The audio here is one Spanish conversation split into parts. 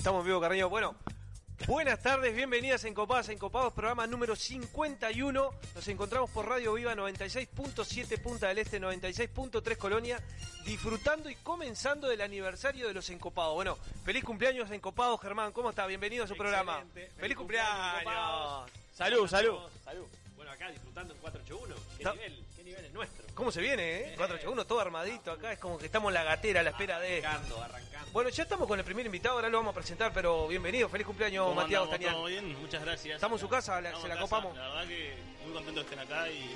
Estamos en vivo, Carreño. Bueno, buenas tardes, bienvenidas a Encopadas, Encopados, programa número 51. Nos encontramos por Radio Viva 96.7 Punta del Este, 96.3 Colonia, disfrutando y comenzando del aniversario de los Encopados. Bueno, feliz cumpleaños Encopados, Germán. ¿Cómo está? Bienvenido a su programa. Excelente. Feliz, Feliz cumpleaños. cumpleaños, Salud, salud. Salud. Bueno, acá disfrutando en 481. ¿Qué nivel? ¿Qué nivel es nuestro? ¿Cómo se viene, eh? 481, todo armadito acá. Es como que estamos en la gatera a la espera de... Arrancando, arrancando. Bueno, ya estamos con el primer invitado, ahora lo vamos a presentar, pero bienvenido, feliz cumpleaños, ¿Cómo Matías? Ostanian. ¿Todo bien? Muchas gracias. Estamos en su casa, la- se la casa. copamos. La verdad que muy contento de estén acá y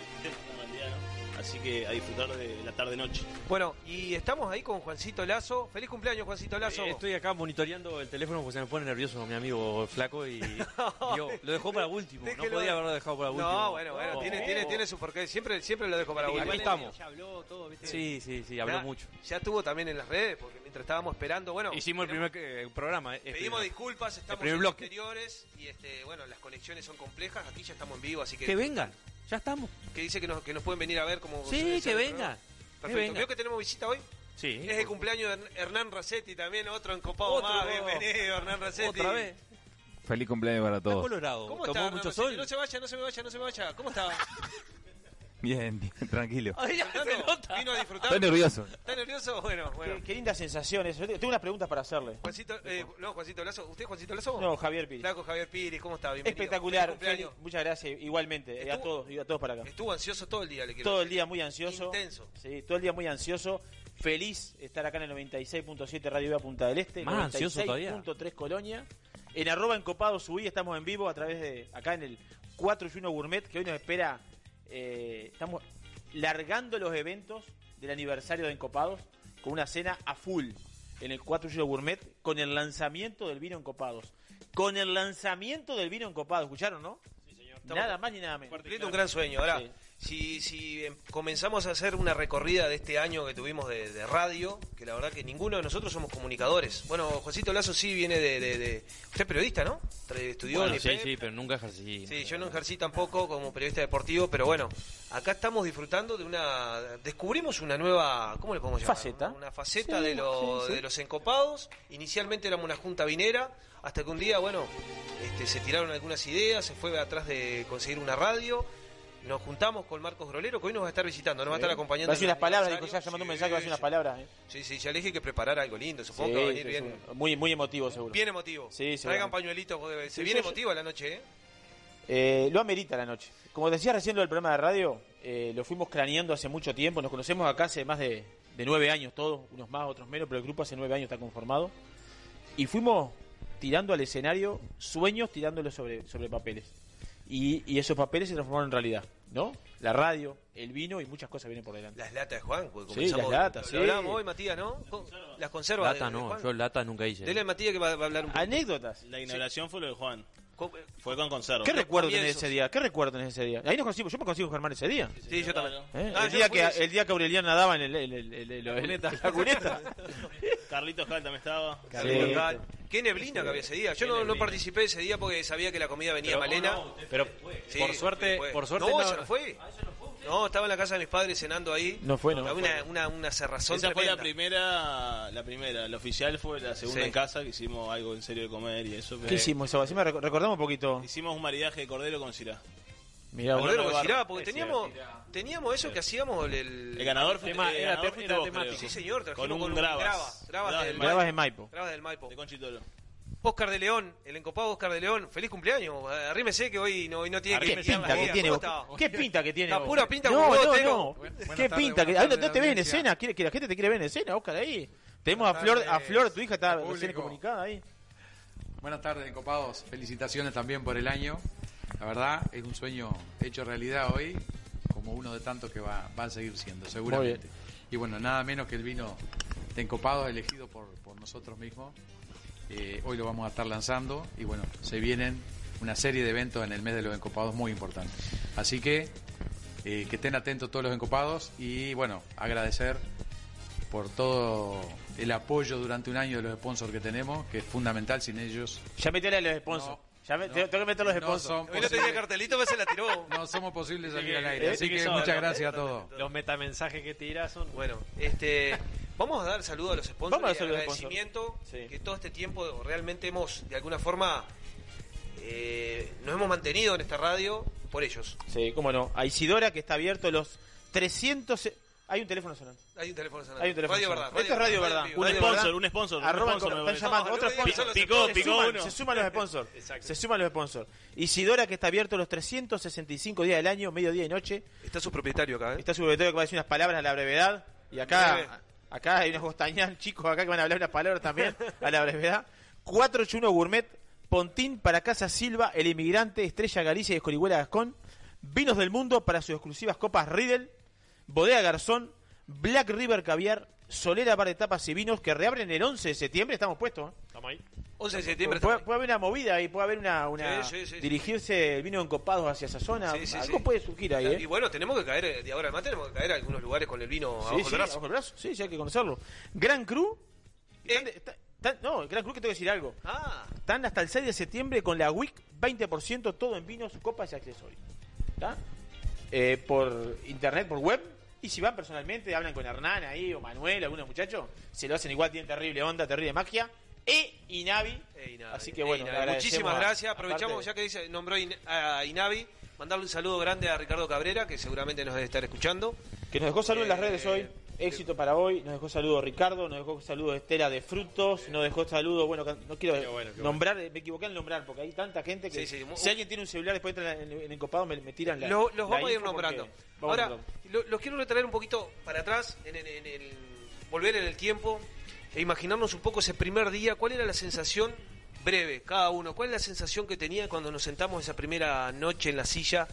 realidad, ¿no? Así que a disfrutar de la tarde-noche. Bueno, y estamos ahí con Juancito Lazo. Feliz cumpleaños, Juancito Lazo. Eh, estoy acá monitoreando el teléfono porque se me pone nervioso mi amigo flaco y yo, lo dejó para último. Déjelo. No podía haberlo dejado para último. No, bueno, bueno, Oh. tiene, tiene, tiene su porqué. Siempre, siempre lo dejo para Aquí último. estamos. Ya habló todo, ¿viste? Sí, sí, sí, habló Ya- mucho. Ya estuvo también en las redes, porque mientras estábamos esperando, bueno. Hicimos el primer eh, programa. eh, Pedimos este, disculpas, estamos en bloque. exteriores y este, bueno, las conexiones son complejas. Aquí ya estamos en vivo, así que. Que vengan, ya estamos. Que dice que nos, que nos pueden venir a ver como. Sí, que venga. Que Perfecto. venga. ¿Vio que tenemos visita hoy? Sí. Es el cumpleaños de Hern- Hernán Racetti también, otro encopado Otro, más. Bienvenido, Hernán Racetti. Otra vez. Feliz cumpleaños para Está todos. colorado. ¿Cómo Tomó está? Mucho sol. No se vaya, no se me vaya, no se me vaya. ¿Cómo está? Bien, bien, tranquilo. Ay, ya se ¿Disfrutando? nota. ¿Vino a disfrutar? Estoy nervioso. ¿Está nervioso? Bueno, bueno. Qué, qué lindas sensaciones. Yo tengo unas preguntas para hacerle. Juancito, eh, no, Juancito Lazo. ¿Usted Juancito Lazo? No, Javier Piri. Flaco Javier Piri, ¿cómo está? Bienvenido. Espectacular. Feliz Muchas gracias. Igualmente. eh, A Estuvo- todos, y a todos para acá. Estuvo ansioso todo el día, le quiero Todo el día muy ansioso. Intenso. Sí, todo el día muy ansioso. Feliz estar acá en el 96.7 Radio Viva Punta del Este. Más ansioso todavía. 96.3 Colonia. En arroba encopado subí, estamos en vivo a través de acá en el 4 y 1 Gourmet, que hoy nos espera. Eh, estamos largando los eventos del aniversario de Encopados con una cena a full en el 4 y 1 Gourmet con el lanzamiento del vino Encopados. Con el lanzamiento del vino Encopados, ¿escucharon, no? Nada más ni nada menos. Un gran sueño. Ahora, Sí. Si, si em, comenzamos a hacer una recorrida de este año que tuvimos de, de radio, que la verdad que ninguno de nosotros somos comunicadores. Bueno, Juancito Lazo sí viene de... de- de- Usted es periodista, ¿no? Estudió Bueno, en sí, IPEP. sí, pero nunca ejercí. Sí, yo no ejercí tampoco como periodista deportivo, pero bueno, acá estamos disfrutando de una... Descubrimos una nueva... ¿Cómo le podemos llamar? Faceta. Una faceta Sí, de, lo- sí, sí. de los encopados. Inicialmente éramos una junta vinera, hasta que un día, bueno, este, se tiraron algunas ideas, se fue atrás de conseguir una radio. Nos juntamos con Marcos Grolero, que hoy nos va a estar visitando, nos va a estar acompañando. Va a decir unas palabras, dijo ya, ya mandó un Sí, mensaje, va a decir unas palabras. ¿eh? Sí, sí, ya le dije que preparar algo lindo, supongo Sí, que va a venir sí, bien. sí. Muy, muy emotivo, seguro. Bien emotivo. Sí, Traigan pañuelitos, se Sí, viene emotiva la noche, ¿eh? Eh, lo amerita la noche. Como decía recién lo del programa de radio, eh, lo fuimos craneando hace mucho tiempo. Nos conocemos acá hace más de, de nueve años todos, unos más, otros menos, pero el grupo hace nueve años está conformado. Y fuimos tirando al escenario sueños tirándolos sobre, sobre papeles. Y, y esos papeles se transformaron en realidad, ¿no? La radio, el vino y muchas cosas vienen por delante. Las latas de Juan, porque Sí, las latas, sí. hablábamos hoy, Matías, ¿no? Las conservas. Lata de- de no, Juan. yo lata nunca hice. Dele a Matías que va, va a hablar un poco. Anécdotas. La inauguración fue lo de Juan. Co- Fue con conserva. ¿Qué recuerdo tenés ese día? ¿Qué recuerdo tenés ese día? Ahí nos conocimos, yo me consigo Germán ese día. Sí, yo también. ¿Eh? Ah, el, yo día que, el día que Aureliano nadaba en el, el- el- el- el- el- la cuneta. Carlitos Cal también estaba. Carlitos Sí. Gal. Qué neblina que había ese día. Yo no, no participé ese día porque sabía que la comida venía malena. Pero Sí, por suerte, fue. por suerte no, no- no fue. No, estaba en la casa de mis padres cenando ahí. No fue, no. Había una, una, una cerrazón Esa fue la primera, la primera. La oficial fue la segunda Sí. en casa que hicimos algo en serio de comer y eso. ¿Qué hicimos, Seba? Sí recordamos un poquito. Hicimos un maridaje de cordero con cirá. Mirá, Cordero con cirá, porque teníamos, teníamos eso que hacíamos el, el- El ganador fue Tema- el era ganador era vos, temático. Sí, señor, trajimos Con un con grabas. grabas, grabas Grabas del Maipo. Grabas del Maipo. De Conchitoro. Oscar de León, el encopado Oscar de León, feliz cumpleaños. Arrímese que hoy no, hoy no tiene ¿Qué que pinta que tiene ¿Cómo vos? ¿Qué pinta que tiene La vos? pura pinta no, no, tengo. no. Buenas ¿Qué pinta? que buenas ah, no, te ven en escena. ¿Quiere que la gente te quiere ver en escena, Oscar, ahí? Tenemos a Flor, a Flor, tu hija está recién comunicada ahí. Buenas tardes, encopados. Felicitaciones también por el año. La verdad, es un sueño hecho realidad hoy, como uno de tantos que va, va a seguir siendo, seguramente. Y bueno, nada menos que el vino de encopados elegido por, por nosotros mismos. Eh, hoy lo vamos a estar lanzando y bueno, se vienen una serie de eventos en el mes de los encopados muy importantes. Así que eh, que estén atentos todos los encopados y bueno, agradecer por todo el apoyo durante un año de los sponsors que tenemos, que es fundamental sin ellos. Ya metele a los sponsors. No, ya me- no, tengo que meter los no sponsors. son Hoy no tenía cartelito, pero se la tiró. no somos posibles salir al aire. Así que que son, muchas ¿no? gracias a todos. los metamensajes que tiras son. Bueno, este, Vamos a dar saludo a los sponsors Vamos a dar y saludo a los agradecimiento Sí. que todo este tiempo realmente hemos, de alguna forma, eh, nos hemos mantenido en esta radio por ellos. Sí, cómo no. A Isidora que está abierto los 300... Hay un teléfono sonando. Hay un teléfono sonando. Hay un teléfono Radio. Verdad. Esto es Radio Verdad. Un Radio sponsor, Verdad. un sponsor. un sponsor, están llamando No, otro sponsor. Picó, Se picó suman. Se suman los sponsors. Exacto. Se suman los sponsors. Isidora que está abierto los 365 días del año, mediodía y noche. Está su propietario acá, ¿eh? Está su secretario que va a decir unas palabras a la brevedad. Y acá, Breve. Acá hay unos bostañal chicos acá que van a hablar unas palabras también a la brevedad. 481 Gourmet, Pontín para Casa Silva, El Inmigrante, Estrella Galicia y Escorihuela Gascón. Vinos del Mundo para sus exclusivas copas Riddle. Bodega Garzón, Black River Caviar, Solera Bar de Tapas y Vinos que reabren el 11 de septiembre. Estamos puestos. ¿eh? Estamos ahí. 11 de septiembre. Puede, haber una movida ahí, puede haber una. una Sí, sí, sí, sí. dirigirse el vino encopados hacia esa zona. Algo puede surgir ahí, ¿eh? Y bueno, tenemos que caer, eh, de ahora en más tenemos que caer a algunos lugares con el vino abajo sí, del brazo. abajo el brazo. Sí, sí, hay que conocerlo. Gran Cru. Eh. están de- está- está- no, Gran Cru que tengo que decir algo. Ah, Están hasta el 6 de septiembre con la WIC 20% todo en vinos, copas y accesorios. ¿Está? Eh, por internet, por web. Y si van personalmente, hablan con Hernán ahí o Manuel, algunos muchachos, se lo hacen igual, tienen terrible onda, terrible magia. E Inavi. eh, Inavi, Así que eh, bueno, Inavi. muchísimas gracias. Aprovechamos ya que dice, nombró a Inavi, mandarle un saludo grande a Ricardo Cabrera, que seguramente nos debe estar escuchando. Que nos dejó saludos en las Eh, redes hoy. Éxito para hoy. Nos dejó saludo Ricardo, nos dejó saludo Estela de Frutos, nos dejó saludo, bueno, no quiero Qué bueno, qué nombrar, me equivoqué en nombrar, porque hay tanta gente que Sí, sí, si alguien tiene un celular después entra en, en encopado me, me tiran la Lo- los la vamos a ir nombrando. Ahora, los quiero retraer un poquito para atrás, en, el- en el, volver en el tiempo, e imaginarnos un poco ese primer día. ¿Cuál era la sensación, breve, cada uno, cuál es la sensación que tenía cuando nos sentamos esa primera noche en la silla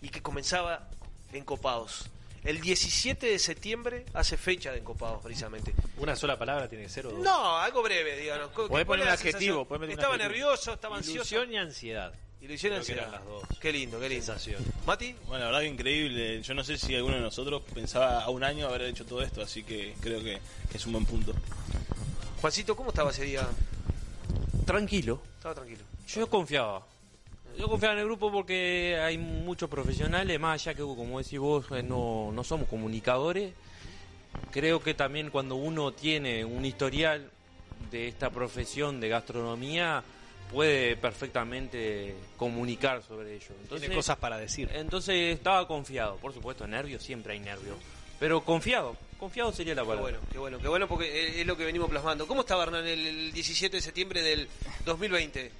y que comenzaba Encopados? El 17 de septiembre hace fecha de Encopados, precisamente. Una sola palabra tiene que ser o dos. No, algo breve. ¿Cuál Podés poner un adjetivo, podés meter un Estaba adjetivo. nervioso, estaba ansioso. Ilusión y ansiedad. Y Creo que ansiedad. eran las dos. Qué lindo, qué lindo. Sensación. ¿Mati? Bueno, la verdad que increíble. Yo no sé si alguno de nosotros pensaba a un año haber hecho todo esto, así que creo que es un buen punto. Juancito, ¿cómo estaba ese día? Tranquilo. Estaba tranquilo. Yo confiaba. Yo confiaba en el grupo porque hay muchos profesionales, más allá que, como decís vos, eh, no, no somos comunicadores. Creo que también cuando uno tiene un historial de esta profesión de gastronomía, puede perfectamente comunicar sobre ello. Entonces, Tiene cosas para decir. entonces estaba confiado. Por supuesto, nervios, siempre hay nervios. Pero confiado. Confiado sería la Qué palabra. bueno, qué bueno, qué bueno porque es lo que venimos plasmando. ¿Cómo estaba Hernán el, el 17 de septiembre del 2020?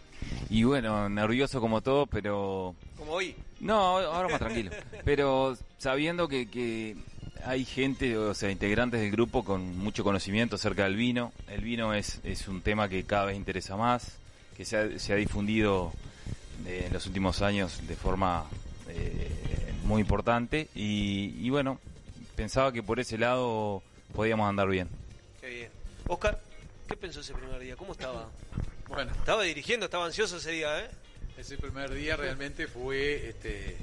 Y bueno, nervioso como todo, pero... Como hoy. No, ahora más tranquilo. Pero sabiendo que, que hay gente, o sea, integrantes del grupo con mucho conocimiento acerca del vino. El vino es, es un tema que cada vez interesa más, que se ha, se ha difundido eh, en los últimos años de forma eh, muy importante. Y, y bueno, pensaba que por ese lado podíamos andar bien. Qué bien. Oscar, ¿qué pensó ese primer día? ¿Cómo estaba? Bueno, Estaba dirigiendo, estaba ansioso ese día, ¿eh? ese primer día realmente fue este,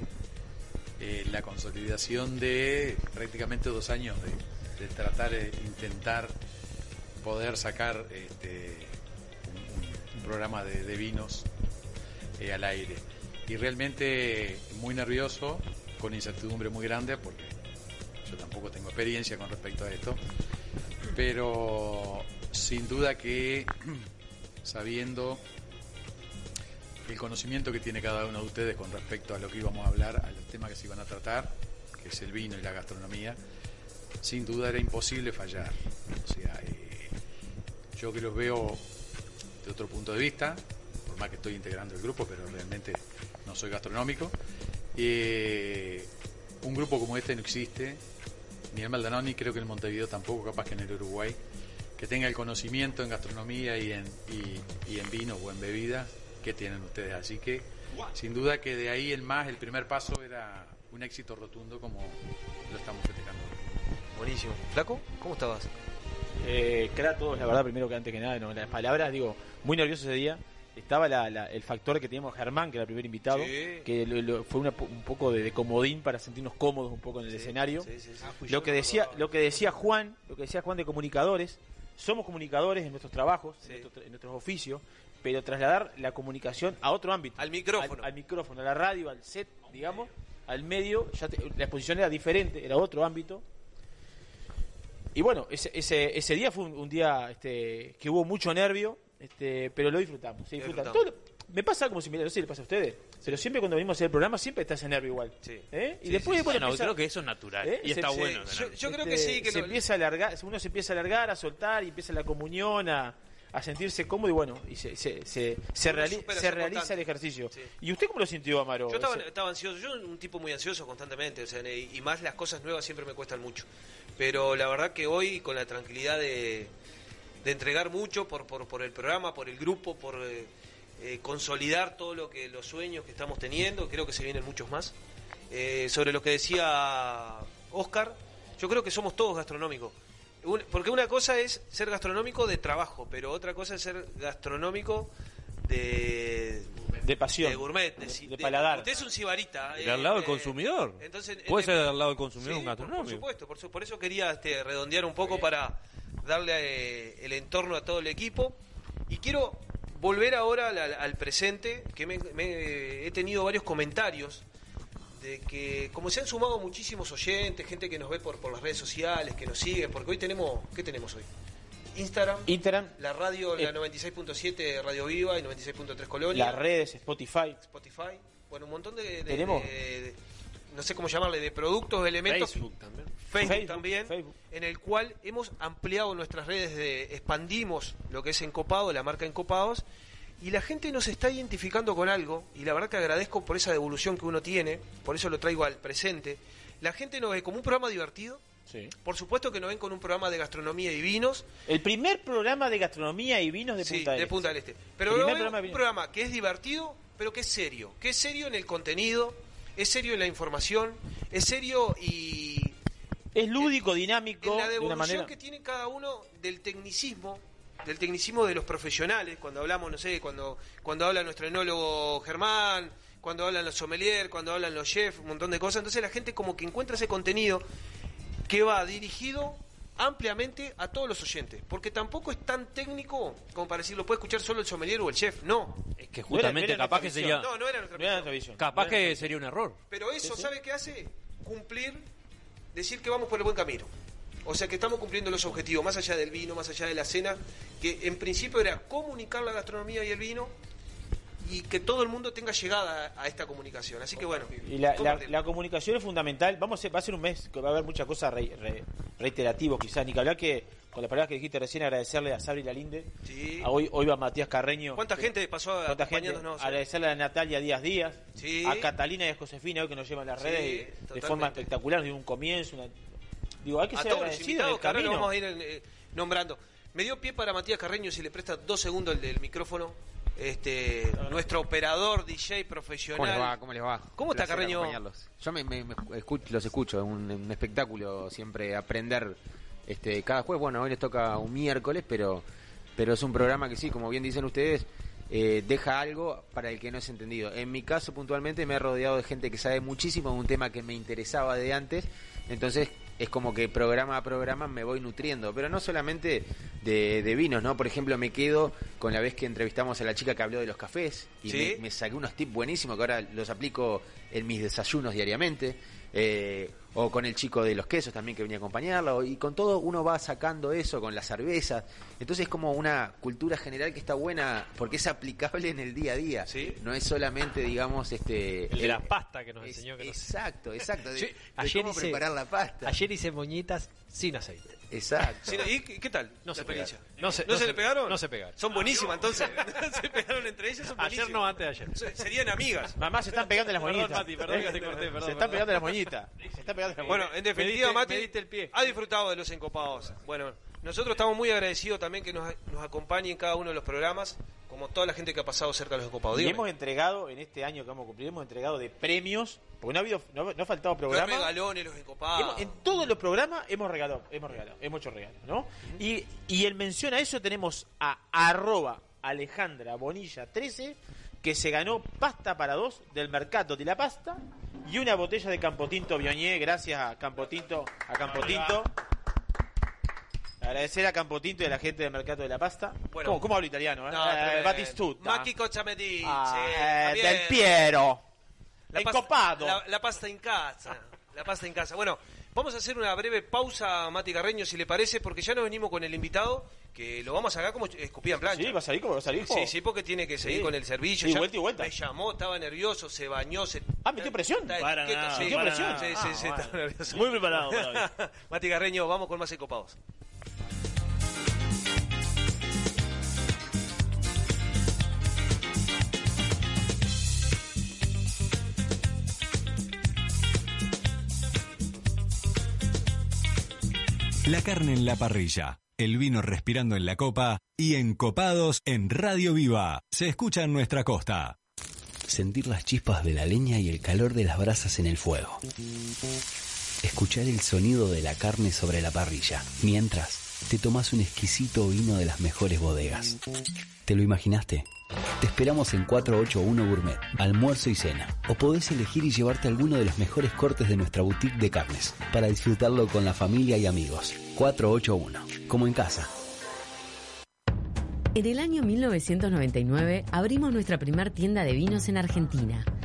eh, la consolidación de prácticamente dos años de, de tratar de intentar poder sacar este, programa de, de vinos eh, al aire. Y realmente muy nervioso, con incertidumbre muy grande, porque yo tampoco tengo experiencia con respecto a esto, pero sin duda que sabiendo el conocimiento que tiene cada uno de ustedes con respecto a lo que íbamos a hablar, a los temas que se iban a tratar, que es el vino y la gastronomía, sin duda era imposible fallar. O sea, eh, yo que los veo de otro punto de vista, por más que estoy integrando el grupo, pero realmente no soy gastronómico, eh, un grupo como este no existe, ni en Maldonado ni creo que en Montevideo tampoco, capaz que en el Uruguay, que tenga el conocimiento en gastronomía y en, y, y en vino o en bebidas que tienen ustedes. Así que, sin duda que de ahí el más, el primer paso era un éxito rotundo como lo estamos festejando. Buenísimo. ¿Flaco? ¿Cómo estabas? Eh, todos, la verdad, primero que antes que nada, no, las palabras, digo, muy nervioso ese día. Estaba la- la- el factor que teníamos Germán, que era el primer invitado, Sí. que lo- lo- fue una un poco de, de comodín para sentirnos cómodos un poco en el Sí, escenario. sí, sí, sí. Lo que decía, lo que decía Juan, lo que decía Juan de comunicadores, somos comunicadores en nuestros trabajos, Sí. en, nuestros, en nuestros oficios, pero trasladar la comunicación a otro ámbito. Al micrófono. Al, al micrófono, a la radio, al set, digamos, al medio, ya te- la exposición era diferente, era otro ámbito. Y bueno, ese, ese, ese día fue un, un día este, que hubo mucho nervio, este, pero lo disfrutamos. Se disfruta. Disfrutamos. Todo lo- me pasa como si, no sé si le pasa a ustedes, pero siempre cuando venimos a hacer el programa siempre está ese nervio igual. Sí. ¿Eh? Y Sí, después, sí, empieza- creo que eso es natural. ¿Eh? Y está Se- bueno. Yo, creo que este, sí, que se lo- empieza a alargar, uno se empieza a alargar, a soltar y empieza la comunión, a, a sentirse cómodo y bueno, y se, se, se, se, reali- se realiza el ejercicio. Sí. ¿Y usted cómo lo sintió, Amaro? Yo estaba, ansioso, yo un tipo muy ansioso constantemente, o sea, y, y más las cosas nuevas siempre me cuestan mucho. Pero la verdad que hoy, con la tranquilidad de, de entregar mucho por, por, por el programa, por el grupo, por eh, eh, consolidar todo lo que los sueños que estamos teniendo, creo que se vienen muchos más. Eh, sobre lo que decía Oscar, yo creo que somos todos gastronómicos. Un- porque una cosa es ser gastronómico de trabajo, pero otra cosa es ser gastronómico de, de pasión, de gourmet, de, de, de paladar. Usted es un sibarita. De al lado del eh, consumidor. Entonces, Puede ser al lado del consumidor Sí, un gastronómico. Por, supuesto, por, su- por eso quería este, redondear un poco para darle eh, el entorno a todo el equipo. Y quiero volver ahora al, al- al presente, que me, me- he tenido varios comentarios de que como se han sumado muchísimos oyentes, gente que nos ve por, por las redes sociales, que nos siguen, porque hoy tenemos, ¿qué tenemos hoy? Instagram, Instagram, la radio, la Eh. 96.7 Radio Viva y 96.3 Colonia. las redes, Spotify. Spotify, bueno, un montón de, de- Tenemos. de- de- no sé cómo llamarle, de productos, elementos. Facebook también. Facebook, Facebook, también, Facebook. en el cual hemos ampliado nuestras redes, de, expandimos lo que es Encopado, la marca Encopados, y la gente nos está identificando con algo, y la verdad que agradezco por esa devolución que uno tiene, por eso lo traigo al presente. La gente nos ve como un programa divertido, Sí. por supuesto que nos ven con un programa de gastronomía y vinos, El primer programa de gastronomía y vinos de Sí, Punta del de Este. Punta del Este. Pero veo programa un programa que es divertido, pero que es serio. Que es serio en el contenido, es serio en la información, es serio y Es lúdico, dinámico, en la de una devolución manera... que tiene cada uno del tecnicismo, del tecnicismo de los profesionales, cuando hablamos, no sé, cuando, cuando habla nuestro enólogo Germán, cuando hablan los sommeliers, cuando hablan los chefs, un montón de cosas. Entonces la gente como que encuentra ese contenido que va dirigido ampliamente a todos los oyentes, porque tampoco es tan técnico como para decir lo puede escuchar solo el sommelier o el chef, no. Es que No era- justamente no era capaz que sería. No, no era nuestra No era nuestra visión. capaz era que sería un error. Pero eso. ¿sabe qué hace? Cumplir, decir que vamos por el buen camino. O sea, que estamos cumpliendo los objetivos, más allá del vino, más allá de la cena, que en principio era comunicar la gastronomía y el vino y que todo el mundo tenga llegada a esta comunicación. Así que bueno, Y la, la, la comunicación es fundamental. Vamos a va a ser un mes que va a haber muchas cosas re- re- reiterativas, quizás. Ni que hablar que, con las palabras que dijiste recién, agradecerle a Sabri Lalinde. Sí. A Hoy, hoy va Matías Carreño. ¿Cuánta que- gente pasó ¿Cuánta gente? acompañándonos? Agradecerle a Natalia Díaz Díaz, Sí. a Catalina y a Josefina, hoy que nos llevan las Sí, redes y de totalmente. forma espectacular, de un comienzo. una- Digo, hay que a ser todos los invitados que ahora lo camino. vamos a ir eh, nombrando. Me dio pie para Matías Carreño, si le presta dos segundos el del micrófono. Este, nuestro operador, DJ profesional. ¿Cómo les va? ¿Cómo les va? ¿Cómo está, Carreño? Yo me, me- me escucho- los escucho, es un, un espectáculo siempre aprender este cada jueves. Bueno, hoy les toca un miércoles, pero, pero es un programa que sí, como bien dicen ustedes, eh, deja algo para el que no es entendido. En mi caso, puntualmente, me he rodeado de gente que sabe muchísimo de un tema que me interesaba de antes, entonces es como que programa a programa me voy nutriendo, pero no solamente de, de vinos, ¿no? Por ejemplo, me quedo con la vez que entrevistamos a la chica que habló de los cafés y Sí. me, me saqué unos tips buenísimos que ahora los aplico en mis desayunos diariamente. Eh, o con el chico de los quesos también que venía a acompañarlo. Y con todo uno va sacando eso, con las cervezas. Entonces es como una cultura general que está buena porque es aplicable en el día a día. Sí. No es solamente, digamos, este... El de la pasta que nos es- enseñó que no sé. Exacto, exacto. De, de ayer cómo hice- preparar la pasta. Ayer hice moñitas sin aceite. Exacto. Sí, ¿Y qué tal? No la se experiencia? pegaron. No se- ¿No no se se- le pegaron? no se pegaron. Son buenísimas, entonces. se pegaron entre ellas, son Ayer no, antes de ayer. Se- Serían amigas. Mamá, se están pegando las Perdón, moñitas. Mati, perdón que te corté, perdón, Se están perdón. pegando las moñitas. Se están pegando las Bueno, en definitiva, Me diste- Mati me diste el pie. ha disfrutado de los encopados. Bueno, nosotros estamos muy agradecidos también que nos, nos acompañe en cada uno de los programas, como toda la gente que ha pasado cerca de los encopados. Y hemos entregado, en este año que vamos a cumplir, hemos entregado de premios, porque no ha habido, no, no ha faltado Los programa. regalones, los encopados. En todos los programas hemos regalado, hemos regalado, hemos hecho regalos, ¿no? Y, y en mención a eso tenemos a arroba Alejandra Bonilla 13, que se ganó pasta para dos del Mercato de la Pasta y una botella de Campotinto Bioñé, gracias a Campotinto, a Campotinto. Agradecer a Campotinto y a la gente del Mercado de la Pasta. Bueno. ¿Cómo, cómo hablo italiano? Eh? No, Eh, tremendo. Batistuta. Macchi Ah, eh, del Piero. La pasta- Encopado. La, la pasta en casa. La pasta en casa. Bueno, Vamos a hacer una breve pausa, Mati Carreño, si le parece, porque ya nos venimos con el invitado, que lo vamos a sacar como escupía en plancha. Sí, va a salir como va a salir. Sí, sí, porque tiene que seguir Sí. con el servicio. Sí, Ya vuelta y vuelta. Me llamó, estaba nervioso, se bañó, se... Ah, metió presión. Está Para etiqueta, nada, sí, metió para presión. nada. Sí, sí, Ah, sí, bueno. estaba nervioso. Muy preparado para hoy. Mati Carreño, vamos con más encopados. La carne en la parrilla, el vino respirando en la copa y encopados en Radio Viva. Se escucha en nuestra costa. Sentir las chispas de la leña y el calor de las brasas en el fuego. Escuchar el sonido de la carne sobre la parrilla, mientras te tomas un exquisito vino de las mejores bodegas. ¿Te lo imaginaste? Te esperamos en 481 Gourmet, almuerzo y cena. O podés elegir y llevarte alguno de los mejores cortes de nuestra boutique de carnes, para disfrutarlo con la familia y amigos. 481, como en casa. En el año 1999 abrimos nuestra primer tienda de vinos en Argentina.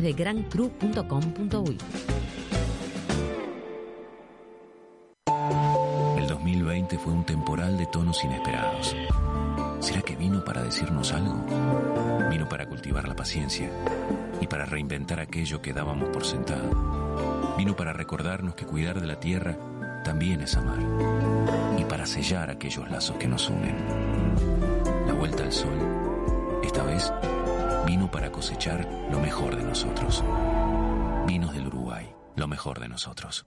de grancru.com.uy. El 2020 fue un temporal de tonos inesperados. ¿Será que vino para decirnos algo? Vino para cultivar la paciencia y para reinventar aquello que dábamos por sentado. Vino para recordarnos que cuidar de la tierra también es amar y para sellar aquellos lazos que nos unen. La vuelta al sol, esta vez, vino para cosechar lo mejor de nosotros. Vinos del Uruguay, lo mejor de nosotros.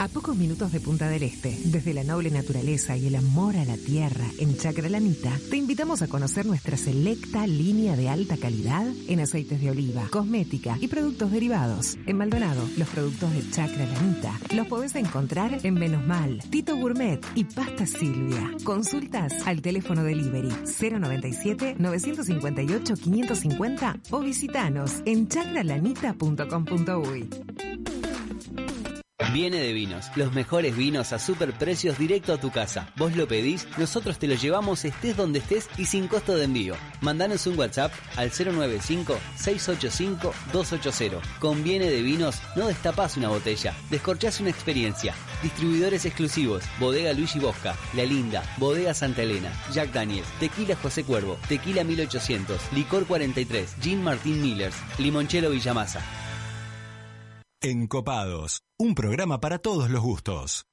A pocos minutos de Punta del Este, desde la noble naturaleza y el amor a la tierra en Chacra Lanita, te invitamos a conocer nuestra selecta línea de alta calidad en aceites de oliva, cosmética y productos derivados. En Maldonado, los productos de Chacra Lanita los podés encontrar en Menos Mal, Tito Gourmet y Pasta Silvia. Consultas al teléfono delivery 097 958 550 o visitanos en chacralanita.com.uy. Viene de Vinos, los mejores vinos a super precios directo a tu casa. Vos lo pedís, nosotros te lo llevamos estés donde estés y sin costo de envío. Mandanos un WhatsApp al 095-685-280. Con Viene de Vinos no destapás una botella, descorchás una experiencia. Distribuidores exclusivos, Bodega Luigi Bosca, La Linda, Bodega Santa Elena, Jack Daniels, Tequila José Cuervo, Tequila 1800, Licor 43, Jean Martín Millers, Limonchelo Villamasa. Encopados, un programa para todos los gustos.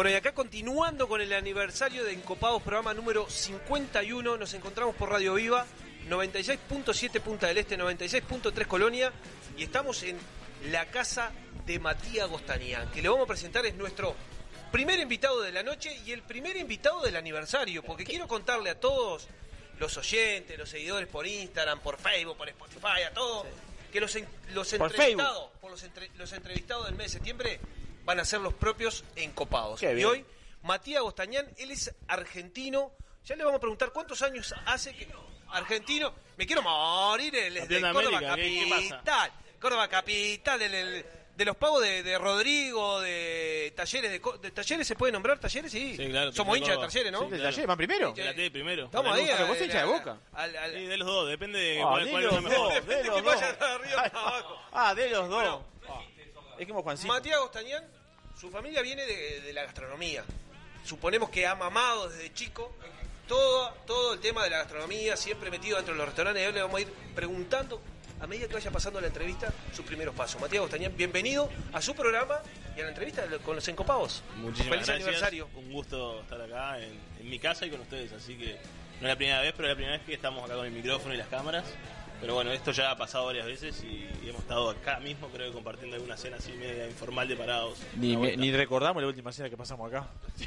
Bueno, y acá continuando con el aniversario de Encopados, programa número 51, nos encontramos por Radio Viva, 96.7 Punta del Este, 96.3 Colonia, y estamos en la casa de Matías Gostañán, que le vamos a presentar es nuestro primer invitado de la noche y el primer invitado del aniversario, porque quiero contarle a todos los oyentes, los seguidores por Instagram, por Facebook, por Spotify, a todos, que los, en- los Por entrevistados, por los, entre- los entrevistados del mes de septiembre van a ser los propios encopados. Qué Y bien. hoy, Matías Gostañán, él es argentino. Ya le vamos a preguntar cuántos años hace que. Argentino. Me quiero morir, él es de Córdoba América, ¿qué- qué pasa? Capital. Córdoba Capital, el- el- de los pagos de, de Rodrigo, de talleres de, Co- de talleres se puede nombrar talleres sí, Sí, claro. somos hinchas de talleres no Sí, de Talleres, ¿van primero? De la T primero. estamos ahí vos hincha de Boca. al- al- Sí, de los dos, depende de Ah, cuál, de cuál los sea mejor. dos, de Depende los que dos. vaya de arriba para abajo. Ah, de los dos. Bueno. Es como Juancito. Matías Gostañán, su familia viene de, de la gastronomía. Suponemos que ha mamado desde chico todo, todo el tema de la gastronomía, siempre metido dentro de los restaurantes. Y hoy le vamos a ir preguntando, a medida que vaya pasando la entrevista, sus primeros pasos. Matías Gostañán, bienvenido a su programa y a la entrevista con los encopados. Muchísimas Feliz gracias. aniversario. Un gusto estar acá en, en mi casa y con ustedes. Así que no es la primera vez, pero es la primera vez que estamos acá con el micrófono y las cámaras. Pero bueno, esto ya ha pasado varias veces y, y hemos estado acá mismo, creo que compartiendo alguna cena así media informal de parados. Ni, me- ni recordamos la última cena que pasamos acá.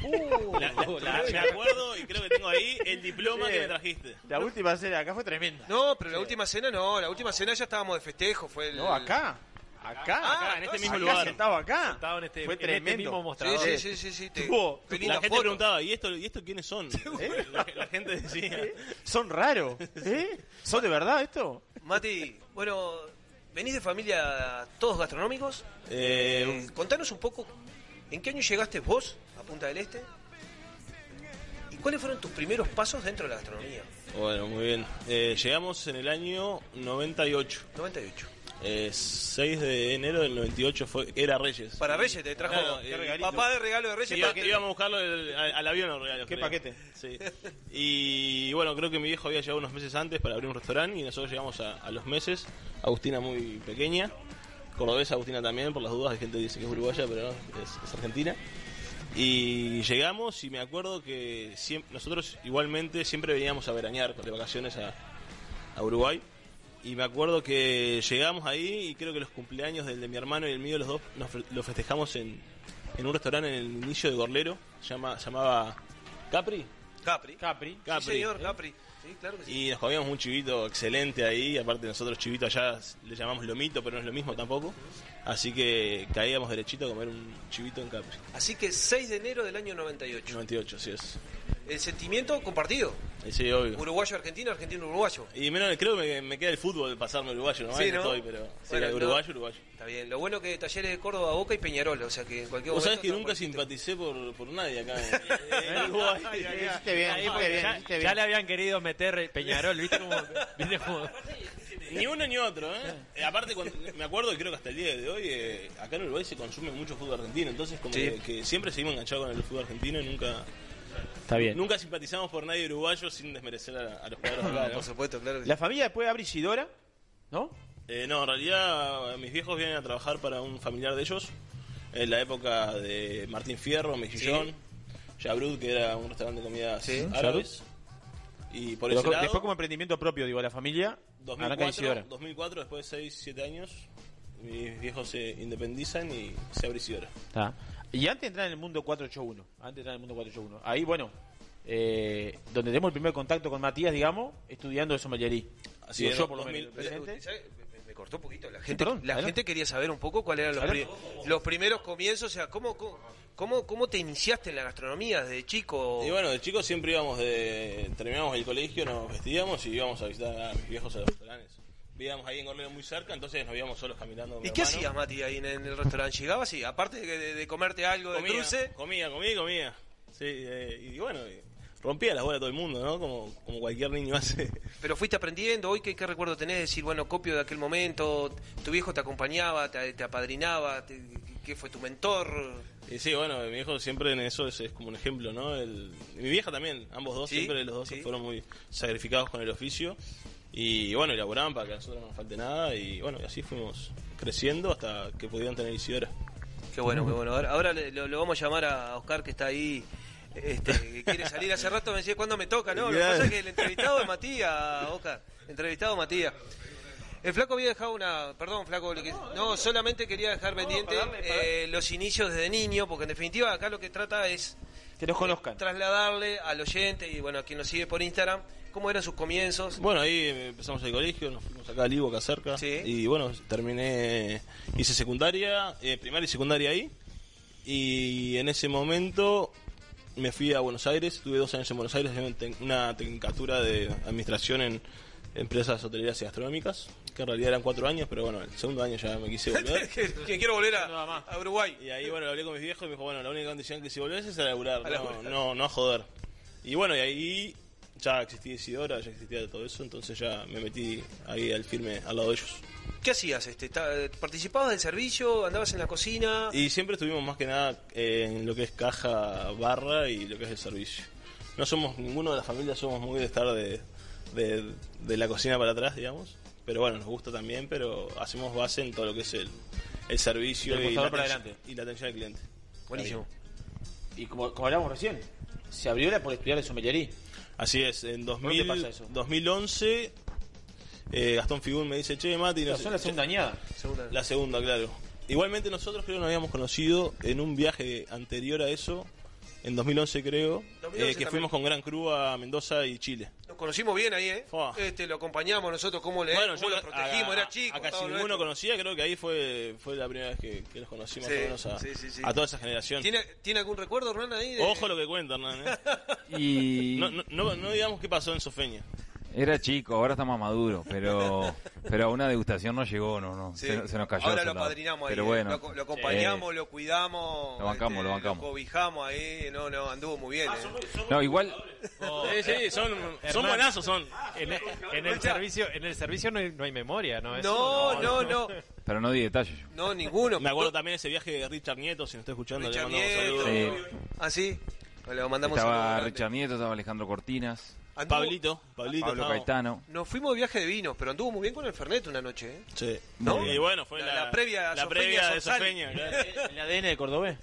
La- la- la- me acuerdo y creo que tengo ahí el diploma Sí. que me trajiste. La última cena acá fue tremenda. No, pero la última cena no, la última cena ya estábamos de festejo. Fue el... No, acá. Acá. Ah, Acá, en este mismo Acá, lugar. sentado acá. Sentado en este, Fue en este tremendo. mismo Sí, mostrador. sí, sí, sí, sí. te- Tuvo- qué linda La gente foto. preguntaba, ¿y esto, ¿y esto quiénes son? La, la gente decía. Son raros. ¿Eh? ¿Son de verdad esto? Mati, bueno, venís de familia todos gastronómicos. Eh, Eh, contanos un poco, ¿en qué año llegaste vos a Punta del Este? ¿Y cuáles fueron tus primeros pasos dentro de la gastronomía? Bueno, muy bien. Eh, llegamos en el año 98. 98. Eh, 6 de enero del 98 fue, era Reyes. Para Reyes te trajo Claro, qué regalito. papá de regalo de Reyes. Iba- que- íbamos a buscarlo el- al, al avión los regalos. ¿Qué creo. paquete? Sí. Y bueno, creo que mi viejo había llegado unos meses antes para abrir un restaurante y nosotros llegamos a, a los meses. Agustina muy pequeña. Cordobesa Agustina también, por las dudas. Hay gente que dice que es uruguaya, pero no, es, es argentina. Y llegamos y me acuerdo que siem- nosotros igualmente siempre veníamos a veranear de vacaciones a, a Uruguay. Y me acuerdo que llegamos ahí y creo que los cumpleaños del de mi hermano y el mío, los dos, nos fe- lo festejamos en, en un restaurante en el inicio de Gorlero. Llama, llamaba Capri. Capri. Capri. Capri. Sí, señor, Capri. Sí, claro que sí. Y nos comíamos un chivito excelente ahí. Aparte, nosotros chivito allá le llamamos lomito, pero no es lo mismo tampoco. Así que caíamos derechito a comer un chivito en Capri. Así que 6 de enero del año 98. 98, sí es. El sentimiento compartido. Sí, obvio. Uruguayo-argentino, argentino-uruguayo. Y menos, creo que me, me queda el fútbol pasarme uruguayo, ¿no? Sí, ¿no? estoy, pero. Sí, Bueno, uruguayo, no. uruguayo. Está bien. Lo bueno que Talleres de Córdoba, Boca y Peñarol. O sea que en cualquier Vos momento... sabés que nunca simpaticé por, por nadie acá en, en Uruguay. Hiciste bien, Ahí, hiciste porque bien, ya, le habían querido meter Peñarol, ¿viste cómo? ¿viste cómo? Ni uno ni otro, ¿eh? Eh, aparte, cuando- me acuerdo y creo que hasta el día de hoy, eh, acá en Uruguay se consume mucho fútbol argentino, entonces como Sí. que, que siempre seguimos enganchados con el fútbol argentino y nunca, Está bien. nunca simpatizamos por nadie uruguayo sin desmerecer a, a los cuadros de acá, ¿no? Por supuesto, claro que sí. La familia después abre Isidora, ¿no? Eh, no, en realidad mis viejos vienen a trabajar para un familiar de ellos en la época de Martín Fierro, Mejillón, Yabrud, que era un restaurante de comidas Sí, árabes. Y por Pero ese lado, después como emprendimiento propio, digo, la familia, arranca en 2004, Isidora. 2004, después de 6, 7 años, mis viejos se independizan y se abre Isidora. Está. Y antes de entrar en el mundo 481, antes de entrar en el mundo 481, ahí, bueno, eh, donde tenemos el primer contacto con Matías, digamos, estudiando de sommelería. Así es, yo por lo menos 2000, presente. ¿Sabe? Me, me cortó un poquito. La gente, perdón, la gente quería saber un poco cuáles eran los, pri- los primeros comienzos. O sea, ¿cómo, cómo, cómo, te iniciaste en la gastronomía desde chico? Y bueno, de chicos siempre íbamos de. Terminábamos el colegio, nos vestíamos y íbamos a visitar a mis viejos a los restaurantes. Vivíamos ahí en Gorlero muy cerca, entonces nos íbamos solos caminando. con mi ¿Y qué hermano. hacías, Mati, ahí en, en el restaurante? ¿Llegabas y, aparte de, de- de comerte algo de Comía, cruce? comía, comía, comía. Sí, eh, y bueno, y rompía las bolas todo el mundo, ¿no? Como, como cualquier niño hace. Pero fuiste aprendiendo, hoy qué, qué recuerdo tenés, decir, bueno, copio de aquel momento, tu viejo te acompañaba, te, te apadrinaba, te- ¿qué fue tu mentor? Y sí, bueno, mi viejo siempre en eso es, es como un ejemplo, ¿no? El, mi vieja también, ambos dos, ¿Sí? siempre los dos ¿Sí? fueron muy sacrificados con el oficio. Y bueno, elaboraban para que a nosotros no nos falte nada. Y bueno, y así fuimos creciendo hasta que podían tener Isidora. Qué bueno, qué bueno. Ahora, ahora le- lo, lo vamos a llamar a Oscar que está ahí, este, que quiere salir hace rato, me decía, ¿cuándo me toca? No, lo que pasa es que el entrevistado es Matías, Oscar, el entrevistado Matías. El flaco había dejado una, perdón flaco, que- no, solamente quería dejar pendiente eh, los inicios desde niño, porque en definitiva acá lo que trata es que nos conozcan, trasladarle al oyente y bueno, a quien nos sigue por Instagram, cómo eran sus comienzos. Bueno, ahí empezamos el colegio, nos fuimos acá a Livo, acá cerca. Y bueno, terminé, hice secundaria, eh, primaria y secundaria ahí. Y en ese momento me fui a Buenos Aires, estuve dos años en Buenos Aires, una tecnicatura de administración en empresas hoteleras y gastronómicas, que en realidad eran cuatro años, pero bueno, el segundo año ya me quise volver. que, que quiero volver a, a Uruguay. Y ahí, bueno, hablé con mis viejos y me dijo, bueno, la única condición que si volvés es a laburar, A no, laburar. no, no a joder. Y bueno, y ahí ya existía Isidora, ya existía todo eso, entonces ya me metí ahí al firme al lado de ellos. ¿Qué hacías? Este, ¿Participabas del servicio? ¿Andabas en la cocina? Y siempre estuvimos más que nada eh, en lo que es caja, barra y lo que es el servicio. No somos, ninguno de la familia somos muy de estar de, de, de la cocina para atrás, digamos. Pero bueno, nos gusta también, pero hacemos base en todo lo que es el, el servicio y la, para atención- adelante. y la atención al cliente. Buenísimo. Y como, como hablábamos recién, se abrió la por estudiar de sommelería. Así es, en ¿Por 2000, qué pasa eso? 2011 eh, Gastón Figún me dice, che, Mati... no son la segunda añada. La segunda, claro. Igualmente nosotros creo que nos habíamos conocido en un viaje anterior a eso, en 2011 creo, 2011 eh, que fuimos con Gran Cruz a Mendoza y Chile. Nos conocimos bien ahí, ¿eh? Este, lo acompañamos nosotros, cómo le Bueno, cómo yo lo protegimos, a- era chico. A casi ninguno conocía, creo que ahí fue fue la primera vez que, que los conocí más Sí, menos a, sí, sí, sí. a toda esa generación. ¿Tiene, ¿Tiene algún recuerdo, Hernán, ahí? de- Ojo lo que cuenta, Hernán. ¿eh? Y No, no, no, no digamos qué pasó en Sofeña. Era chico, ahora está más maduro, pero pero a una degustación no llegó, no, no, Sí. se, se nos cayó. Ahora lo padrinamos ahí. Pero bueno, lo, lo acompañamos, eh, lo cuidamos. Lo bancamos, este, lo bancamos. cobijamos ahí. No, no, anduvo muy bien. ¿eh? no, igual Sí, sí, son, son buenazos, son. En, el- en el servicio, en el servicio no hay, no hay memoria, ¿no? Eso No, no, no. pero no di detalles. No, ninguno. Me acuerdo también ese viaje de Richard Nieto, si nos está escuchando, Richard le mandamos Nieto. saludos. Sí. ¿Ah, sí? Le mandamos Estaba. Richard Nieto, estaba Alejandro Cortinas, Anduvo- Pablito, Pablito. Pablo. Caetano. Nos fuimos de viaje de vinos, pero anduvo muy bien con el Fernet una noche, ¿eh? Sí. ¿No? Y bueno, fue La- la, la previa a la previa de. Sofeña. claro. El ADN de Cordobés.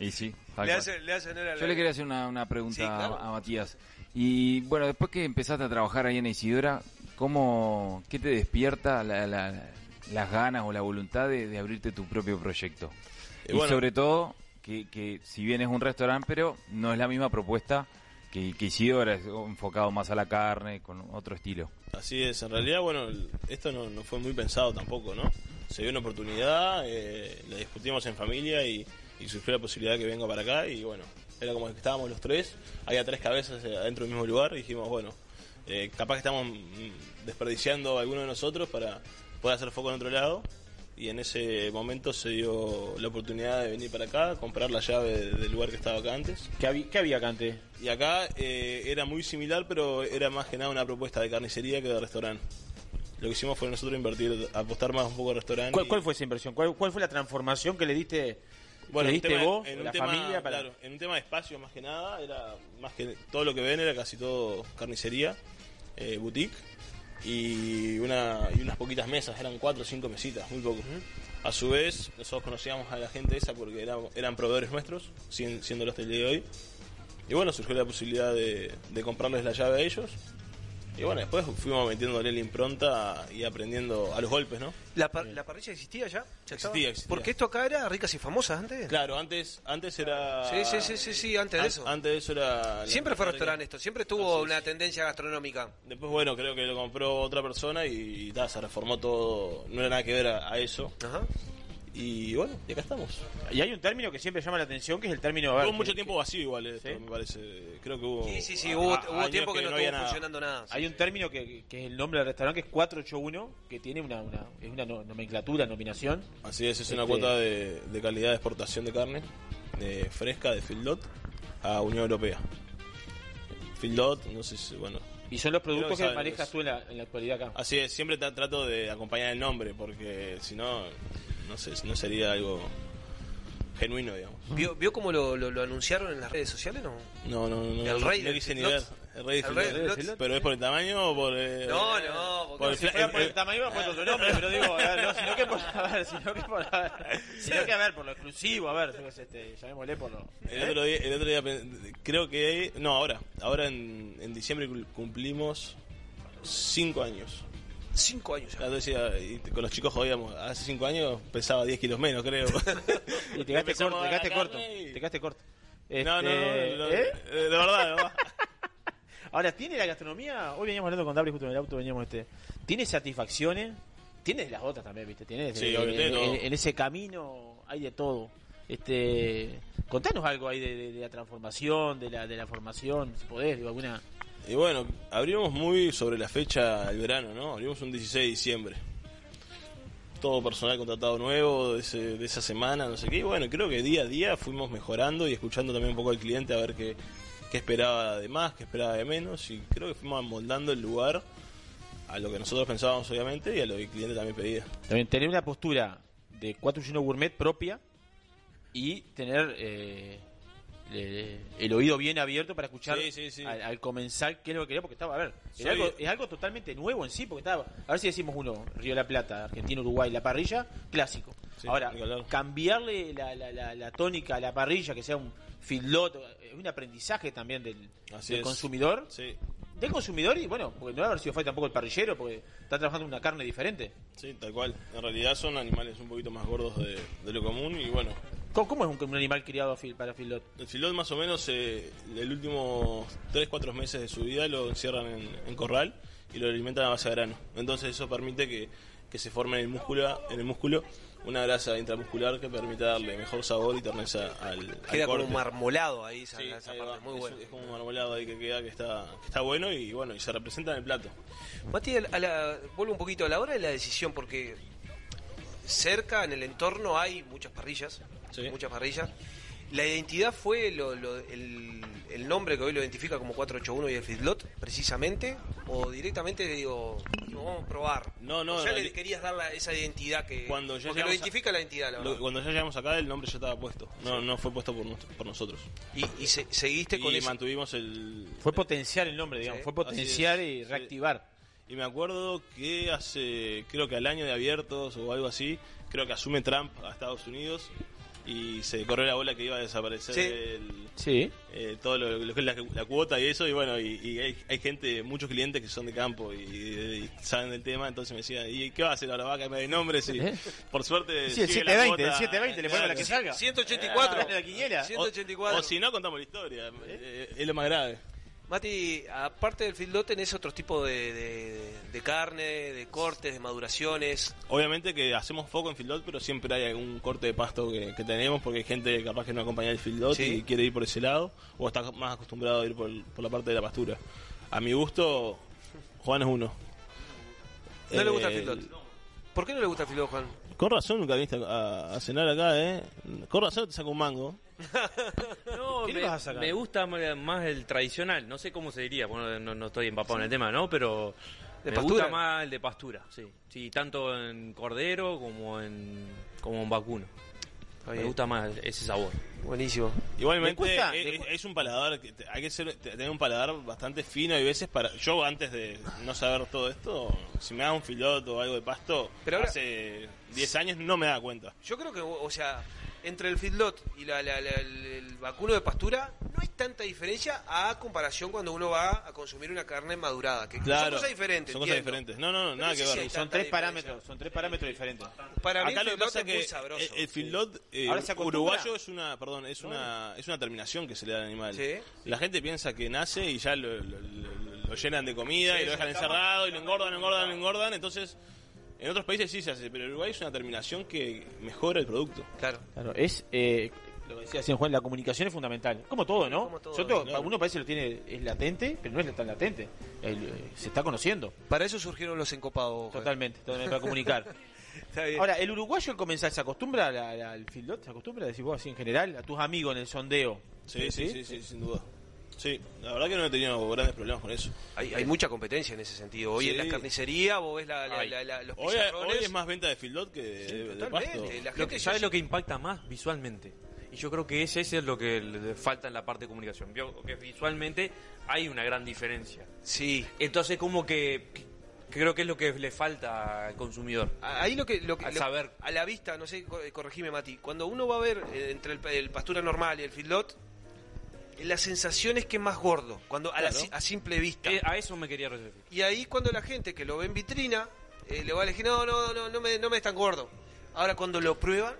Y sí, Le hace, le hace honor a la- Yo le quería hacer una, una pregunta Sí, claro. a, a Matías. Y bueno, después que empezaste a trabajar ahí en Isidora, ¿cómo, ¿qué te despierta la- la- las ganas o la voluntad de, de abrirte tu propio proyecto? Y Y, bueno. sobre todo, que, que si bien es un restaurante, pero no es la misma propuesta que, que Isidora, es enfocado más a la carne, con otro estilo. Así es, en realidad, bueno, esto no, no fue muy pensado tampoco, ¿no? Se dio una oportunidad, eh, la discutimos en familia y, y surgió la posibilidad de que venga para acá y bueno, era como que estábamos los tres, había tres cabezas eh, adentro del mismo lugar y dijimos, bueno, eh, capaz que estamos mm, desperdiciando a alguno de nosotros para poder hacer foco en otro lado y en ese momento se dio la oportunidad de venir para acá, comprar la llave de- del lugar que estaba acá antes. ¿Qué había, qué había acá antes? Y acá eh, era muy similar, pero era más que nada una propuesta de carnicería que de restaurante. Lo que hicimos fue nosotros invertir, apostar más un poco al restaurante. ¿Cuál, y- cuál fue esa inversión? ¿Cuál, cuál fue la transformación que le diste, Bueno, en tema- vos, en un la tema, familia? Para... claro, en un tema de espacio más que nada, era más que todo lo que ven era casi todo carnicería, eh, boutique y una y unas poquitas mesas, eran cuatro o cinco mesitas, muy poco. A su vez, nosotros conocíamos a la gente esa porque eran, eran proveedores nuestros, siendo los del día de hoy. y bueno, surgió la posibilidad de, de comprarles la llave a ellos. Y bueno, después fuimos metiéndole la impronta y aprendiendo a los golpes, ¿no? ¿La, par- la parrilla existía ya? ¿Ya? Existía, existía. Porque esto acá era ricas y famosas antes. Claro, antes antes era... Sí, sí, sí, sí, sí, antes de eso. Antes de eso era... Siempre fue restaurante esto, siempre tuvo una tendencia gastronómica. Después, bueno, creo que lo compró otra persona y, y ta, se reformó todo. No era nada que ver a, a eso. Y bueno, y acá estamos. Y hay un término que siempre llama la atención, que es el término... que- mucho tiempo vacío igual esto, me parece. Creo que hubo... Sí, sí, sí, hubo, a- hubo tiempo que no, estuvo nada. funcionando nada. Hay un término que, que es el nombre del restaurante, que es 481, que tiene una, una, es una no- nomenclatura, nominación. Así es, es una Este, cuota de, de calidad de exportación de carne de fresca de Fieldot a Unión Europea. Fieldot, no sé si, bueno. Y son los productos que saben manejas tú en la, en la actualidad acá. Así es, siempre tra- trato de acompañar el nombre porque si no, no sé, no sería algo genuino, digamos. ¿Vio, vio cómo lo, lo- lo anunciaron en las redes sociales? No, No, no, no. El rey no del quise ni Fieldot. ver. El rey El rey. Pero es por el tamaño o por. eh, No, no, por el si fuera por el el- tamaño a poner otro nombre, pero digo, no, sino que por, a ver, sino que por, a ver, sino que a ver, por lo exclusivo, a ver, este, llamémosle por lo... El otro día, el otro día creo que. No, ahora. Ahora en, en diciembre cumplimos cinco años. Cinco años. Ya decía, con los chicos jodíamos. Hace cinco años pesaba 10 kilos menos, creo. Y te quedaste corto, te quedaste corto, carne y- te quedaste corto. No, no, no, Este, no, ¿eh? eh, de verdad, verdad. Ahora, ¿tiene la gastronomía? Hoy veníamos hablando con Dabri justo en el auto, veníamos este. ¿Tiene satisfacciones? Tiene de las otras también, ¿viste? Tiene Sí, en, en- en- en ese camino hay de todo. Este, contanos algo ahí de, de- de la transformación, de la, de la formación, si podés, digo, alguna. Y bueno, abrimos muy sobre la fecha del verano, ¿no? Abrimos un 16 de diciembre. Todo personal contratado nuevo de, esa semana, no sé qué. Y bueno, creo que día a día fuimos mejorando y escuchando también un poco al cliente a ver qué, qué esperaba de más, qué esperaba de menos. Y creo que fuimos amoldando el lugar a lo que nosotros pensábamos, obviamente, y a lo que el cliente también pedía. También tener una postura de 481 gourmet propia y tener eh, le- el oído bien abierto para escuchar Sí, sí, sí. Al, al comenzar qué es lo que quería, porque estaba, a ver, es algo, es algo totalmente nuevo en sí, porque estaba, a ver si decimos uno, Río de la Plata, Argentina, Uruguay, la parrilla, clásico. Ahora, cambiarle la, la, la, la tónica a la parrilla, que sea un feedlot, es un aprendizaje también del, del consumidor. Sí. Del consumidor y bueno, porque no va a haber sido falta tampoco el parrillero, porque está trabajando una carne diferente. Sí, tal cual. En realidad son animales un poquito más gordos de, de lo común y bueno. ¿Cómo, cómo es un, un animal criado para feedlot? El filot más o menos eh, el último 3-4 meses de su vida lo encierran en, en corral y lo alimentan a base de grano. Entonces eso permite que, que se forme en el músculo, en el músculo una grasa intramuscular que permite darle mejor sabor y terneza al, al Queda como corte. marmolado ahí esa, Sí, esa ahí parte, va. muy Es- bueno. Es como un marmolado ahí que queda que está, que está bueno y bueno, y se representa en el plato. Mati, a la- vuelvo un poquito a la hora de la decisión, porque cerca, en el entorno, hay muchas parrillas. Muchas parrillas. La identidad fue lo- lo- el, el nombre que hoy lo identifica como 481 y el Feedlot, precisamente, o directamente digo, digo, vamos a probar. No, no, O ya le querías dar la- esa identidad que. Cuando ya porque lo a- identifica la identidad, la Lo- verdad. cuando ya llegamos acá el nombre ya estaba puesto, no, no fue puesto por, nos- por nosotros. Y, y se- seguiste con y eso. mantuvimos el... Fue potenciar el nombre, digamos, Sí, fue potenciar y reactivar. Y me acuerdo que hace, creo que al año de abiertos o algo así, creo que asume Trump a Estados Unidos y se corrió la bola que iba a desaparecer Sí. el- Sí. eh, todo lo, lo que es la, la cuota y eso. Y bueno, y, y hay, hay gente, muchos clientes que son de campo y, y saben del tema, entonces me decían, ¿y qué va a hacer ahora? ¿Va a cambiar de nombre? Sí. ¿Eh? Por suerte. Sí, el sigue la 720, el cuota. 720, le ponemos la que salga. 184. Ah, la quiniela. O- 184. O, si no, contamos la historia. Eh, es lo más grave. Mati, aparte del feedlot tenés otro tipo de, de- de carne, de cortes, de maduraciones. Obviamente que hacemos foco en Fieldot, pero siempre hay algún corte de pasto que, que tenemos porque hay gente capaz que no acompaña el Fieldot Sí. y quiere ir por ese lado o está más acostumbrado a ir por, por la parte de la pastura. A mi gusto, Juan es uno. No le gusta el feedlot. ¿Por qué no le gusta el feedlot, Juan? Con razón nunca viniste a, a cenar acá, ¿eh? Con razón te saco un mango. No, ¿Qué le me, vas a sacar? me gusta más el tradicional. No sé cómo se diría, bueno, no, no estoy empapado en el tema, ¿no? Pero ¿De me pastura? gusta más el de pastura, sí. Sí, tanto en cordero como en, como en vacuno. Me bien. gusta más ese sabor. Buenísimo. Igualmente ¿Le cuesta? es, ¿Le es- es un paladar que te- hay que ser, te- tener un paladar bastante fino y veces para yo antes de no saber todo esto, si me da un filoto o algo de pasto, Pero ahora- hace 10 años no me daba cuenta. Yo creo que, o sea, entre el feedlot y la, la- la- el, el vacuno de pastura, no es tanta diferencia a comparación cuando uno va a consumir una carne madurada. Que Claro. son cosas diferentes. Son cosas entiendo. diferentes. No, no, no, Pero nada que sí ver. hay Son tres diferencia. parámetros, son tres parámetros diferentes. Para mí Acá el lo que feedlot pasa es muy que sabroso. el, el feedlot eh, uruguayo es una, perdón, es una, es una terminación que se le da al animal. La gente piensa que nace y ya lo, lo- lo- lo llenan de comida Sí, y lo dejan encerrado y lo engordan, lo engordan, lo engordan. Entonces, en otros países sí se hace, pero en Uruguay es una terminación que mejora el producto. Claro. Claro, es eh, lo que decía Juan, la comunicación es fundamental. Como todo, ¿no? Como todo, claro. uno parece que lo tiene es latente, pero no es tan latente. El, eh, se está conociendo. Para eso surgieron los encopados. Totalmente, totalmente para comunicar. Ahora, ¿el uruguayo al comenzar se acostumbra a al fieldot? ¿Se acostumbra, decís vos así en general? ¿A tus amigos en el sondeo? Sí, sí, sí, sí, sin duda. Sí, la verdad que no he tenido grandes problemas con eso. Hay, hay mucha competencia en ese sentido. Hoy Sí. en la carnicería vos ves la, la- la- la- los Hoy, pizarrones. hoy es más venta de feedlot que de, de totalmente. pasto. La Lo gente que, ya ¿Sabes lo que impacta más? Visualmente. Y yo creo que ese, ese es lo que le falta en la parte de comunicación. Vio que visualmente hay una gran diferencia. Sí. Entonces, como que, que creo que es lo que le falta al consumidor. Ahí lo que, lo que Al lo- saber. a la vista, no sé, co- corregime Mati, cuando uno va a ver eh, entre el, el pastura normal y el feedlot, la sensación es que es más gordo, cuando a, la a simple vista. Eh, a eso me quería referir. Y ahí cuando la gente que lo ve en vitrina, eh, le va a elegir, no, no, no, no me, no me es tan gordo. Ahora cuando lo prueban,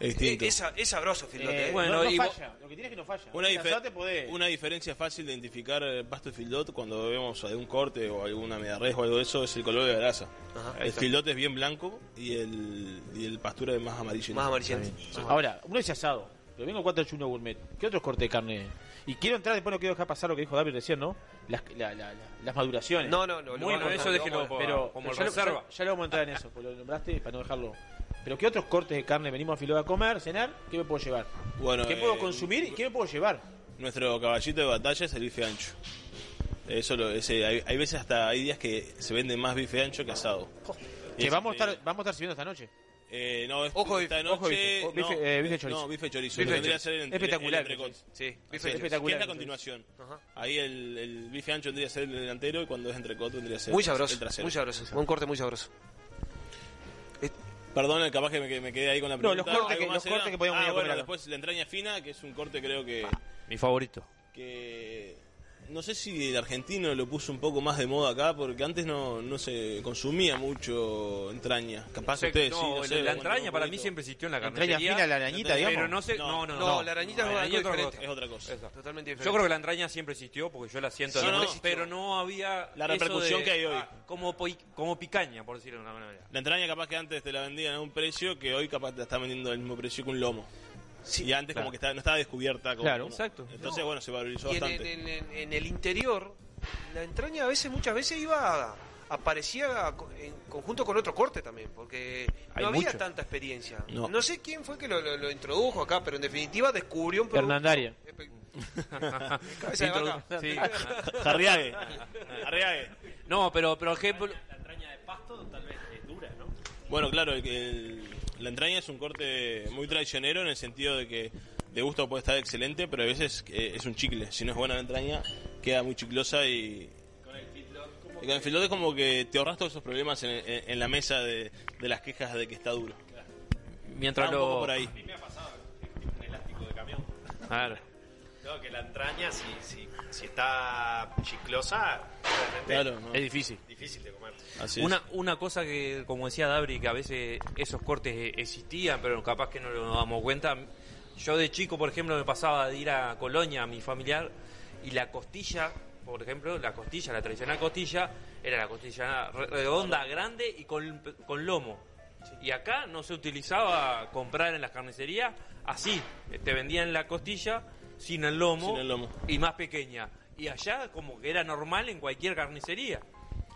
Es eh, es, es sabroso el feedlot. Eh, eh. no, no falla. Lo que tiene es que no falla. Una, dife- diferencia fácil de identificar el pasto de feedlot cuando vemos algún corte o alguna media res o algo de eso es el color de la grasa. Ajá, el feedlot es bien blanco y el, y el pastura es más amarillento. Más amarillento. Ahora, uno dice asado, pero vengo 481 gourmet. ¿Qué otros cortes de carne? Y quiero entrar, después no quiero dejar pasar lo que dijo David recién, ¿no? Las, la- la- la- las maduraciones. No, no, no, Bueno, eso lo déjelo pero, como pero ya, lo- reserva. ya- ya lo vamos a entrar en eso, porque lo nombraste para no dejarlo. Pero ¿qué otros cortes de carne venimos a filo a comer, cenar? ¿Qué me puedo llevar? Bueno, ¿Qué eh, puedo consumir y qué me puedo llevar? Nuestro caballito de batalla es el bife ancho. Eso lo, ese, hay, hay veces hasta hay días que se vende más bife ancho que asado. Que vamos a increíble. estar, vamos a estar sirviendo esta noche. Eh, no, es- Ojo esta noche, ojo bife, o bife, no, eh, bife chorizo. No, bife chorizo. Bife vendría a chorizo. ser el, Espectacular el. Sí, bife es. espectacular. Que es la continuación. Ajá. Ahí el, el bife ancho vendría a ser el delantero y cuando es entrecot vendría a ser Muy el sabroso, trasero. muy sabroso. Un corte muy sabroso. Perdón, capaz que me, me quedé ahí con la No, pregunta. los cortes ¿Algo que- los cortes que podíamos ah, bueno, después la entraña fina, que es un corte creo que... Mi favorito. que no sé si el argentino lo puso un poco más de moda acá porque antes no, no se consumía mucho entraña. Capaz Sé- ustedes no, sí, no la- sé, la bueno, entraña para mí siempre existió en la Entraña carnicería. fina, la arañita, digamos. Pero no sé, no, no, No, la arañita es arañita diferente. Es otra cosa. Totalmente Yo diferente. creo que la entraña siempre existió porque yo la siento Sí, de no, pero no había La repercusión de- que hay hoy. ah, como como picaña por decirlo de una manera. La entraña capaz que antes te la vendían a un precio que hoy capaz te la está vendiendo al mismo precio que un lomo. Y antes claro. como que estaba- no estaba descubierta. Como, Claro. como- Exacto. Entonces, No. bueno, se valorizó Y en, bastante. en- en- en el interior, la entraña a veces, muchas veces iba a- aparecía en conjunto con otro corte también, porque Hay no había mucho. tanta experiencia. No. No. sé quién fue que lo, lo- lo introdujo acá, pero en definitiva descubrió un producto. Hernandaria. Cabeza de vaca. Sí. Arriague. Arriague. No, pero pero ejemplo, La entraña de pasto tal vez es dura, ¿no? Bueno, claro, el- el- la entraña es un corte muy traicionero en el sentido de que de gusto puede estar excelente, pero a veces eh, es un chicle. Si no es buena la entraña, queda muy chiclosa y... Y con el es como que te ahorras todos esos problemas en, en- en la mesa de, de las quejas de que está duro. mientras un poco lo por ahí. A mí me ha pasado un elástico de camión. Claro. No, que la entraña, si, si, si está chiclosa, realmente Claro, ¿no? Es difícil. difícil de comer. Así es. Una, una cosa que, como decía Dabri, que a veces esos cortes existían, pero capaz que no nos damos cuenta. Yo de chico, por ejemplo, me pasaba de ir a Colonia, a mi familiar, y la costilla, por ejemplo, la costilla, la tradicional costilla, era la costilla re- redonda, grande y con, con lomo. Y acá no se utilizaba comprar en las carnicerías así. Te vendían la costilla sin el lomo, Sin el lomo. y más pequeña. Y allá como que era normal en cualquier carnicería.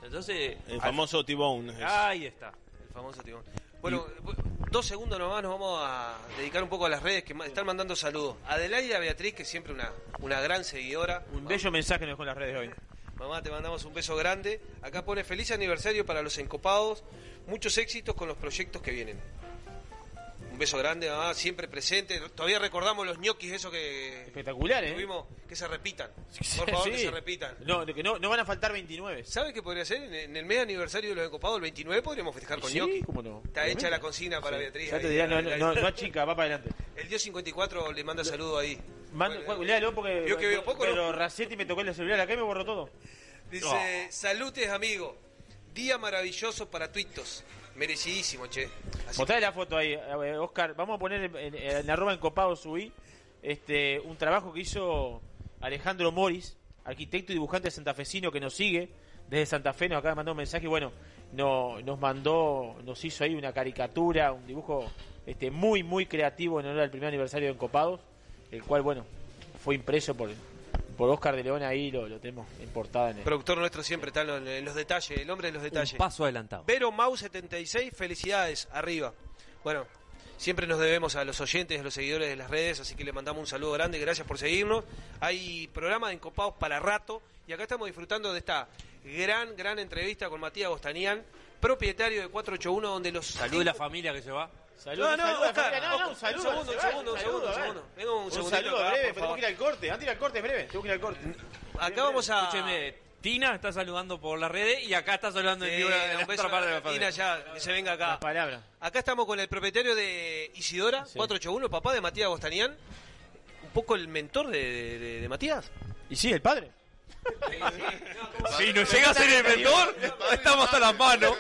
Entonces, El famoso T-Bone. es- ahí está. El famoso timón. Bueno, dos segundos nomás nos vamos a dedicar un poco a las redes que están mandando saludos. Adelaida Beatriz, que siempre una, una gran seguidora. Un bello mensaje nos dejó en las redes hoy. Mamá, te mandamos un beso grande. Acá pone feliz aniversario para los encopados. Muchos éxitos con los proyectos que vienen. Un beso grande, mamá, siempre presente. Todavía recordamos los ñoquis, eso que Espectacular, ¿eh? Que se repitan. Por favor, que se repitan. No, que no, no van a faltar 29. ¿Sabe qué podría ser? En- el mes aniversario de los encopados, el 29, podríamos festejar con Sí, ñoqui. cómo no. Está Obviamente. hecha la consigna para Sí. Beatriz. Ya te dirá, no, no, chica, va para adelante. El Dios 54 le manda saludo ahí. Mando, Juan, léalo porque. Vio que veo poco, Pero. Racetti me tocó el celular acá y me borró todo. Dice, salutes amigo, día maravilloso para tuitos. Merecidísimo, che. Mostrale la foto ahí, ver, Oscar. Vamos a poner en, en, en arroba encopado subí este, un trabajo que hizo Alejandro Moris, arquitecto y dibujante santafesino que nos sigue desde Santa Fe. Nos acaba de mandar un mensaje y bueno, no, nos mandó, nos hizo ahí una caricatura, un dibujo este, muy, muy creativo en honor al primer aniversario de Encopados, el cual, bueno, fue impreso por, por Oscar de León ahí, lo, lo tenemos en portada en el, Productor nuestro siempre está en los, en los detalles, el hombre en los detalles. Un paso adelantado. Vero Mau 76, felicidades, arriba. Bueno, siempre nos debemos a los oyentes, a los seguidores de las redes, así que le mandamos un saludo grande, gracias por seguirnos. Hay programa de Encopados para rato y acá estamos disfrutando de esta gran, gran entrevista con Matías Gostanian, propietario de 481, donde los... Salud de la familia que se va. Saludos, no, no, saludos, Oscar, familia. no, no, un un saludo, segundo, un segundo, un segundo, un segundo. Venga un Un segundito saludo breve, tengo que ir al corte, antes de ir al corte, breve, tengo que ir al corte. Acá vamos a... Escúcheme, Tina está saludando por las redes y acá está saludando en vivo de la un otra parte de la a Tina ya, que se venga acá. Las palabras. Acá estamos con el propietario de Isidora, 481, papá de Matías Bostanian. Un poco el mentor de, de- de- de Matías. Y sí, el padre. Si nos llega a ser el mentor, estamos hasta las manos.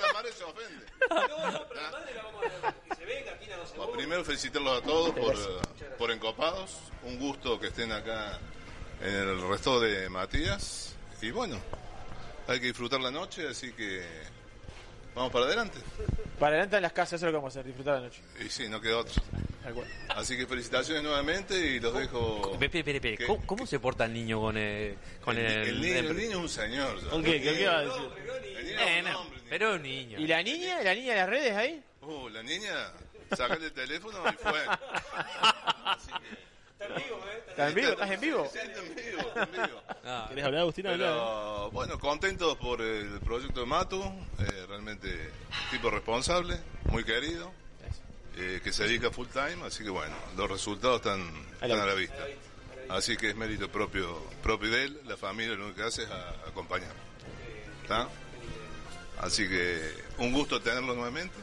Se. Bueno, primero felicitarlos a todos por, eh, por encopados. Un gusto que estén acá en el resto de Matías. Y bueno, hay que disfrutar la noche, así que vamos para adelante. Para adelante en las casas, eso es lo que vamos a hacer, disfrutar la noche. Y sí, no queda otro. Así que felicitaciones nuevamente y los dejo. Espere. ¿Cómo, cómo se porta el niño con el... Con El, el, el niño, el niño es un señor. ¿Con qué? ¿Qué, qué va a decir? El niño Eh, es un no, hombre. pero un niño. ¿Y la niña? ¿La niña de las redes ahí? Uh, la niña, sacale el teléfono y fue. ¿Estás en vivo? ¿Estás en vivo? Sí, está en vivo, está en vivo. Ah, ¿Querés hablar, Agustín? Pero bueno, contentos por el proyecto de Matu, eh, realmente tipo responsable, muy querido, eh, que se dedica full time, así que bueno, los resultados están, están a la vista. Así que es mérito propio, propio de él, la familia lo único que hace es a- acompañar. ¿Está? Así que un gusto tenerlo nuevamente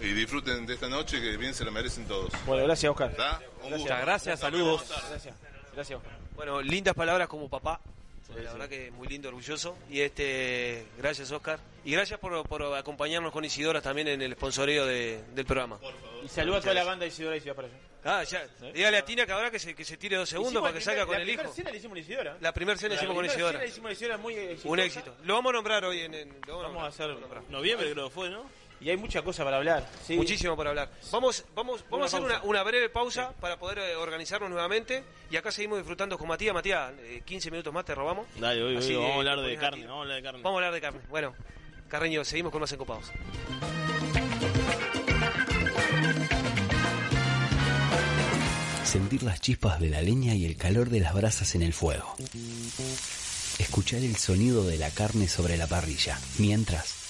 y disfruten de esta noche que bien se la merecen todos. Bueno, gracias, Oscar. ¿Está? Un gusto. Muchas gracias, saludos. Gracias. Gracias, Oscar. Bueno, lindas palabras como papá. La verdad que muy lindo, orgulloso. Y este, gracias Oscar. Y gracias por, por acompañarnos con Isidora también en el sponsoreo de- del programa. Y saluda a toda la banda de Isidora y Ciudad para allá. Ah, ya. Dígale a Tina que ahora que se, que se tire dos segundos Hicimos para la que primer- salga con la el primera hijo. cena la hicimos Isidora. La primera cena La hicimos con primera Isidora. cena hicimos en Isidora muy exitosa. Un éxito. Lo vamos a nombrar hoy en, en- lo Vamos a hacer. Noviembre creo que fue, ¿no? Y hay mucha cosa para hablar. Sí. Muchísimo por hablar. Vamos, vamos, vamos a hacer una, una breve pausa para poder eh, organizarnos nuevamente. Y acá seguimos disfrutando con Matías. Matías, eh, 15 minutos más te robamos. Dale, hoy, Así vamos a hablar de carne, vamos a hablar de carne. Vamos a hablar de carne. Bueno, Carreño, seguimos con más encopados. Sentir las chispas de la leña y el calor de las brasas en el fuego. Escuchar el sonido de la carne sobre la parrilla, mientras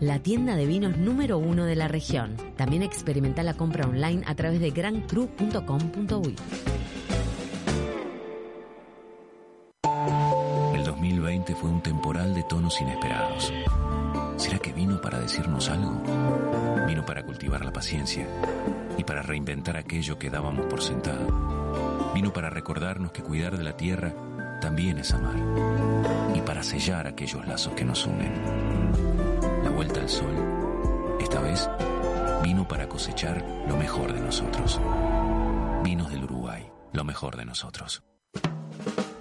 la tienda de vinos número uno de la región. También experimenta la compra online a través de grancru.com.uy. El 2020 fue un temporal de tonos inesperados. ¿Será que vino para decirnos algo? Vino para cultivar la paciencia y para reinventar aquello que dábamos por sentado. Vino para recordarnos que cuidar de la tierra también es amar y para sellar aquellos lazos que nos unen. Vuelta al sol, esta vez, vino para cosechar lo mejor de nosotros. Vinos del Uruguay, lo mejor de nosotros.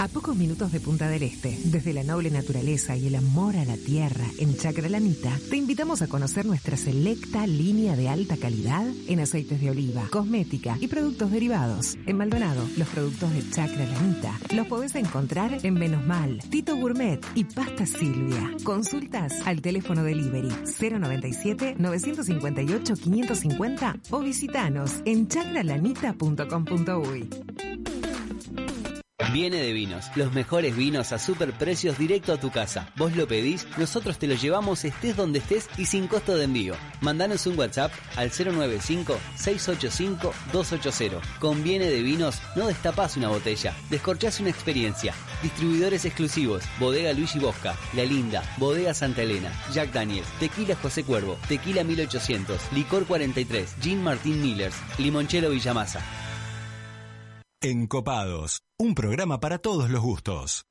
A pocos minutos de Punta del Este, desde la noble naturaleza y el amor a la tierra en Chacralanita, te invitamos a conocer nuestra selecta línea de alta calidad en aceites de oliva, cosmética y productos derivados. En Maldonado, los productos de Chacralanita los podés encontrar en Menos Mal, Tito Gourmet y Pasta Silvia. Consultas al teléfono delivery 097 958 550 o visitanos en chacralanita.com.uy. Viene de Vinos, los mejores vinos a super precios directo a tu casa. Vos lo pedís, nosotros te lo llevamos estés donde estés y sin costo de envío. Mandanos un WhatsApp al 095-685-280. Con Viene de Vinos no destapás una botella, descorchás una experiencia. Distribuidores exclusivos, Bodega Luigi Bosca, La Linda, Bodega Santa Elena, Jack Daniels, Tequila José Cuervo, Tequila 1800, Licor 43, Jean Martín Millers, Limonchelo Villamasa. Encopados, un programa para todos los gustos.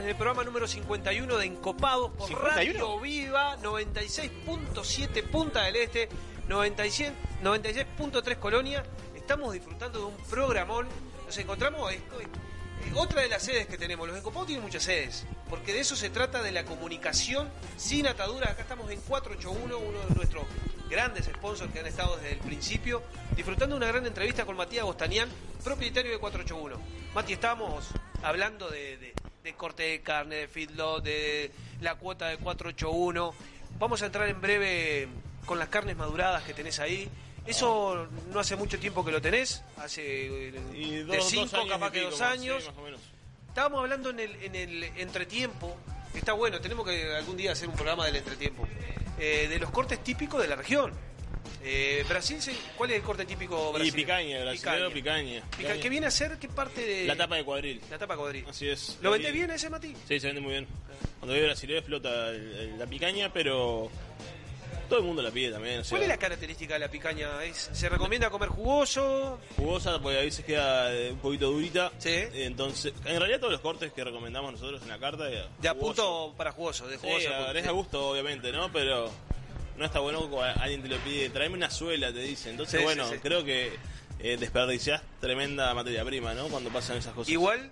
En el programa número 51 de Encopados por 51. Radio Viva 96.7 Punta del Este, 96 96.3 Colonia. Estamos disfrutando de un programón. Nos encontramos esto, eh, otra de las sedes que tenemos. Los Encopados tienen muchas sedes, porque de eso se trata de la comunicación sin ataduras. Acá estamos en 481, uno de nuestros grandes sponsors que han estado desde el principio, disfrutando una gran entrevista con Matías Bostanian, propietario de 481. Mati, estábamos hablando de, de- de corte de carne, de feedlot, de la cuota de 481. Vamos a entrar en breve con las carnes maduradas que tenés ahí. Eso no hace mucho tiempo que lo tenés, hace eh, de dos- dos cinco, capaz que dos años. sí, más o menos. Estábamos hablando en el, en el entretiempo, está bueno, tenemos que algún día hacer un programa del entretiempo, eh, de los cortes típicos de la región. Eh, Brasil, ¿cuál es el corte típico Y brasileño? picaña, brasilero, picaña. Pica- ¿Qué viene a ser? ¿Qué parte de...? La tapa de cuadril. La tapa de cuadril. Así es. ¿Lo vendés bien ese, Mati? Sí, se vende muy bien. Cuando vive brasileño el- el- la picaña, pero todo el mundo la pide también. o sea, ¿Cuál es la característica de la picaña? ¿Es- ¿Se recomienda comer jugoso? Jugosa, porque a veces queda eh, un poquito durita. Sí. Entonces, en realidad todos los cortes que recomendamos nosotros en la carta... eh, De a punto para jugoso, de jugoso. Sí, a gusto, obviamente, ¿no? Pero no está bueno cuando alguien te lo pide, tráeme una suela, te dice. Entonces, Sí, bueno, sí, sí. creo que eh, desperdiciás tremenda materia prima, ¿no? Cuando pasan esas cosas. Igual,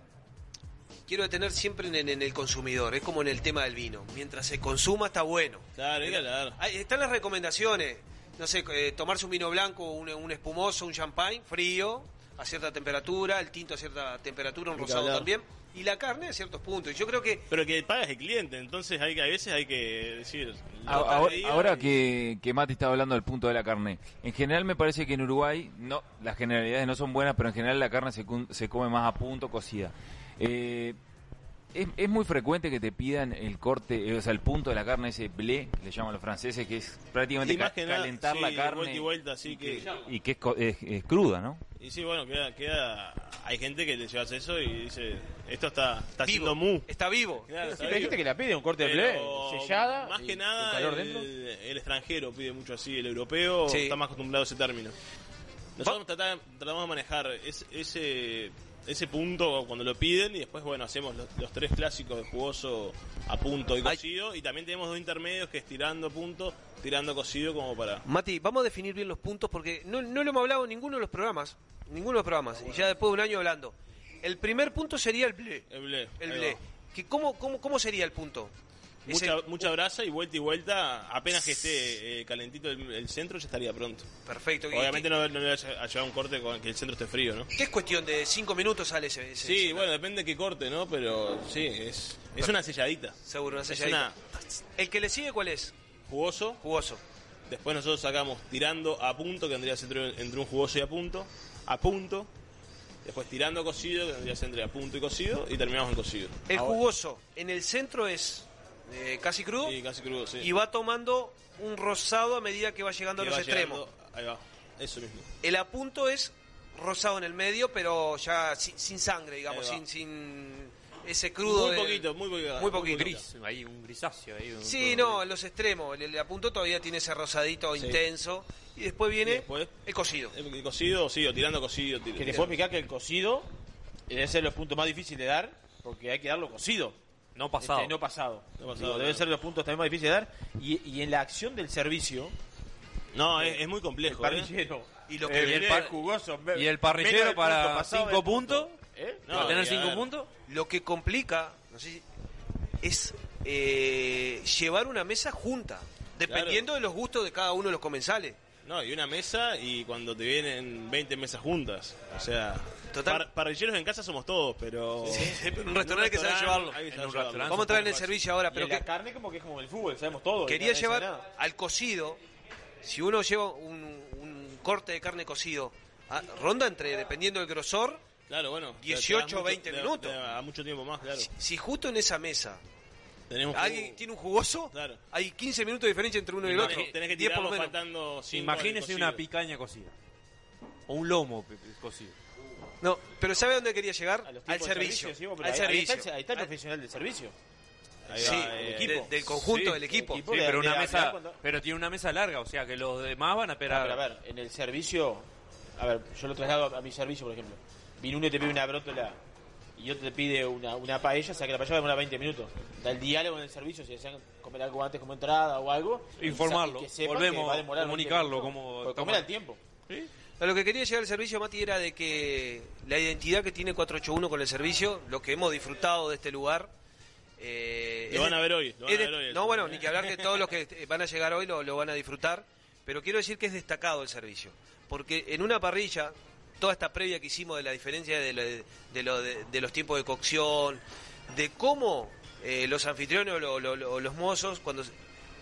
quiero detener siempre en, en el consumidor, es como en el tema del vino. Mientras se consuma está bueno. Claro, hay que hablar. Ahí están las recomendaciones. No sé, eh, tomarse un vino blanco, un, un espumoso, un champagne frío, a cierta temperatura, el tinto a cierta temperatura, un Hay rosado también, y la carne a ciertos puntos. Y yo creo que Pero que pagas el cliente, entonces hay que, a veces hay que decir... A- nota Ahora, medida ahora y- que, que Mati estaba hablando del punto de la carne, en general me parece que en Uruguay, no, las generalidades no son buenas, pero en general la carne se come más a punto, cocida. Eh, es, es muy frecuente que te pidan el corte, eh, o sea, el punto de la carne, ese blé, le llaman los franceses, que es prácticamente Y más ca- que nada, calentar sí, la carne vuelta y vuelta, así que... y que es, co- es- es cruda, ¿no? Y sí, bueno, queda, queda... Hay gente que le llevas eso y dice, esto está, está haciendo mu. está vivo. Claro, hay gente que la pide un corte de blé, sellada. Más y que nada, calor el, extranjero pide mucho así, el europeo Sí. está más acostumbrado a ese término. Nosotros trata- tratamos de manejar es- ese ese punto cuando lo piden y después, bueno, hacemos los, los tres clásicos de jugoso a punto y cocido y también tenemos dos intermedios que es tirando a punto, tirando cocido como para... Mati, vamos a definir bien los puntos porque no, no lo hemos hablado en ninguno de los programas. Ninguno de los programas. Y ya después de un año hablando. El primer punto sería el blé. El blé. El va. Que ¿cómo, cómo, ¿Cómo sería el punto? Mucha, mucha brasa y vuelta y vuelta, apenas que esté eh, calentito el, el centro ya estaría pronto. Perfecto. ¿Y Obviamente no, no le vayas a llevar un corte con que el centro esté frío, ¿no? ¿Qué es cuestión de cinco minutos sale ese? ese- Sí, ese- bueno, depende de qué corte, ¿no? Pero sí, es, es una selladita. Seguro, una Es selladita. ¿El que le sigue cuál es? Jugoso. Jugoso. Después nosotros sacamos tirando a punto, que vendría a ser entre, entre un jugoso y a punto. A punto. Después tirando a cocido, que vendría a ser entre a punto y cocido. Y terminamos en cocido. El Ahora- jugoso en el centro es eh, casi crudo Sí, casi crudo, sí. y va tomando un rosado a medida que va llegando Que a los extremos. llegando- Ahí va, eso mismo. El apunto es rosado en el medio, pero ya sin, sin sangre, digamos, sin, sin ese crudo. Muy poquito, muy poquito. Muy poquito. Gris, ahí un grisáceo. Ahí, un- Sí, no, en los extremos. El, el apunto todavía tiene ese rosadito Sí. intenso. Y después viene Y después- el cocido. El, el cocido, sí, o tirando cocido. Que te puedo explicar que el cocido debe ser los puntos más difíciles de dar, porque hay que darlo cocido. No pasado. Este, no pasado. No pasado, Digo, deben ser los puntos también más difíciles de dar. Y, y en la acción del servicio, No, es, es muy complejo. el ¿eh? parrillero. Y lo eh, que viene viene- jugoso. Y el menos parrillero para punto, pasado cinco del punto. puntos. ¿Eh? No, ¿Va a tener cinco puntos? Lo que complica, no sé si- es eh, llevar una mesa junta, dependiendo de los gustos de cada uno de los comensales. No, y una mesa y cuando te vienen 20 mesas juntas. O sea, Total. par- parrilleros en casa somos todos, pero. pero un restaurante hay que saber llevarlo. En un restaurante. Vamos a entrar en el servicio ahora, Y pero en la carne como que es como el fútbol, sabemos todo. quería sabe llevar nada. al cocido, si uno lleva un, un corte de carne cocido, ah, ronda entre, dependiendo del grosor, Claro, bueno. te- te 18 das mucho- 20 te da- minutos. A mucho tiempo más, claro. si, si justo en esa mesa Tenemos alguien tiene un jugoso, Claro. hay 15 minutos de diferencia entre uno y el otro. Tenés, que 10 por tirarlo lo menos. faltando cinco Imagínese una picaña cocida. O un lomo cocido. No, pero ¿sabe a dónde quería llegar? A los Al servicio. sí, al ahí- servicio. Ahí está, el- ahí está el Al- profesional del servicio. Ahí sí, va, eh, de- del conjunto Sí, del equipo. el equipo. Sí, de- pero de una mesa, cuando- pero tiene una mesa larga, o sea que los demás van a esperar. pero a ver, en el servicio, a ver, yo lo traslado a, a mi servicio, por ejemplo. Viene uno y te pide una brótola y otro te pide una, una paella, o sea que la paella demora 20 minutos. Da el diálogo en el servicio, si desean comer algo antes como entrada o algo. Informarlo, y que sepan volvemos que va a demorar a 20 comunicarlo, como comer al tiempo. A lo que quería llegar al servicio, Mati, era de que la identidad que tiene 481 con el servicio, lo que hemos disfrutado de este lugar. eh, Lo van de- a ver hoy, lo van es a de- ver hoy. no, bueno, ni que hablar que todos los que van a llegar hoy lo, lo van a disfrutar. pero quiero decir que es destacado el servicio. Porque en una parrilla, toda esta previa que hicimos de la diferencia de, lo- de lo- de- de los tiempos de cocción, de cómo eh, los anfitriones o lo- lo- lo- los mozos, cuando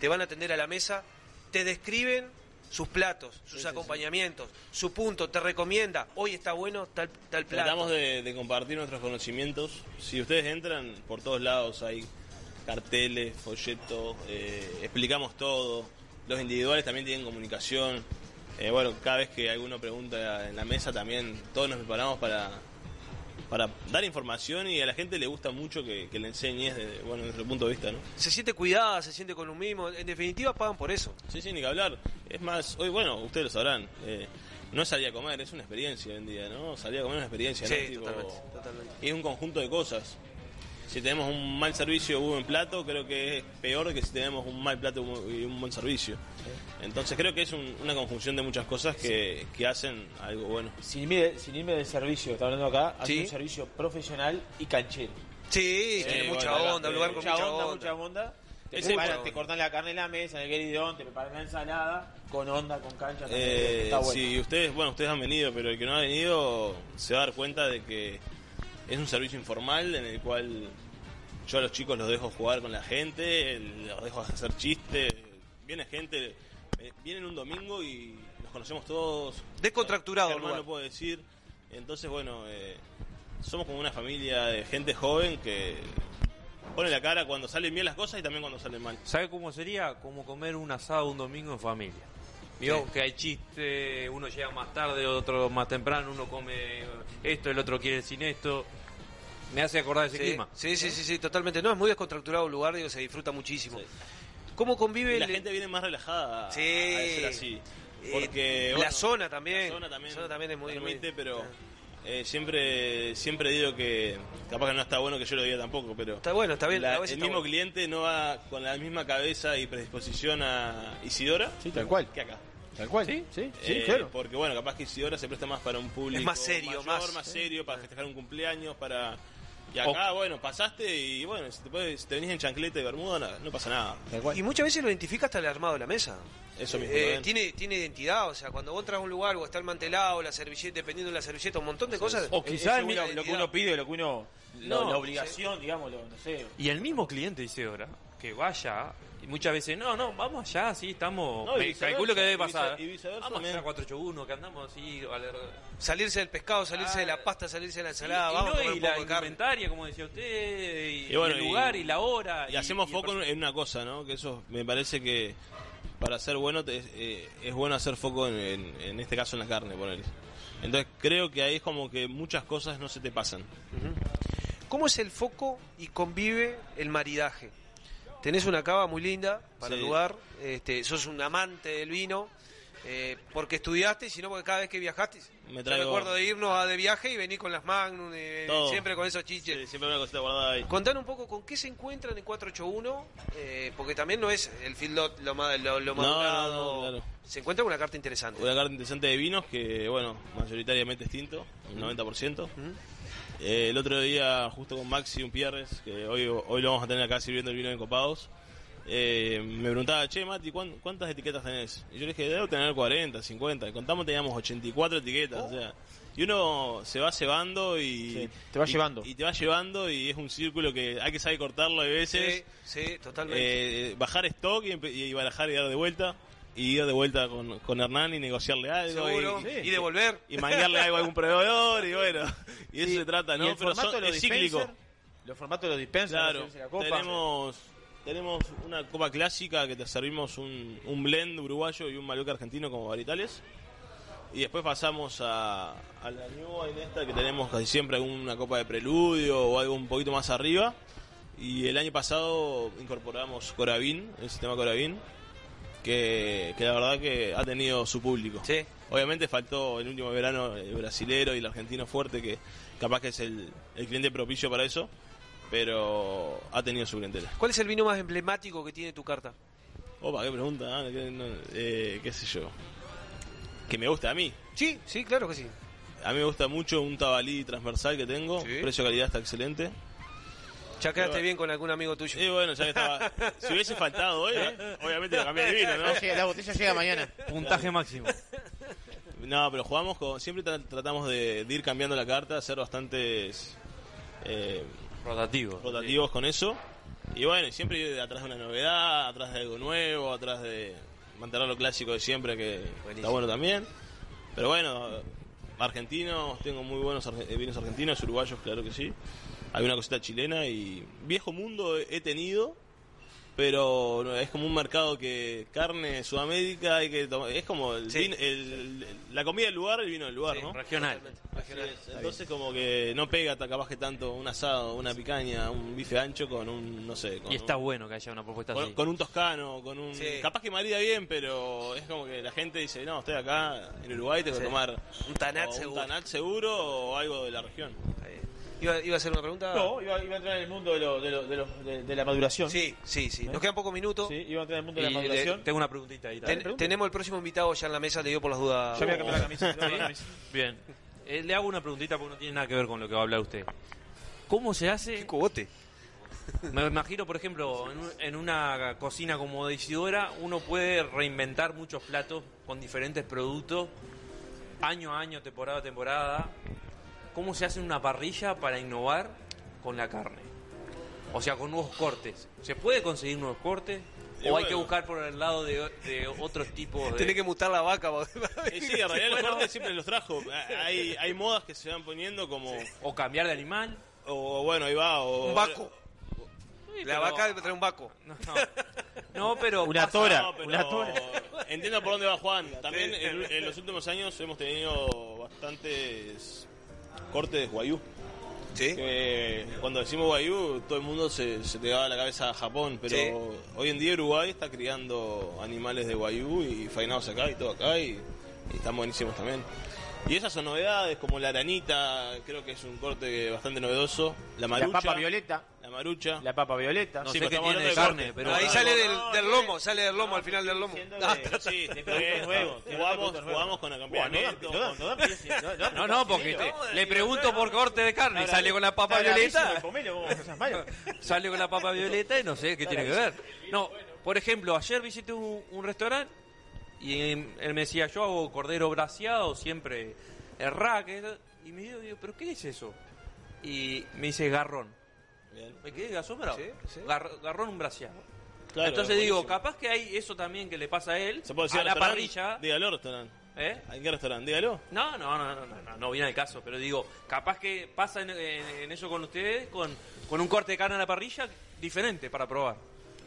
te van a atender a la mesa, te describen sus platos, sus acompañamientos, su punto, te recomienda, hoy está bueno tal, tal plato. Tratamos de, de compartir nuestros conocimientos. Si ustedes entran, por todos lados hay carteles, folletos, eh, explicamos todo. Los individuales también tienen comunicación. Eh, bueno, cada vez que alguno pregunta en la mesa también, todos nos preparamos para, para dar información y a la gente le gusta mucho que, que le enseñes desde bueno, desde nuestro punto de vista, ¿no? Se siente cuidada, se siente con un mismo, en definitiva pagan por eso. Sí, sí, ni que hablar. Es más, hoy, bueno, ustedes lo sabrán, eh, no es salir a comer, es una experiencia hoy en día, ¿no? Salir a comer es una experiencia, ¿no? Sí, Tipo, totalmente, totalmente. Y es un conjunto de cosas. Si tenemos un mal servicio o un buen plato, creo que es peor que si tenemos un mal plato y un buen servicio. Entonces creo que es un- una conjunción de muchas cosas que, que hacen algo bueno. Sin irme, sin irme del servicio, está hablando acá, hace Sí. un servicio profesional y canchero. Sí, tiene mucha bueno, onda, eh, un lugar con mucha mucha onda, onda. mucha onda. Te, Ese- preparan- te cortan la carne en la mesa, en el gueridón, te preparan la ensalada, con onda, con cancha. también. Eh, está bueno. Si ustedes, bueno, ustedes han venido, pero el que no ha venido se va a dar cuenta de que es un servicio informal en el cual yo a los chicos los dejo jugar con la gente, los dejo hacer chistes, viene gente, eh, vienen un domingo y nos conocemos todos. Descontracturado Germán lugar. lo puedo decir. Entonces, bueno, eh, somos como una familia de gente joven que pone la cara cuando salen bien las cosas y también cuando salen mal. ¿Sabe cómo sería? Como comer un asado un domingo en familia. Vio Sí. que hay chiste, uno llega más tarde, otro más temprano, uno come esto, el otro quiere sin esto. Me hace acordar ese Sí, clima. Sí, sí, sí, sí, totalmente. No, es muy descontracturado el lugar, digo, se disfruta muchísimo. ¿Cómo convive Y la el- gente viene más relajada a- Sí. a ser así. Eh, Porque, la bueno, zona también. La zona también, La zona también es muy- permite, muy- pero eh, siempre siempre digo que capaz que no está bueno que yo lo diga tampoco, pero Está bueno, está bien, la- el está mismo bueno. cliente no va con la misma cabeza y predisposición a Isidora Sí, tal cual. que acá. Tal cual. Sí, sí, Eh, claro. Porque bueno, capaz que Isidora se presta más para un público Es más serio, mayor, más- serio, para festejar un cumpleaños, para... Y acá, bueno, pasaste y bueno, si te, puedes- si te venís en chancleta y bermuda, no, no pasa nada. Y muchas veces lo identifica hasta el armado de la mesa. Eso mismo, Eh, también. tiene, tiene identidad, o sea, cuando vos entras a un lugar o está el mantelado, la servilleta, dependiendo de la servilleta, un montón de cosas. O quizás es mira, una lo que uno pide, lo que uno. lo- No, la obligación, digamos, lo- no sé. Y el mismo cliente dice ahora que vaya y muchas veces, no, no, vamos allá, sí, estamos. No, y me calculo que debe pasar. y viceversa vamos también. allá a 481, que andamos así. a la- Salirse del pescado, salirse de la pasta, salirse de la Sí, ensalada, y, vamos no, a comer y la indumentaria, como decía usted, y, Y bueno, y el lugar y la hora. Y, hacemos y- foco en- una cosa, ¿no? Que eso me parece que para ser bueno te- eh, es bueno hacer foco en, en- en este caso en la carne, poner. Entonces creo que ahí es como que muchas cosas no se te pasan. ¿Cómo es el foco y convive el maridaje? Tenés una cava muy linda para Sí. el lugar, este, sos un amante del vino, eh, porque estudiaste y si no porque cada vez que viajaste. Me Yo traigo- recuerdo de irnos a de viaje y venir con las Magnum, eh, siempre con esos chiches. Sí, siempre una cosita guardada ahí. Contanos un poco con qué se encuentran en 481, eh, porque también no es el field lot lo, lo, lo No, madurado. no, no, claro. Se encuentra con una carta interesante. Una carta interesante de vinos que, bueno, mayoritariamente es tinto, un 90%. Eh, el otro día, justo con Maxi un Pierres, que hoy, hoy lo vamos a tener acá sirviendo el vino en Copados, eh, me preguntaba, che, Mati, ¿cuán- ¿cuántas etiquetas tenés? Y yo le dije, debo tener 40, 50. Contamos, teníamos 84 etiquetas, o sea... Y uno se va cebando y... Sí, te va y- llevando. Y te va llevando y es un círculo que hay que saber cortarlo a veces. Sí, sí, totalmente. Eh, bajar stock y barajar y dar de vuelta. Y ir de vuelta con, con Hernán y negociarle algo. Y, Y devolver. Y manguearle algo a algún proveedor. Y bueno, y eso Sí, se trata, y ¿no? el Pero formato son- de los es cíclico. Los formatos de los dispensers, Claro, la la copa. tenemos, tenemos una copa clásica que te servimos un, un blend uruguayo y un maluca argentino como varitales. Y después pasamos a, a la New Wine esta que tenemos casi siempre alguna copa de preludio o algo un poquito más arriba. Y el año pasado incorporamos Coravin, el sistema Coravin, que, que la verdad que ha tenido su público. Sí. Obviamente faltó el último verano el brasilero y el argentino fuerte, que capaz que es el, el cliente propicio para eso, pero ha tenido su clientela. ¿Cuál es el vino más emblemático que tiene tu carta? Opa, qué pregunta, ah, qué, no, eh, qué sé yo. Que me gusta a mí. Sí, sí, claro que sí. A mí me gusta mucho un tabalí transversal que tengo, Sí. precio-calidad está excelente. Ya quedaste bien con algún amigo tuyo. Y bueno, ya que estaba. Si hubiese faltado hoy, obviamente lo cambié de vino, ¿no? Llega- la botella llega mañana. Puntaje máximo. No, pero jugamos con. Siempre tra- tratamos de, de ir cambiando la carta, ser bastantes. eh, Rotativos. rotativos con eso. Y bueno, y siempre ir atrás de una novedad, atrás de algo nuevo, atrás de mantener lo clásico de siempre, que está bueno también. Pero bueno, argentinos, tengo muy buenos arge- eh, vinos argentinos, uruguayos, claro que sí. Hay una cosita chilena y viejo mundo he tenido, pero es como un mercado que carne Sudamérica hay que tomar- es como el la comida del lugar, el vino del lugar, ¿no? Regional. Entonces como que no pega capaz que tanto un asado, una picaña, un bife ancho con un, no sé, con Y está un- bueno que haya una propuesta con, así. con un toscano, con un... Capaz que marida bien, pero es como que la gente dice, no, estoy acá en Uruguay, tengo que tomar Un Tanat seguro. Un Tanat seguro o algo de la región. ¿Iba, iba a hacer una pregunta? No, iba, iba a entrar en el mundo de, lo- de, lo- de, lo- de- de la maduración. Sí, sí, sí. Nos quedan pocos minutos. Sí, iba a entrar en el mundo de la maduración. le- tengo una preguntita ahí Ten- también. tenemos el próximo invitado ya en la mesa, le digo por las dudas. Ya voy a cambiar la camisa. Bien. Eh, le hago una preguntita porque no tiene nada que ver con lo que va a hablar usted. ¿Cómo se hace? cogote. Me imagino, por ejemplo, en, un- en una cocina como de Isidora, uno puede reinventar muchos platos con diferentes productos, año a año, temporada a temporada. ¿Cómo se hace una parrilla para innovar con la carne? O sea, con nuevos cortes. ¿Se puede conseguir nuevos cortes? ¿O hay que buscar por el lado de, de otros tipos de...? Tiene que mutar la vaca. Y sí, en realidad los cortes siempre los trajo. Hay, hay modas que se van poniendo como... O cambiar de animal. O bueno, ahí va. O, Un vaco. Sí, La pero- vaca debe traer un vaco. No, no, pero... Una tora. No, pero Una tora. entiendo por dónde va Juan. También en, en los últimos años hemos tenido bastantes cortes de guayú. Sí. Cuando decimos guayú, todo el mundo se, se te va a la cabeza a Japón, pero Sí. hoy en día Uruguay está criando animales de guayú y faenados acá y todo acá y, y están buenísimos también. Y esas son novedades, como la aranita, creo que es un corte bastante novedoso. La La marucha. papa violeta. La marucha. La papa violeta. No Sí, sé qué tiene de carne, corte. pero... Ahí no, sale no, del, lomo, sale del lomo al final del lomo. Ah, de- Sí, de está productos bien, nuevos, Jugamos, con no, acompañamiento. no, no, porque le pregunto por corte de carne y sale con la papa violeta. Sale con la papa violeta y no sé qué tiene que ver. No, por ejemplo, ayer visité un, un restaurante y em, él me decía, yo hago cordero braseado, siempre el rack. Y me digo, digo, ¿pero qué es eso? Y me dice garrón. Me quedé asombrado. Sí, sí. Gar- garrón un braseado. Claro, Entonces digo, capaz que hay eso también que le pasa a él, ¿Se puede decir a la parrilla. Dígalo, restaurante. ¿eh? ¿En qué restaurante? Dígalo. No, no, no, no, no, no, no viene al caso, pero digo, capaz que pasa en, en- en eso con ustedes, con, con un corte de carne a la parrilla diferente para probar,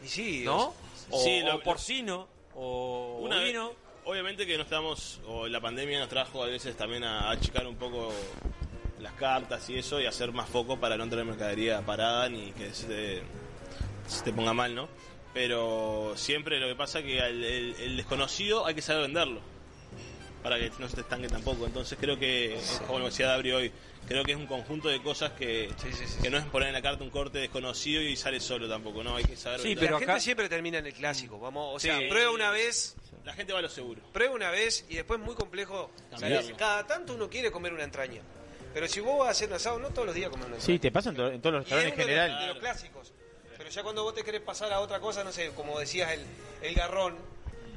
Y sí, ¿no? O, Sí, lo- o porcino, o Una vez- bovino. obviamente que no estamos, o la pandemia nos trajo a veces también a achicar un poco las cartas y eso y hacer más foco para no tener mercadería parada ni que se te, se te ponga mal, ¿no? Pero siempre lo que pasa es que el, el desconocido hay que saber venderlo para que no se te estanque tampoco. Entonces creo que, como lo decía Dabri hoy, creo que es un conjunto de cosas que, que no es poner en la carta un corte desconocido y sale solo tampoco, ¿no? Hay que saber Sí, venderlo. pero la gente siempre termina en el clásico. Vamos, o sea, Sí. prueba una vez, La gente va a lo seguro. prueba una vez y después es muy complejo. Cada tanto uno quiere comer una entraña. Pero si vos vas a hacer un asado, no todos los días comer una entraña. Sí, te pasa en, to- en todos los restaurantes en uno de, general. de los clásicos. Pero ya cuando vos te querés pasar a otra cosa, no sé, como decías, el, el garrón.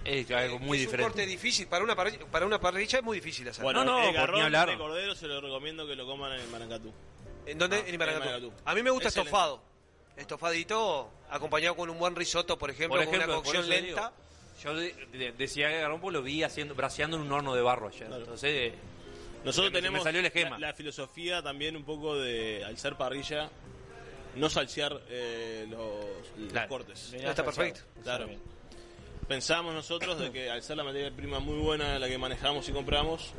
Es algo muy es un diferente. corte difícil. Para una, parrilla, para una parrilla es muy difícil hacer. Bueno, No, no, el ni garrón hablar. de cordero se lo recomiendo que lo coman en Maracatú. ¿En dónde? Ah, en en Maracatú. A mí me gusta Excelente. estofado. Estofadito acompañado con un buen risotto, por ejemplo, Por con ejemplo, una por cocción lenta. digo, yo de- de- decía que Garrón pues lo vi haciendo, braseando en un horno de barro ayer. Entonces, Nosotros Me- me tenemos salió el esquema. La, la filosofía también un poco de, al ser parrilla, no salsear eh, los, los Claro. cortes. No, está perfecto. Claro. Pensamos nosotros de que al ser la materia prima muy buena la que manejamos y compramos,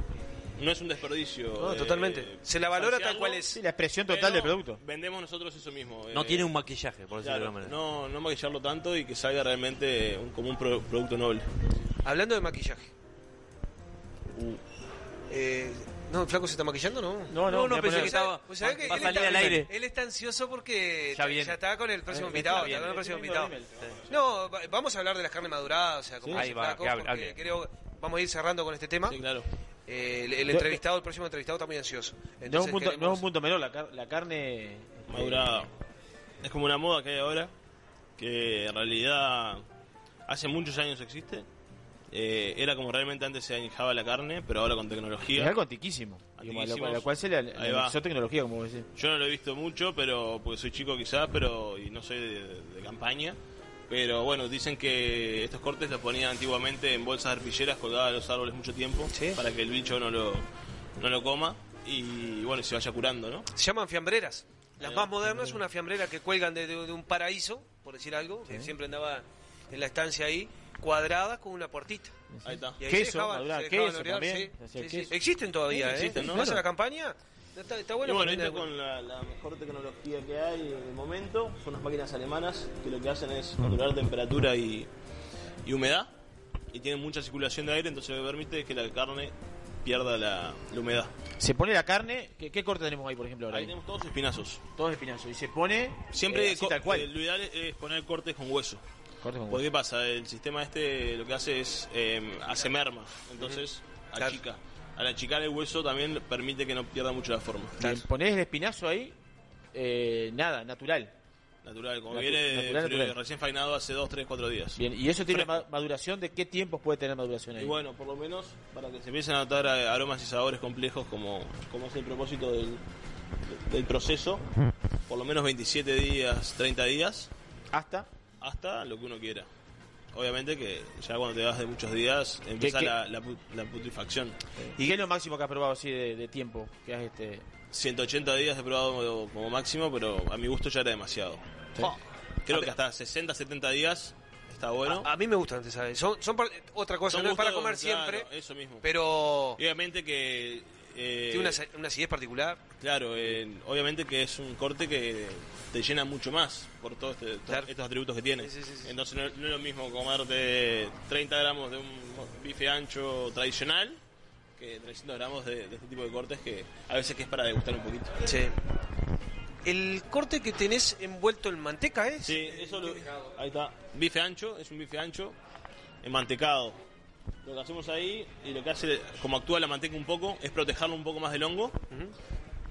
no es un desperdicio. No, eh, totalmente. Se la valora tal cual es. Sí, la expresión total del producto. Vendemos nosotros eso mismo. no eh, tiene un maquillaje, por decirlo claro, de alguna manera. no, no maquillarlo tanto y que salga realmente un, como un pro- producto noble. Hablando de maquillaje. Eh, no, ¿el flaco se está maquillando no? No, No, no, pensé que estaba- Pues ¿sabés que va a él salir está- al aire. Él está ansioso porque Ya viene. está con el próximo Eh, invitado. está está con el próximo invitado. No, va- vamos a hablar de las carnes maduradas, o sea, como Ahí va, Flaco, porque hable. creo vamos a ir cerrando con este tema. Sí, claro. Eh, el, entrevistado, el próximo entrevistado está muy ansioso. No es, un punto, no es un punto menor, la, car- la carne... Madurada. eh, es como una moda que hay ahora, que en realidad hace muchos años existe. Eh, era como realmente antes se añejaba la carne, pero ahora con tecnología. Es algo antiquísimo. Digamos, a lo cual- a lo cual se le analizó tecnología, como decís. Yo no lo he visto mucho, pero porque soy chico quizás, pero y no soy de, de campaña. Pero bueno, dicen que estos cortes los ponían antiguamente en bolsas arpilleras colgadas a los árboles mucho tiempo para que el bicho no lo, no lo coma y bueno, se vaya curando, ¿no? Se llaman fiambreras. Las más modernas, una fiambrera que cuelgan de, de- de un paraíso, por decir algo, que siempre andaba en la estancia ahí, cuadradas con una puertita. Ahí está. Y ahí Queso, se dejaban- madurar se dejaban queso orear, también, sí, sí, queso. Existen todavía, Sí, ¿eh? existen, ¿no? ¿Vas a Claro. la campaña? Está, está bueno y bueno, tiene- con la, la mejor tecnología que hay en el momento, son unas máquinas alemanas que lo que hacen es controlar temperatura y, y humedad y tienen mucha circulación de aire, entonces lo que permite es que la carne pierda la, la humedad. Se pone la carne. ¿Qué, qué corte tenemos ahí, por ejemplo? Ahora Ahí tenemos todos espinazos. Todos espinazos. Y se pone. Siempre eh, así tal cual. eh, lo ideal es poner cortes con hueso. Cortes con Porque ¿qué pasa? El sistema este lo que hace es eh, hace merma, entonces Claro. achica. Al achicar el hueso también permite que no pierda mucho la forma. Bien, ponés el espinazo ahí. eh, nada, natural. Natural, como Natu- viene natural, fre- natural. recién faenado hace 2, 3, 4 días. Bien, ¿y eso tiene Fresco. maduración? ¿De qué tiempos puede tener maduración ahí? Y bueno, por lo menos para que se empiecen a notar eh, aromas y sabores complejos como, como es el propósito del, del proceso, por lo menos 27 días, 30 días. ¿Hasta? Hasta lo que uno quiera. Obviamente que ya cuando te vas de muchos días empieza qué? La, la la putrefacción. ¿Y qué es lo máximo que has probado así de, de tiempo? Que has este... 180 días he probado como, como máximo, pero a mi gusto ya era demasiado. Creo que hasta 60, 70 días está bueno. A, a mí me gustan, sabes. Son, son para- otra cosa, Son no es para comer claro, siempre, eso mismo. pero obviamente que... eh, tiene una, una acidez particular. Claro, eh, obviamente que es un corte que te llena mucho más por todos este- to- estos atributos que tiene. Entonces no, no es lo mismo comerte 30 gramos de un bife ancho tradicional que 300 gramos de, de este tipo de cortes que a veces que es para degustar un poquito. Sí. El corte que tenés envuelto en manteca, ¿eh? Sí, eso lo, ahí está. Bife ancho, es un bife ancho, mantecado. Lo que hacemos ahí y lo que hace, como actúa la manteca un poco, es protegerlo un poco más del hongo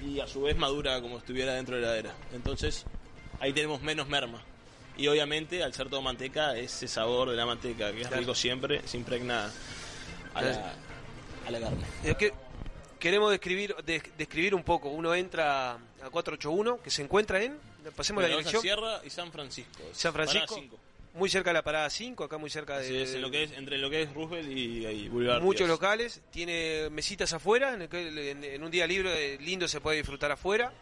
y a su vez madura como estuviera dentro de la heladera. Entonces ahí tenemos menos merma. Y obviamente al ser todo manteca, ese sabor de la manteca que es Claro. rico siempre, se impregna a la, a la carne. Es que queremos describir, des- describir un poco. Uno entra a 481, que se encuentra en. Pasemos la dirección. Sierra y San Francisco. San Francisco. Muy cerca de la parada 5, acá muy cerca de. Así es, en lo que es, entre lo que es Roosevelt y, y Boulevard. Muchos locales, tiene mesitas afuera, en, el en- en un día libre eh, lindo se puede disfrutar afuera.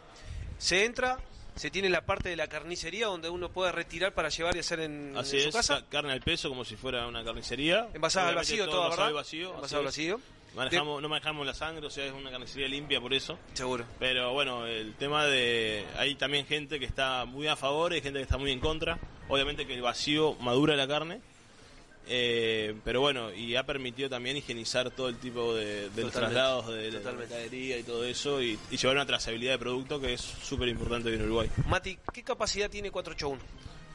Se entra, se tiene la parte de la carnicería donde uno puede retirar para llevar y hacer en, Así en su es, casa. ca- carne al peso como si fuera una carnicería. Envasada al vacío, todo toda, envasado ¿verdad? vacío. Así al es. Manejamos, no manejamos la sangre, o sea, es una carnicería limpia por eso. Seguro. Pero bueno, el tema de... Hay también gente que está muy a favor y gente que está muy en contra. Obviamente que el vacío madura la carne. eh, pero bueno, y ha permitido también higienizar todo el tipo de, de los traslados de la mercadería y todo eso y, y llevar una trazabilidad de producto que es súper importante en Uruguay. Mati, ¿qué capacidad tiene 481?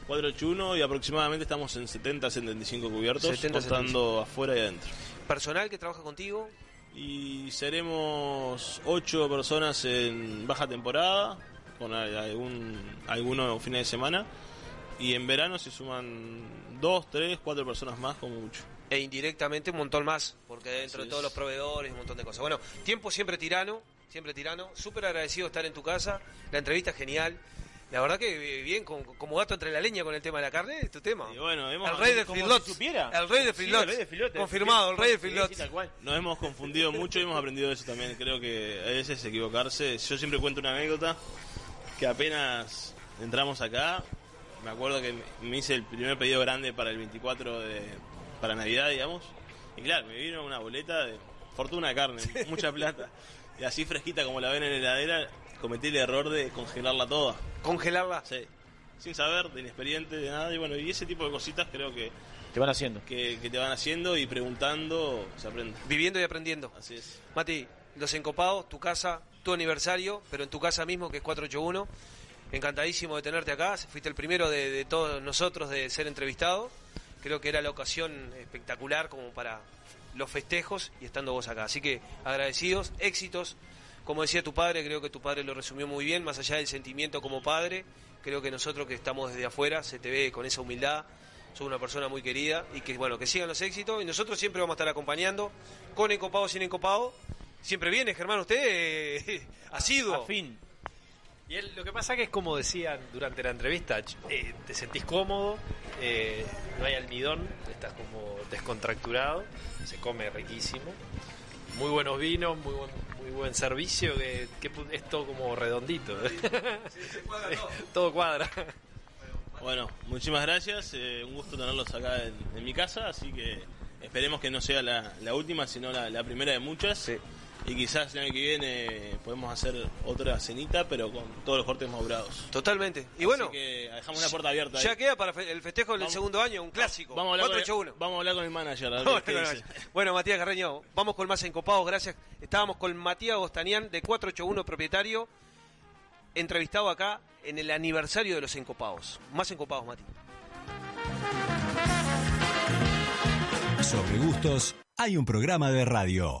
481 y aproximadamente estamos en 70, 75 cubiertos, 70, contando afuera y adentro. ¿Personal que trabaja contigo? Y seremos 8 personas en baja temporada, con algún, algunos fines de semana, y en verano se suman 2, 3, 4 personas más como mucho. E indirectamente un montón más, porque dentro Así de todos es. los proveedores, un montón de cosas. Bueno, tiempo siempre tirano, siempre tirano. Súper agradecido de estar en tu casa. La entrevista es genial. La verdad que eh, bien, como, como gato entre la leña con el tema de la carne, es tu tema. bueno, hemos- el rey de Feedlots. si. El rey de Sí, de Feedlots. Confirmado, el rey de Sí, sí, cual. Nos hemos confundido mucho y hemos aprendido eso también. Creo que a veces equivocarse. Yo siempre cuento una anécdota que apenas entramos acá, me acuerdo que me hice el primer pedido grande para el 24 de para Navidad, digamos. Y claro, me vino una boleta de fortuna de carne, mucha plata. Y así fresquita como la ven en la heladera, cometí el error de congelarla toda. ¿Congelarla? Sí. Sin saber, de inexperiente, de nada. Y bueno, y ese tipo de cositas creo que Te van haciendo. que, que te van haciendo y preguntando se aprende. Viviendo y aprendiendo. Así es. Mati, Los Encopados, tu casa, tu aniversario, pero en tu casa mismo, que es 481. Encantadísimo de tenerte acá. Fuiste el primero de, de todos nosotros de ser entrevistado. Creo que era la ocasión espectacular como para los festejos y estando vos acá. Así que agradecidos, éxitos Como decía tu padre, creo que tu padre lo resumió muy bien, más allá del sentimiento como padre, creo que nosotros que estamos desde afuera, se te ve con esa humildad, sos una persona muy querida y que bueno, que sigan los éxitos y nosotros siempre vamos a estar acompañando, con encopado, sin encopado. Siempre viene, Germán, usted eh, asiduo. fin. Y lo que pasa que es como decían durante la entrevista, eh, te sentís cómodo, eh, no hay almidón, estás como descontracturado, se come riquísimo, muy buenos vinos, muy buen, muy buen servicio, que, que es todo como redondito. todo cuadra. Bueno, muchísimas gracias. eh, un gusto tenerlos acá en, en mi casa. Así que esperemos que no sea la, la última, sino la, la primera de muchas. Y quizás el año que viene podemos hacer otra cenita, pero con todos los cortes maurados. Totalmente. Y Así bueno, que dejamos una puerta abierta. ahí. ya queda para el festejo del Vamos- segundo año, un clásico. Vamos a, hablar 481. con, vamos a hablar con el manager. a ver Bueno, qué dice. Bueno, Matías Carreño, vamos con más encopados, gracias. Estábamos con Matías Gostanián de 481, propietario, entrevistado acá en el aniversario de los encopados. Más encopados, Mati. Sobre gustos, hay un programa de radio.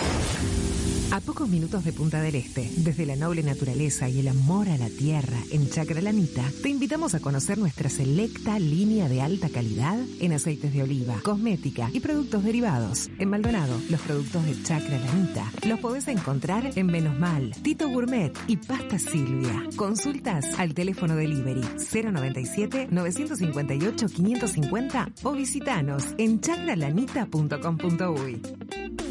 A pocos minutos de Punta del Este, desde la noble naturaleza y el amor a la tierra en Chacra Lanita, te invitamos a conocer nuestra selecta línea de alta calidad en aceites de oliva, cosmética y productos derivados. En Maldonado, los productos de Chacra Lanita los podés encontrar en Menos Mal, Tito Gourmet y Pasta Silvia. Consultas al teléfono delivery 097 958 550 o visitanos en chacralanita.com.uy.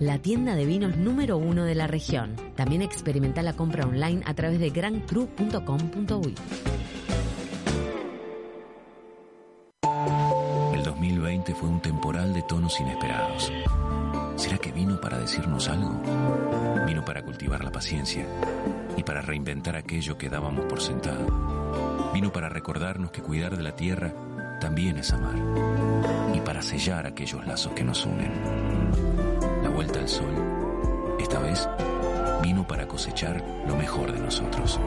la tienda de vinos número uno de la región. También experimenta la compra online a través de grancru.com.uy. El 2020 fue un temporal de tonos inesperados. ¿Será que vino para decirnos algo? Vino para cultivar la paciencia y para reinventar aquello que dábamos por sentado. Vino para recordarnos que cuidar de la tierra también es amar y para sellar aquellos lazos que nos unen. Vuelta al sol, esta vez, vino para cosechar lo mejor de nosotros.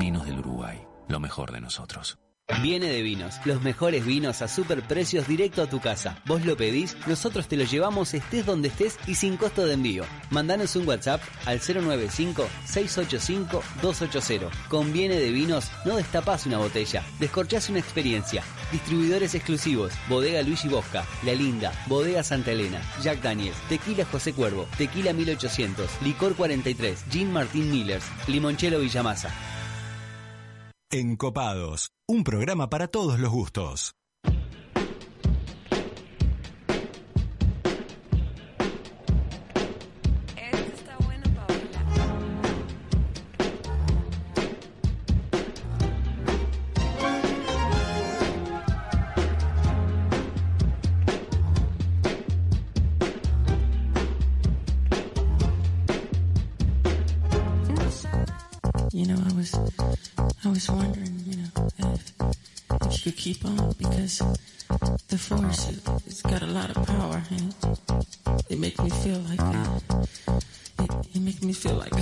Vinos del Uruguay, lo mejor de nosotros. Viene de Vinos, los mejores vinos a super precios directo a tu casa. Vos lo pedís, nosotros te lo llevamos estés donde estés y sin costo de envío. Mandanos un WhatsApp al 095-685-280. Con Viene de Vinos no destapás una botella, descorchás una experiencia. Distribuidores exclusivos, Bodega Luigi Bosca, La Linda, Bodega Santa Elena, Jack Daniels, Tequila José Cuervo, Tequila 1800, Licor 43, Jean Martín Millers, Limonchelo Villamasa. Encopados, un programa para todos los gustos. Because the force. It, it's got a lot of power and it, it makes me feel like uh, it, it makes me feel like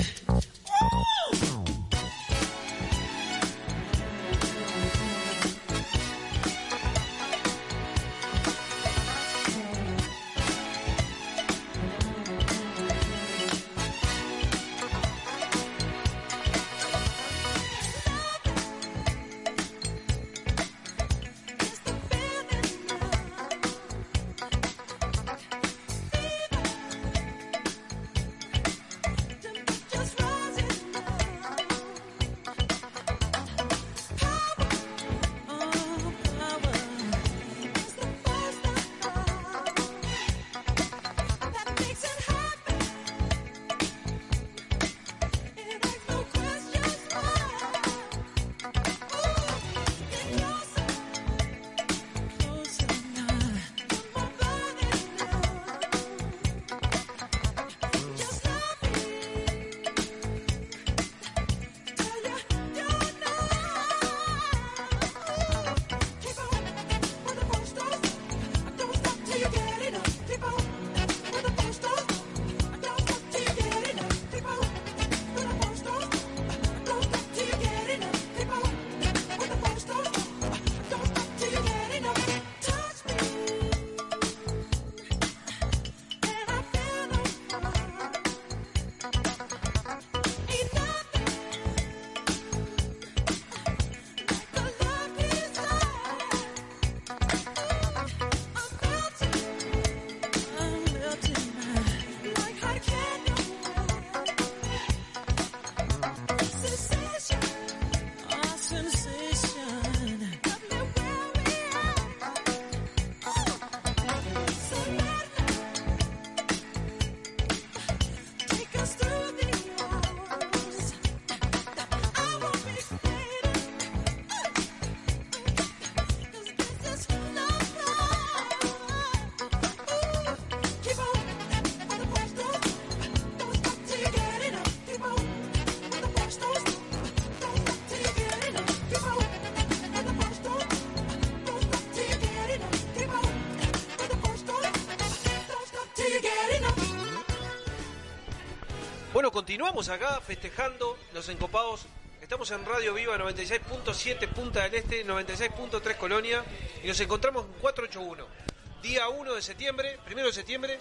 continuamos acá festejando los encopados. Estamos en Radio Viva 96.7 Punta del Este, 96.3 Colonia y nos encontramos en 481. Día 1 de septiembre, primero de septiembre.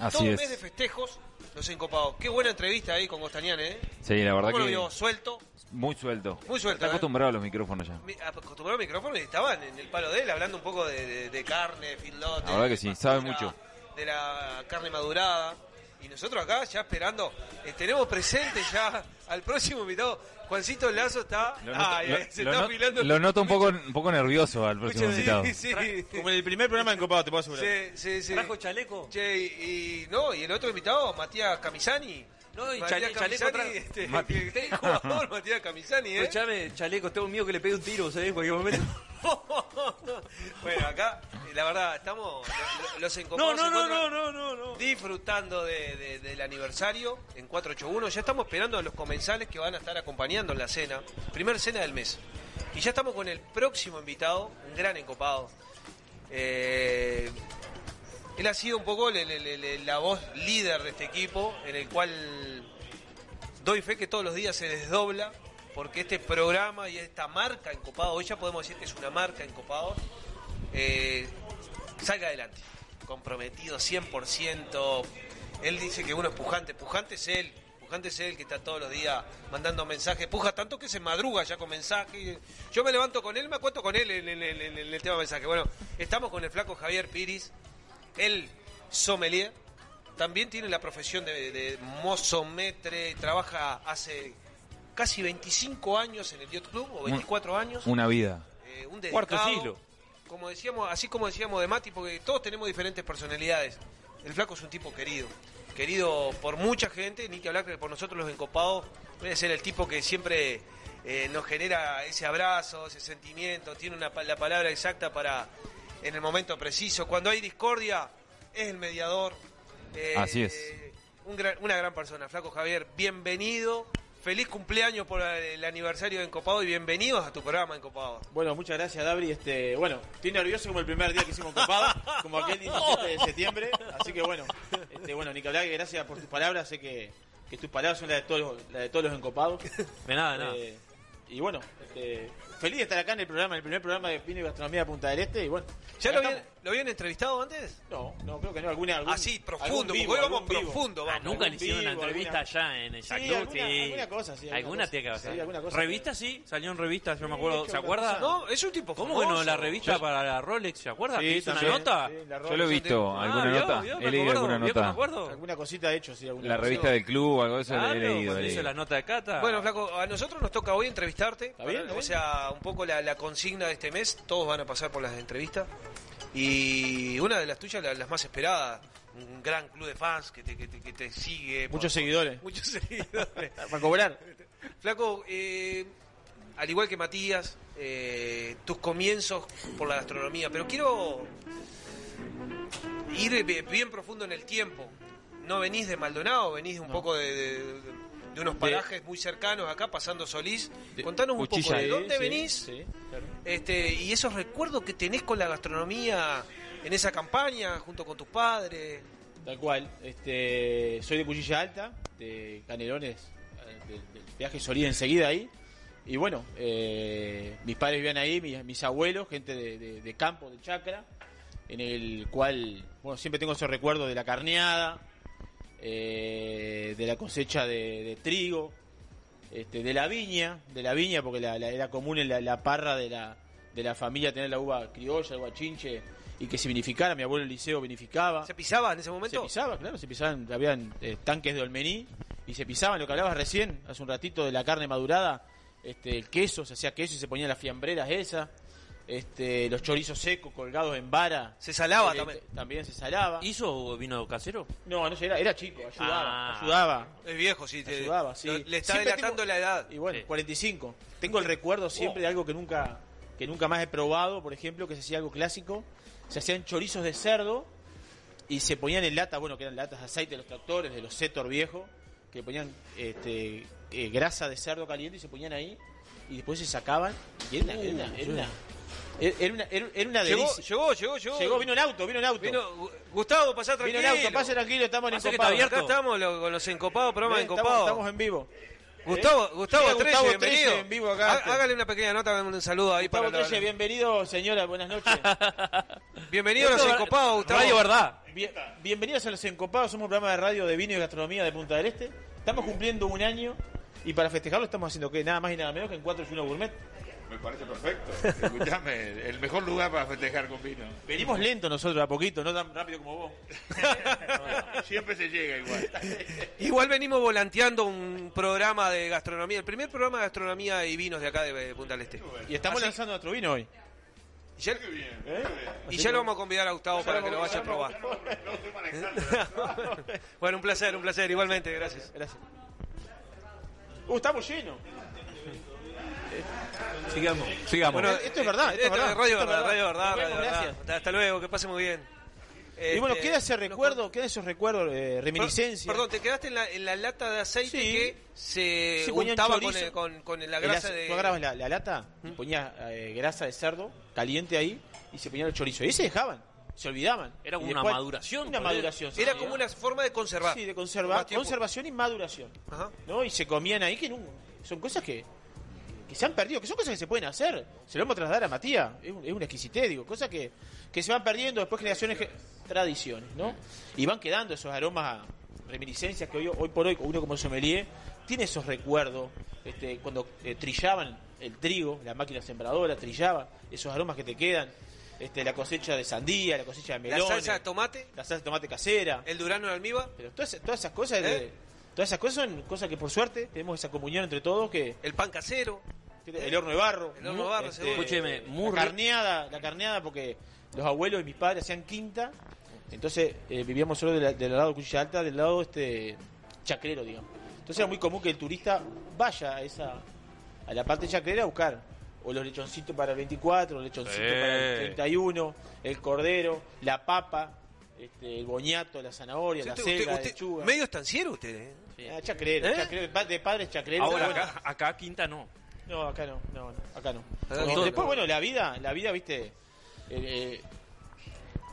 Así todo es. mes de festejos, los encopados. Qué buena entrevista ahí con Gostañán, ¿eh? Sí, la verdad ¿Cómo lo que vio? Suelto. muy suelto. Muy suelto, Está ¿eh? acostumbrado a los micrófonos ya. Acostumbrado al micrófono y estaban en el palo de él hablando un poco de, de- de carne, filote. La verdad que sí, sabe mucho. De la carne madurada. Y nosotros acá ya esperando, eh, tenemos presente ya al próximo invitado. Juancito Lazo está. Lo noto, Ay, lo- ay, se lo está afilando. lo noto un poco, un poco nervioso al próximo Sí, invitado. sí. Como en el primer programa en Copado, te puedo asegurar. Sí, sí, sí. ¿Trajo chaleco? Che, y, y- no, y el otro invitado, Matías Camisani. No, y Matías chale- chaleco tra- este, el jugador Matías Camisani, ¿eh? Escuchame, chaleco, tengo miedo que le pegue un tiro, ¿sabes? En cualquier momento. Bueno, acá, la verdad, estamos lo- los encopados No, no, se no, encuentran no, no, no, no. disfrutando de- de- del aniversario en 481. Ya estamos esperando a los comensales que van a estar acompañando en la cena, primer cena del mes. Y ya estamos con el próximo invitado, un gran encopado. Eh, él ha sido un poco la voz líder de este equipo, en el cual doy fe que todos los días se desdobla, porque este programa y esta marca Encopado, hoy ya podemos decir que es una marca Encopado, eh, salga adelante. Comprometido 100%. Él dice que uno es pujante, pujante es él. Pujante es él que está todos los días mandando mensajes. Puja tanto que se madruga ya con mensajes. Yo me levanto con él, me acuesto con él en, en- en- en el tema mensaje. Bueno, estamos con el flaco Javier Piris. Él, sommelier. También tiene la profesión de, de mozo metre. Trabaja hace casi 25 años en el Yacht Club, o 24 años. Una vida. Eh, un Cuarto dedicado, siglo. Como decíamos, así como decíamos de Mati, porque todos tenemos diferentes personalidades. El flaco es un tipo querido, querido por mucha gente, ni que hablar que por nosotros los encopados, debe ser el tipo que siempre eh, nos genera ese abrazo, ese sentimiento, tiene una, la palabra exacta para en el momento preciso. Cuando hay discordia, es el mediador. Eh, Así es. un gran- una gran persona, Flaco Javier, bienvenido. Feliz cumpleaños por el aniversario de Encopado y bienvenidos a tu programa Encopado. Bueno, muchas gracias, Dabri. Este, bueno, estoy nervioso como el primer día que hicimos Copado, como aquel 17 de septiembre. Así que bueno, este, bueno, Nicolás, gracias por tus palabras. Sé que, que tus palabras son las de todos los, las de todos los encopados. De nada, de nada. Eh, y bueno, este, feliz de estar acá en el programa, en el primer programa de Vino y Gastronomía de Punta del Este. Y bueno, ¿Ya lo habían. Lo habían entrevistado antes? No, no, creo que no. Alguna, algún, Así, profundo, algún porque vivo, hoy vamos vivo. profundo, Ah, vamos. nunca le hicieron una vivo, entrevista alguna- allá en el Sí, Jack Club, alguna- alguna cosa, sí, alguna Alguna cosa. tiene que hacer. Sí, alguna cosa. ¿Revista sí? Salió en revista, yo me acuerdo. ¿Se acuerda? No, es un tipo ¿Cómo que no? famoso. La revista para la Rolex, ¿se acuerda? Sí, que hizo una nota? sí, la Yo lo he visto, Ah, alguna nota. he leído alguna que nota. acuerdo. Alguna cosita he hecho, sí. Alguna La revista del club, algo de eso he leído. hizo la nota de Cata. Bueno, Flaco, a nosotros nos toca hoy entrevistarte. Está bien, está o sea, un poco la consigna de este mes. Todos van a pasar por las entrevistas. Y una de las tuyas, la- las más esperadas. Un gran club de fans que te, que te, que te sigue. Muchos por- seguidores. Muchos seguidores. Para cobrar. Flaco, eh, al igual que Matías, eh, tus comienzos por la gastronomía, pero quiero ir bi- bien profundo en el tiempo. No venís de Maldonado, venís un poco de, de- de unos parajes muy cercanos acá, pasando Solís. Contanos un Cuchilla. poco de dónde sí, venís sí, claro. este, y esos recuerdos que tenés con la gastronomía en esa campaña, junto con tus padres. Tal cual. Este, soy de Cuchilla Alta, de Canelones, eh, del, del viaje Solís enseguida ahí. Y bueno, eh, mis padres vivían ahí, mis, mis abuelos, gente de, de- de campo, de chacra, en el cual, bueno, siempre tengo esos recuerdos de la carneada, eh, de la cosecha de, de trigo, este, de la viña, de la viña, porque la- la- era común en la, la parra de la, de la familia tener la uva criolla, la uva chinche, y que se vinificara, mi abuelo Eliseo vinificaba. ¿Se pisaba en ese Se momento? pisaba, claro, se pisaban, habían eh, tanques de olmení y se pisaban, lo que hablabas recién, hace un ratito de la carne madurada, este, el queso, se hacía queso y se ponían las fiambreras esas, este, los chorizos secos colgados en vara. Se salaba Eh, también. También se salaba. ¿Hizo vino casero? No, no era, era chico, ayudaba, Ah. ayudaba. Es viejo, sí. Te, Ayudaba, sí. lo- le está Siempre delatando tengo- la edad. Y bueno, Sí. 45. Tengo el recuerdo siempre de algo que nunca que nunca más he probado, por ejemplo, que se hacía algo clásico. Se hacían chorizos de cerdo y se ponían en lata, bueno, que eran latas de aceite de los tractores, de los Setor viejos, que ponían este, eh, grasa de cerdo caliente y se ponían ahí y después se sacaban y era, una- era una- era una- Era una, era, una Llegó, delicia. llegó, llegó, llegó. Llegó, vino en auto, vino en auto. Vino- Gustavo, pasá tranquilo. Vino en auto, pase tranquilo, estamos en Encopados. Acá estamos lo- con los encopados, programa de estamos- encopados. Estamos en vivo. Gustavo, ¿Eh? Gustavo Trelle, Gustavo bienvenido. Trelle en vivo acá. Há- Hágale una pequeña nota, un saludo ahí Gustavo para la- bienvenido, señora, buenas noches. Bienvenido a los encopados, Gustavo. Radio Verdad. Bien- bienvenidos a los encopados, somos un programa de radio de vino y gastronomía de Punta del Este. Estamos cumpliendo un año y para festejarlo estamos haciendo que nada más y nada menos que en 4 y 1 Gourmet. Me parece perfecto. Escuchame, el mejor lugar para festejar con vino. Venimos lento nosotros, a poquito, no tan rápido como vos. Siempre se llega igual. Igual venimos volanteando un programa de gastronomía, el primer programa de gastronomía y vinos de acá de, Punta del Este. Y estamos Así- lanzando nuestro vino hoy. Y ya, y ya lo vamos a convidar a Gustavo para que lo vaya a probar. bueno, un placer, un placer, igualmente, gracias. Gracias. Uh, estamos llenos. Sigamos. Sigamos. Bueno, esto es verdad, esto es verdad, Radio esto verdad, verdad. radio verdad, radio verdad. gracias. Hasta luego, que pase muy bien. y bueno, Este, queda ese recuerdo, queda esos recuerdos, eh, reminiscencias. Perdón, te quedaste en la, en la lata de aceite Sí. que se Sí, untaba con, chorizo. el- con, con la grasa de... Tú agarrabas la, la lata, ponías eh, grasa de cerdo caliente ahí y se ponían el chorizo. Y se dejaban, se olvidaban. Era una después- maduración, Una maduración. Era como una forma de conservar. Sí, de conservar, conservación y maduración. Ajá. ¿no? Y se comían ahí que no- son cosas que, que se han perdido, que son cosas que se pueden hacer. Se lo vamos a trasladar a Matías, es un, es un exquisité, digo, cosas que, que se van perdiendo después generaciones, que- tradiciones, ¿no? Y van quedando esos aromas, reminiscencias que hoy, hoy por hoy uno como sommelier tiene esos recuerdos, este, cuando eh, trillaban el trigo, la máquina sembradora trillaba, esos aromas que te quedan. Este, la cosecha de sandía, la cosecha de La melón, salsa de tomate, la salsa de tomate casera, el durano en almíbar, pero todas, todas esas cosas, ¿Eh? de- todas esas cosas son cosas que por suerte tenemos esa comunión entre todos que el pan casero. el horno de barro, El horno de barro, seguro. Escúcheme, muy la carneada, la carneada porque los abuelos y mis padres hacían quinta, entonces eh, vivíamos solo de la- del lado de Cuchilla Alta, del lado este chacrero, digamos. Entonces era muy común que el turista vaya a esa a la parte chacrera a buscar o los lechoncitos para el 24, los lechoncitos Sí. para el 31, el cordero, la papa, este, el boñato, la zanahoria, la Usted- selga, usted- la lechuga. medio estanciero usted, ¿eh? Sí, ah, chacrero, ¿Eh? chacrero, de pa- de padres chacreros. Ahora, bueno. acá, acá Quinta no. No, acá no, no, no, acá no. Después, bueno, la vida, la vida, viste, eh, eh,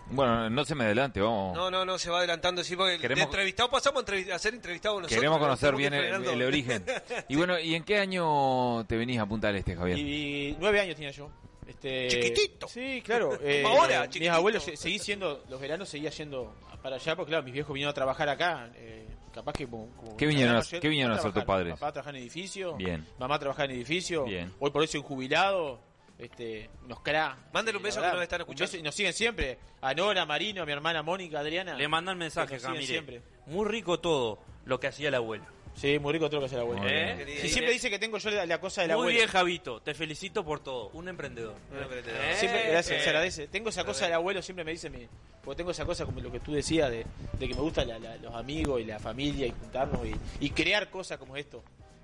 Bueno, no se me adelante, vamos. No, no, no, se va adelantando, sí, porque Queremos- de entrevistado pasamos a, entrevi- a ser entrevistados nosotros. Queremos ¿no? conocer bien el, origen. Y bueno, ¿y en qué año te venís a Punta del Este, Javier? y nueve años tenía yo. Este, Chiquitito. Sí, claro. eh, ahora, mis abuelos, se- seguí siendo, los veranos seguía yendo para allá, porque claro, mis viejos vinieron a trabajar acá. eh, capaz que como, como- ¿Qué vinieron a- qué vinieron a hacer tus padres? Papá trabaja en edificio, Bien. mamá trabaja en edificio, Bien. hoy por eso soy jubilado, este, nos cra. Mándale un beso La que verdad, nos están escuchando. beso y nos siguen siempre. A Nora, a Marino, a mi hermana Mónica, Adriana. Le mandan mensajes siguen siempre. Muy rico todo lo que hacía el abuelo. Sí, muy rico todo lo que hace la abuela. ¿Eh? Sí, siempre dice que tengo yo la, la cosa de la Muy bien, Javito. Te felicito por todo. Un emprendedor. Un emprendedor. ¿Eh? Siempre, gracias, Eh. se agradece. Tengo esa cosa del abuelo, siempre me dice, mi, porque tengo esa cosa como lo que tú decías, de, de que me gustan la- la- los amigos y la familia y juntarnos y, y crear cosas como esto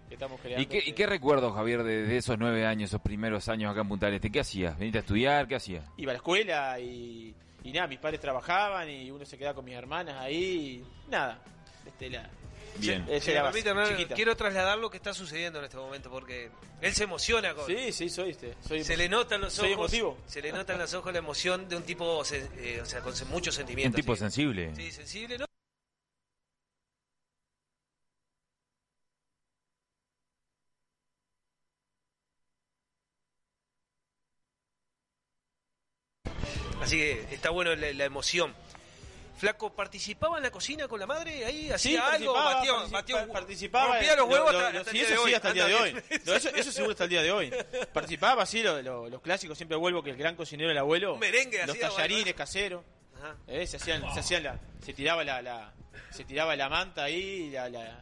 que estamos creando. ¿Y qué, y qué recuerdos, Javier, de, de esos nueve años, esos primeros años acá en Punta del Este? ¿Qué hacías? ¿Veniste a estudiar? ¿Qué hacías? Iba a la escuela y, y nada, mis padres trabajaban y uno se quedaba con mis hermanas ahí y nada. Este, la, Bien. era me base- permite, Hernán, chiquita. quiero trasladar lo que está sucediendo en este momento porque él se emociona con. Sí, sí, soy este. Soy, Se le nota en los soy ojos. emotivo. Se le nota en los ojos la emoción de un tipo, eh, o sea, con se- mucho Un tipo sensible. Sí, sensible, ¿no? Así que está bueno la, la emoción. Flaco, ¿participaba en la cocina con la madre? Ahí Sí, hacía algo, participaba, batía, partici- batía- pa- participaba. rompía los lo- huevos lo- lo- hasta el eso sí, hasta el día de hoy. No, eso, eso seguro hasta el día de hoy. Participaba, sí, lo- lo- los clásicos, siempre vuelvo que el gran cocinero del abuelo. Un merengue Los hacía, tallarines bueno. caseros. Eh, se hacían, se hacían la, se tiraba la, la- se tiraba la manta ahí y, la- la-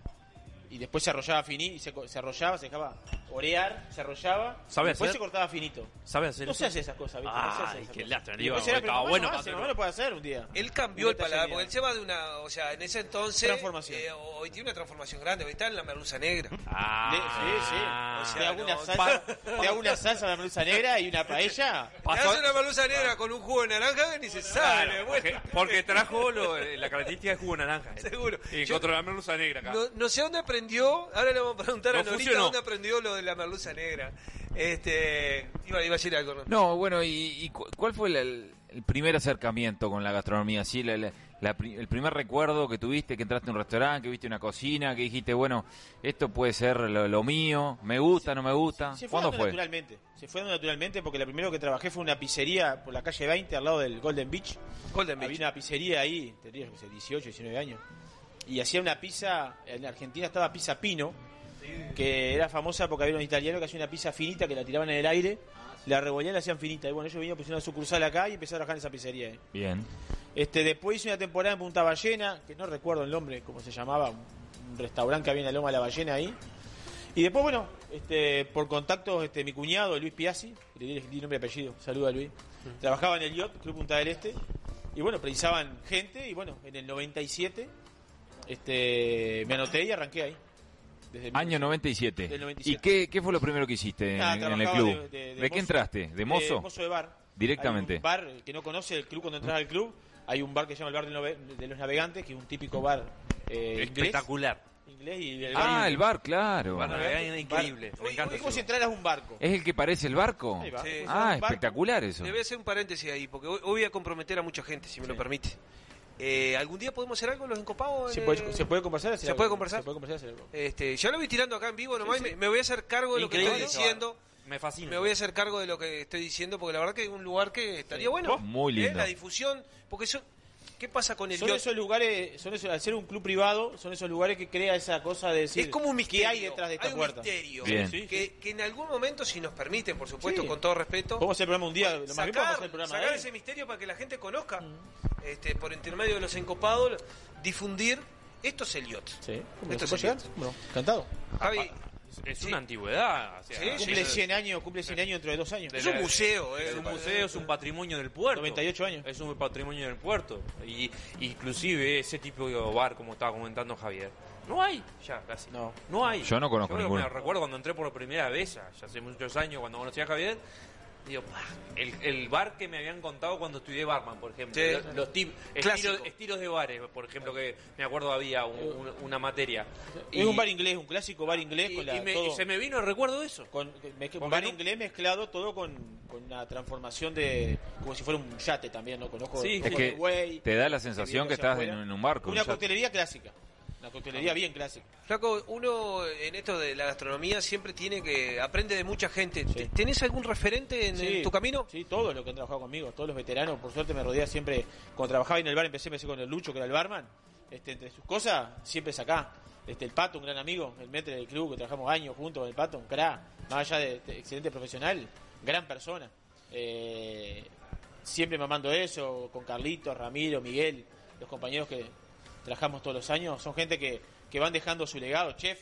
y después se arrollaba finito, y se arrollaba, se dejaba orear, se arrollaba, ¿Sabe después hacer? se cortaba finito. ¿Sabe hacer No eso? se hace esas cosas, ¿viste? No se hace Ay, esas qué cosas. lástima. Después era, pero bueno hacerlo. mamá lo puede hacer un día. Él cambió el paladar, porque él se va de una, o sea, en ese entonces, Transformación. eh, hoy tiene una transformación grande, hoy está en la merluza negra. Ah, Le- sí, sí. o sea, te hago una no, salsa, te hago una salsa de merluza negra y una paella. Te hace una merluza negra con un jugo de naranja que ni se sabe, Claro, bueno. porque, trajo lo- la característica de jugo de naranja. Seguro. Y Yo- encontró la merluza negra acá. No, no sé dónde aprendió, ahora le vamos a preguntar a No Norita funcionó. dónde aprendió lo de la merluza negra. Este, iba, iba a decir algo, ¿no? No, bueno, ¿y, y cu- cuál fue el, primer acercamiento con la gastronomía? Sí, la- la- la pri- el primer recuerdo que tuviste, que entraste a un restaurante, que viste una cocina, que dijiste, bueno, esto puede ser lo, lo mío, me gusta, no me gusta. Se fue ¿Cuándo fue? naturalmente. Se fue dando naturalmente porque lo primero que trabajé fue una pizzería por la calle 20 al lado del Golden Beach. Golden Había Beach. una pizzería ahí, tendría no sé, 18, 19 años. Y hacía una pizza, en Argentina estaba Pizza Pino, que era famosa porque había unos italianos que hacían una pizza finita que la tiraban en el aire, la revolvían y la hacían finita. Y bueno, ellos vinieron, pusieron una sucursal acá y empezaron a trabajar en esa pizzería. eh. Bien. Este, después hice una temporada en Punta Ballena, que no recuerdo el nombre, cómo se llamaba, un, restaurante que había en la Loma de la Ballena ahí. Y después, bueno, este, por contactos, este, mi cuñado, Luis Piazzi, le di el nombre y apellido, saluda a Luis, trabajaba en el Yacht, Club Punta del Este, y bueno, precisaban gente, y bueno, en el 97 este, me anoté y arranqué ahí. Desde Año 97. Del ¿Y 97. qué, qué fue lo primero que hiciste en, Nada, en el club? de- de- de qué entraste? ¿De mozo? De mozo de bar. Directamente. Hay un bar, el que no conoce el club cuando entras al club, hay un bar que se llama el Bar de los Navegantes, que es un típico bar eh. Espectacular. Inglés y el Ah, el bar, claro. Bar increíble. Bar- Me encanta Es como si entraras a un barco. ¿Es el que parece el barco? Ahí va. Sí. Ah, espectacular eso. Le voy a hacer un paréntesis ahí, porque hoy, hoy voy a comprometer a mucha gente, si me lo permite. Eh, ¿Algún día podemos hacer algo los encopados? ¿Se en, puede, eh, se puede conversar? ¿Se puede conversar? Se puede conversar, algo. Este, ya lo voy tirando acá en vivo nomás Sí. Me, me voy a hacer cargo de lo que estoy diciendo. Me fascina. Me voy a hacer cargo de lo que estoy diciendo porque la verdad que es un lugar que estaría bueno. Muy ¿eh? lindo. La difusión, porque eso, ¿qué pasa con el Son yacht? esos lugares, son esos, al ser un club privado, son esos lugares que crea esa cosa de decir Es como un misterio. ¿qué hay detrás de esta Hay un puerta? misterio. Bien. Sí, sí. Que, que en algún momento, si nos permiten, por supuesto, Sí. con todo respeto, Podemos hacer el programa un día, lo más sacar, hacer el programa sacar ese misterio para que la gente conozca, este, por intermedio de los encopados, difundir. Esto es el yacht. Sí, Esto ¿se es el yacht. Bueno, encantado. Javi, Es Sí. una antigüedad. o sea, Sí, Cumple sí. 100 años, cumple 100 años dentro de dos años. de es un la- museo. eh, Es un museo, es un patrimonio del puerto. 98 años. Es un patrimonio del puerto. Y inclusive ese tipo de bar, como estaba comentando Javier, no hay ya casi. No. No hay. Yo no conozco ninguno. Me recuerdo cuando entré por primera vez, ya hace muchos años, cuando conocí a Javier, digo, "Pah, el, el bar que me habían contado cuando estudié barman, por ejemplo. Sí. Los, los tip- estilos, estilos de bares, por ejemplo, que me acuerdo había un- un- una materia. Es un bar inglés, un clásico bar inglés y- con la, y me- todo- y se me vino el recuerdo de eso. con, Porque bar no- inglés mezclado todo con, con una transformación de como si fuera un yate también, ¿no? Conozco Sí, de que te da la que sensación que hacia estás en, un barco. Una un coctelería clásica. Una coctelería bien clásica. Flaco, uno en esto de la gastronomía siempre tiene que aprende de mucha gente. Sí. ¿Tenés algún referente en, Sí, en tu camino? Sí, todos los que han trabajado conmigo, todos los veteranos. Por suerte me rodea siempre. Cuando trabajaba en el bar, empecé, empecé con el Lucho, que era el barman. Este, entre sus cosas, siempre es acá. Este, el Pato, un gran amigo, el metre del club, que trabajamos años juntos con el Pato, un crack. Más allá de, de excelente profesional, gran persona. Eh, siempre mamando eso, con Carlitos, Ramiro, Miguel, los compañeros que trabajamos todos los años. Son gente que, que van dejando su legado, chef.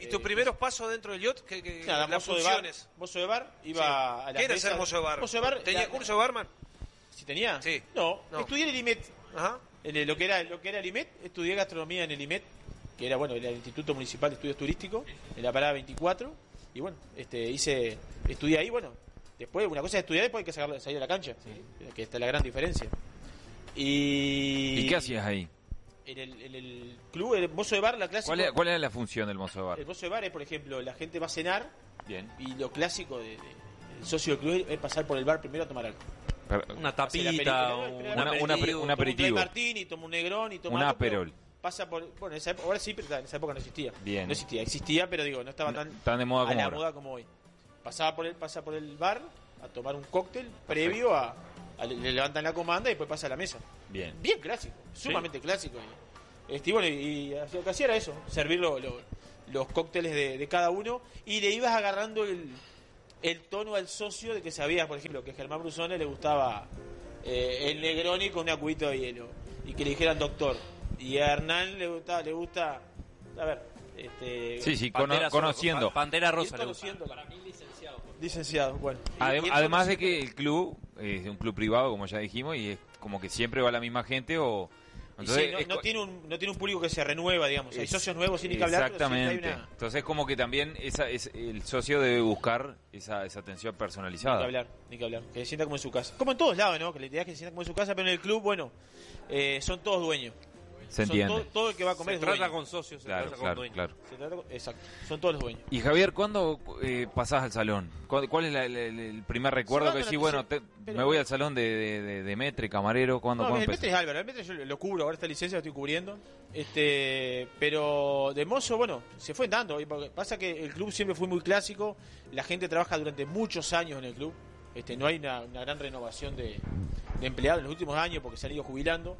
¿Y tus Eh, primeros pasos dentro del yacht? ¿Qué, qué- Nada, las mozo de bar, funciones? mozo de bar, iba Sí. a la ¿Qué era ser mozo de bar? Mozo de bar, ¿Tenía la- curso de barman? ¿Si tenía? Sí. No, No. estudié en el IMET. Ajá. En el- lo que era lo que era el IMET, estudié gastronomía en el IMET, que era bueno, era el Instituto Municipal de Estudios Turísticos, en la parada 24, y bueno, este hice estudié ahí, bueno, después una cosa es estudiar, después hay que sacar- salir a la cancha, que está la gran diferencia. Y ¿Y qué hacías ahí? En el, en el club, el mozo de bar, la clásica. ¿Cuál era, cuál era la función del mozo de bar? El mozo de bar es, por ejemplo, la gente va a cenar Bien. y lo clásico de, de- del socio del club es pasar por el bar primero a tomar algo. Una tapita, un, pero- Una- un Toma aperitivo. Dry martini, toma un negrón y toma Un aperol. Pasa por, bueno, en esa época, ahora sí, pero en esa época no existía. Bien. No existía, existía, pero digo, no estaba tan, Tan de moda a como la ahora. moda como hoy. Pasaba por el, pasa por el bar a tomar un cóctel previo a, a- le, le levantan la comanda y después pasa a la mesa. Bien. Bien clásico, sumamente clásico. Y, este, y bueno, y, y lo que hacía era eso, servir lo- lo- los cócteles de, de cada uno y le ibas agarrando el, el tono al socio de que sabías, por ejemplo, que a Germán Brusone le gustaba eh, el Negroni con una cubito de hielo y que le dijeran doctor. Y a Hernán le gusta, le gusta a ver, este, Sí, sí, cono- Pantera conociendo. Rosa- Pantera Rosa conociendo. Licenciado, bueno. Y- Adem- y él además de que el club es un club privado, como ya dijimos, y es como que siempre va la misma gente o... Entonces, sí, no, es no co- tiene un, no tiene un público que se renueva, digamos. Hay es- socios nuevos sin ni que hablar, pero siempre hay Exactamente. una- Entonces como que también esa, es, el socio debe buscar esa, esa atención Ni que personalizada. hablar, ni que hablar. Que se sienta como en su casa. Como en todos lados, ¿no? Que la idea es que se sienta como en su casa, pero en el club, bueno, eh, son todos dueños. Se Son entiende. todo, todo el que va a comer Se es trata dueño. con socios, se Claro, trata con claro, dueños. claro. Se trata con- exacto. Son todos los dueños. Y Javier, ¿cuándo eh, pasás al salón? ¿Cuál, cuál es la- el, primer recuerdo que con decís, bueno, te- pero- me voy al salón de, de, de- de Metre, camarero? ¿Cuándo, No, cuándo el empezás? Metre es Álvaro, el Metre yo lo cubro, ahora esta licencia lo estoy cubriendo. Este, pero de mozo, bueno, se fue dando. Pasa que el club siempre fue muy clásico, la gente trabaja durante muchos años en el club. Este, no hay una, una gran renovación de, de empleados en los últimos años porque se han ido jubilando.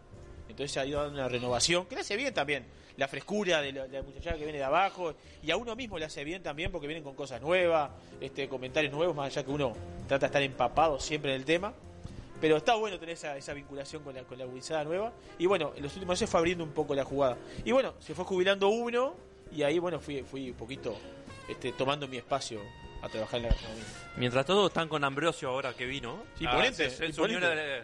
Entonces ha ido dando una renovación, que le hace bien también. La frescura de la, de muchachada que viene de abajo. Y a uno mismo le hace bien también porque vienen con cosas nuevas, este, comentarios nuevos, más allá que uno trata de estar empapado siempre en el tema. Pero está bueno tener esa, esa vinculación con la, con la gurizada nueva. Y bueno, en los últimos meses fue abriendo un poco la jugada. Y bueno, se fue jubilando uno y ahí bueno fui, fui un poquito este, tomando mi espacio a trabajar en la gastronomía. Mientras todos están con Ambrosio ahora que vino. Sí, Ah, se- se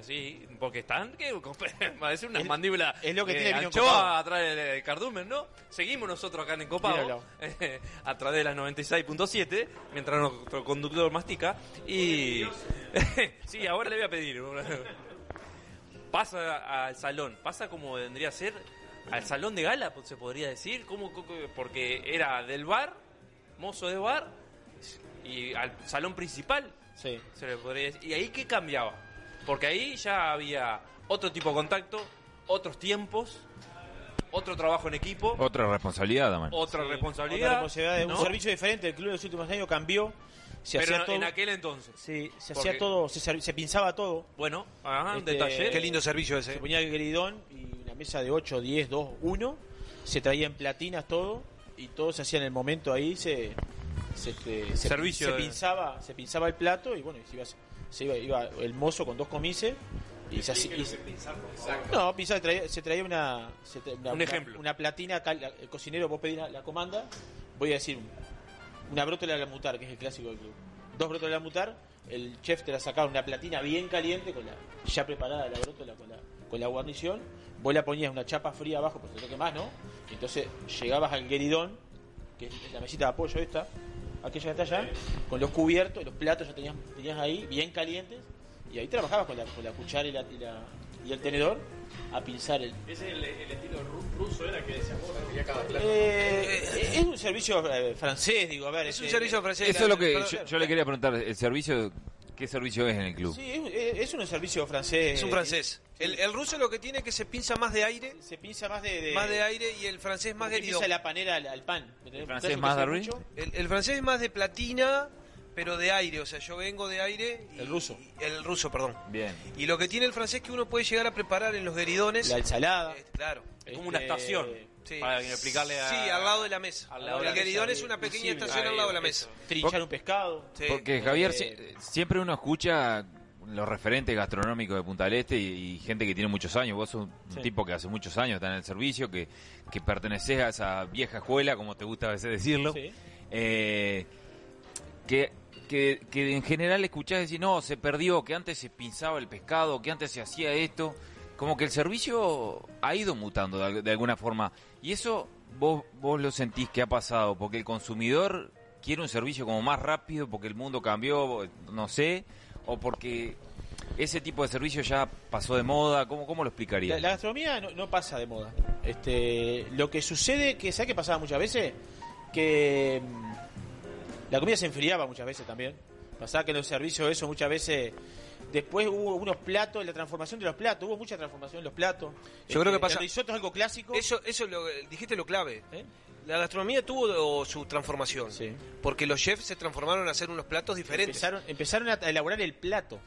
sí, porque están, que parece una Es- mandíbula es lo que eh, tiene anchoa encopado. atrás del, cardumen, ¿no? Seguimos nosotros acá en Encopado, eh, a través de las 96.7, mientras nuestro conductor mastica. Y. sí, ahora le voy a pedir. Pasa al salón, pasa como vendría a ser al salón de gala, se podría decir. ¿Cómo, cómo- porque era del bar, mozo de bar, y al salón principal. Sí. Se le podría decir. ¿Y ahí qué cambiaba? Porque ahí ya había otro tipo de contacto, otros tiempos, otro trabajo en equipo, Otra responsabilidad, también. otra Otra responsabilidad. responsabilidad de ¿no? un servicio diferente. El club en los últimos años cambió. Se Pero hacía todo. en aquel entonces. Sí, se Porque- hacía todo, se, se pinzaba todo. Bueno, ajá, un Este, detalle. Qué lindo servicio ese. Se ponía el gridón y una mesa de 8, 10, 2, 1. Se traía en platinas todo y todo se hacía en el momento ahí. Se, se, este, se- Servicio se de- pinzaba, se pinzaba el plato y bueno, y se iba, se iba, iba el mozo con dos comices y se hacía. y se- no, pinzaba, traía- se traía una, se tra- una, Un ejemplo. una platina. la- el cocinero, vos pedís la, la comanda. Voy a decir una brótola de la mutar, que es el clásico del club. Dos brótolas de la mutar, el chef te la sacaba una platina bien caliente, con la ya preparada la brótola con la, con la guarnición. Vos la ponías una chapa fría abajo, pues te toque más, ¿no? Entonces llegabas al gueridón, que es la mesita de apoyo esta, aquella que está allá, con los cubiertos, los platos ya tenías, tenías ahí, bien calientes, y ahí trabajabas con la, con la cuchara y, la, y, la- y el tenedor a pinzar el, Ese es el, el estilo ru- ruso, era que decía vos, que cada plato. eh, es un servicio eh, francés, digo, a ver. Es un este, servicio francés. Eso es lo que yo le quería preguntar. ¿El servicio, qué servicio es en el club? Sí, es, es un servicio francés. Es un francés. El, el ruso lo que tiene es que se pinza más de aire, Se pinza más de. de- más de aire y el francés más querido. pinza la panera al, al pan. ¿El francés más hacen mucho, El, el francés es más de platina, pero de aire. O sea, yo vengo de aire. y- El ruso. y- el ruso, perdón. Bien. Y lo que tiene el francés es que uno puede llegar a preparar en los gueridones. La ensalada. eh, claro. Es como una este, estación. Sí. Para explicarle a. Sí, al lado de la mesa. Al lado de el la gueridón mesa, es una pequeña visible. estación al lado de la Eso. mesa. Trinchar un pescado. Sí. Porque Javier, Eh, si- siempre uno escucha los referentes gastronómicos de Punta del Este y, y gente que tiene muchos años. Vos sos un Sí. tipo que hace muchos años está en el servicio, que, que perteneces a esa vieja escuela, como te gusta a veces decirlo. Sí. Eh, que, que, que en general escuchás decir, no, se perdió, que antes se pinzaba el pescado, que antes se hacía esto. Como que el servicio ha ido mutando de, al- de alguna forma. Y eso vos, vos lo sentís que ha pasado, porque el consumidor quiere un servicio como más rápido, porque el mundo cambió, no sé, o porque ese tipo de servicio ya pasó de moda. ¿Cómo, cómo lo explicaría? La, gastronomía no, no pasa de moda. Este, lo que sucede, que ¿sabes qué pasaba muchas veces? Que mm, la comida se enfriaba muchas veces también. Pasaba que los servicios eso muchas veces... Después hubo unos platos, la transformación de los platos, hubo mucha transformación en los platos. Yo creo que Este, pasa- El risotto es algo clásico. Eso, eso lo, dijiste lo clave. ¿eh? La gastronomía tuvo su transformación. Sí. Porque los chefs se transformaron a hacer unos platos diferentes. Empezaron, empezaron a elaborar el plato.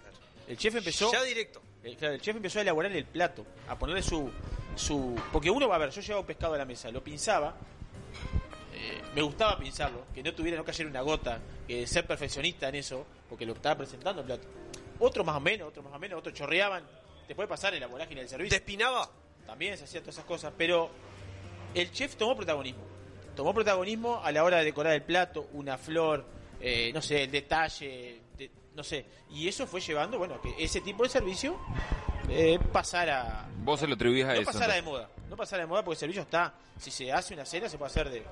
El chef empezó... Ya directo. El, claro, el chef empezó a elaborar el plato, a ponerle su, su... Porque uno, a ver, yo llevaba un pescado a la mesa, lo pinzaba, eh, me gustaba pinzarlo, que no tuviera, no cayera una gota, que ser perfeccionista en eso, porque lo estaba presentando el plato. Otros más o menos, otros más o menos, otros chorreaban, te puede pasar en la vorágine del servicio. ¿Despinaba? También se hacían todas esas cosas, pero el chef tomó protagonismo. Tomó protagonismo a la hora de decorar el plato, una flor, eh, no sé, el detalle, de- no sé. Y eso fue llevando, bueno, a que ese tipo de servicio eh, pasara. Vos se lo atribuís a No eso. pasara de moda. No pasara de moda porque el servicio está. Si se hace una cena, se puede hacer de.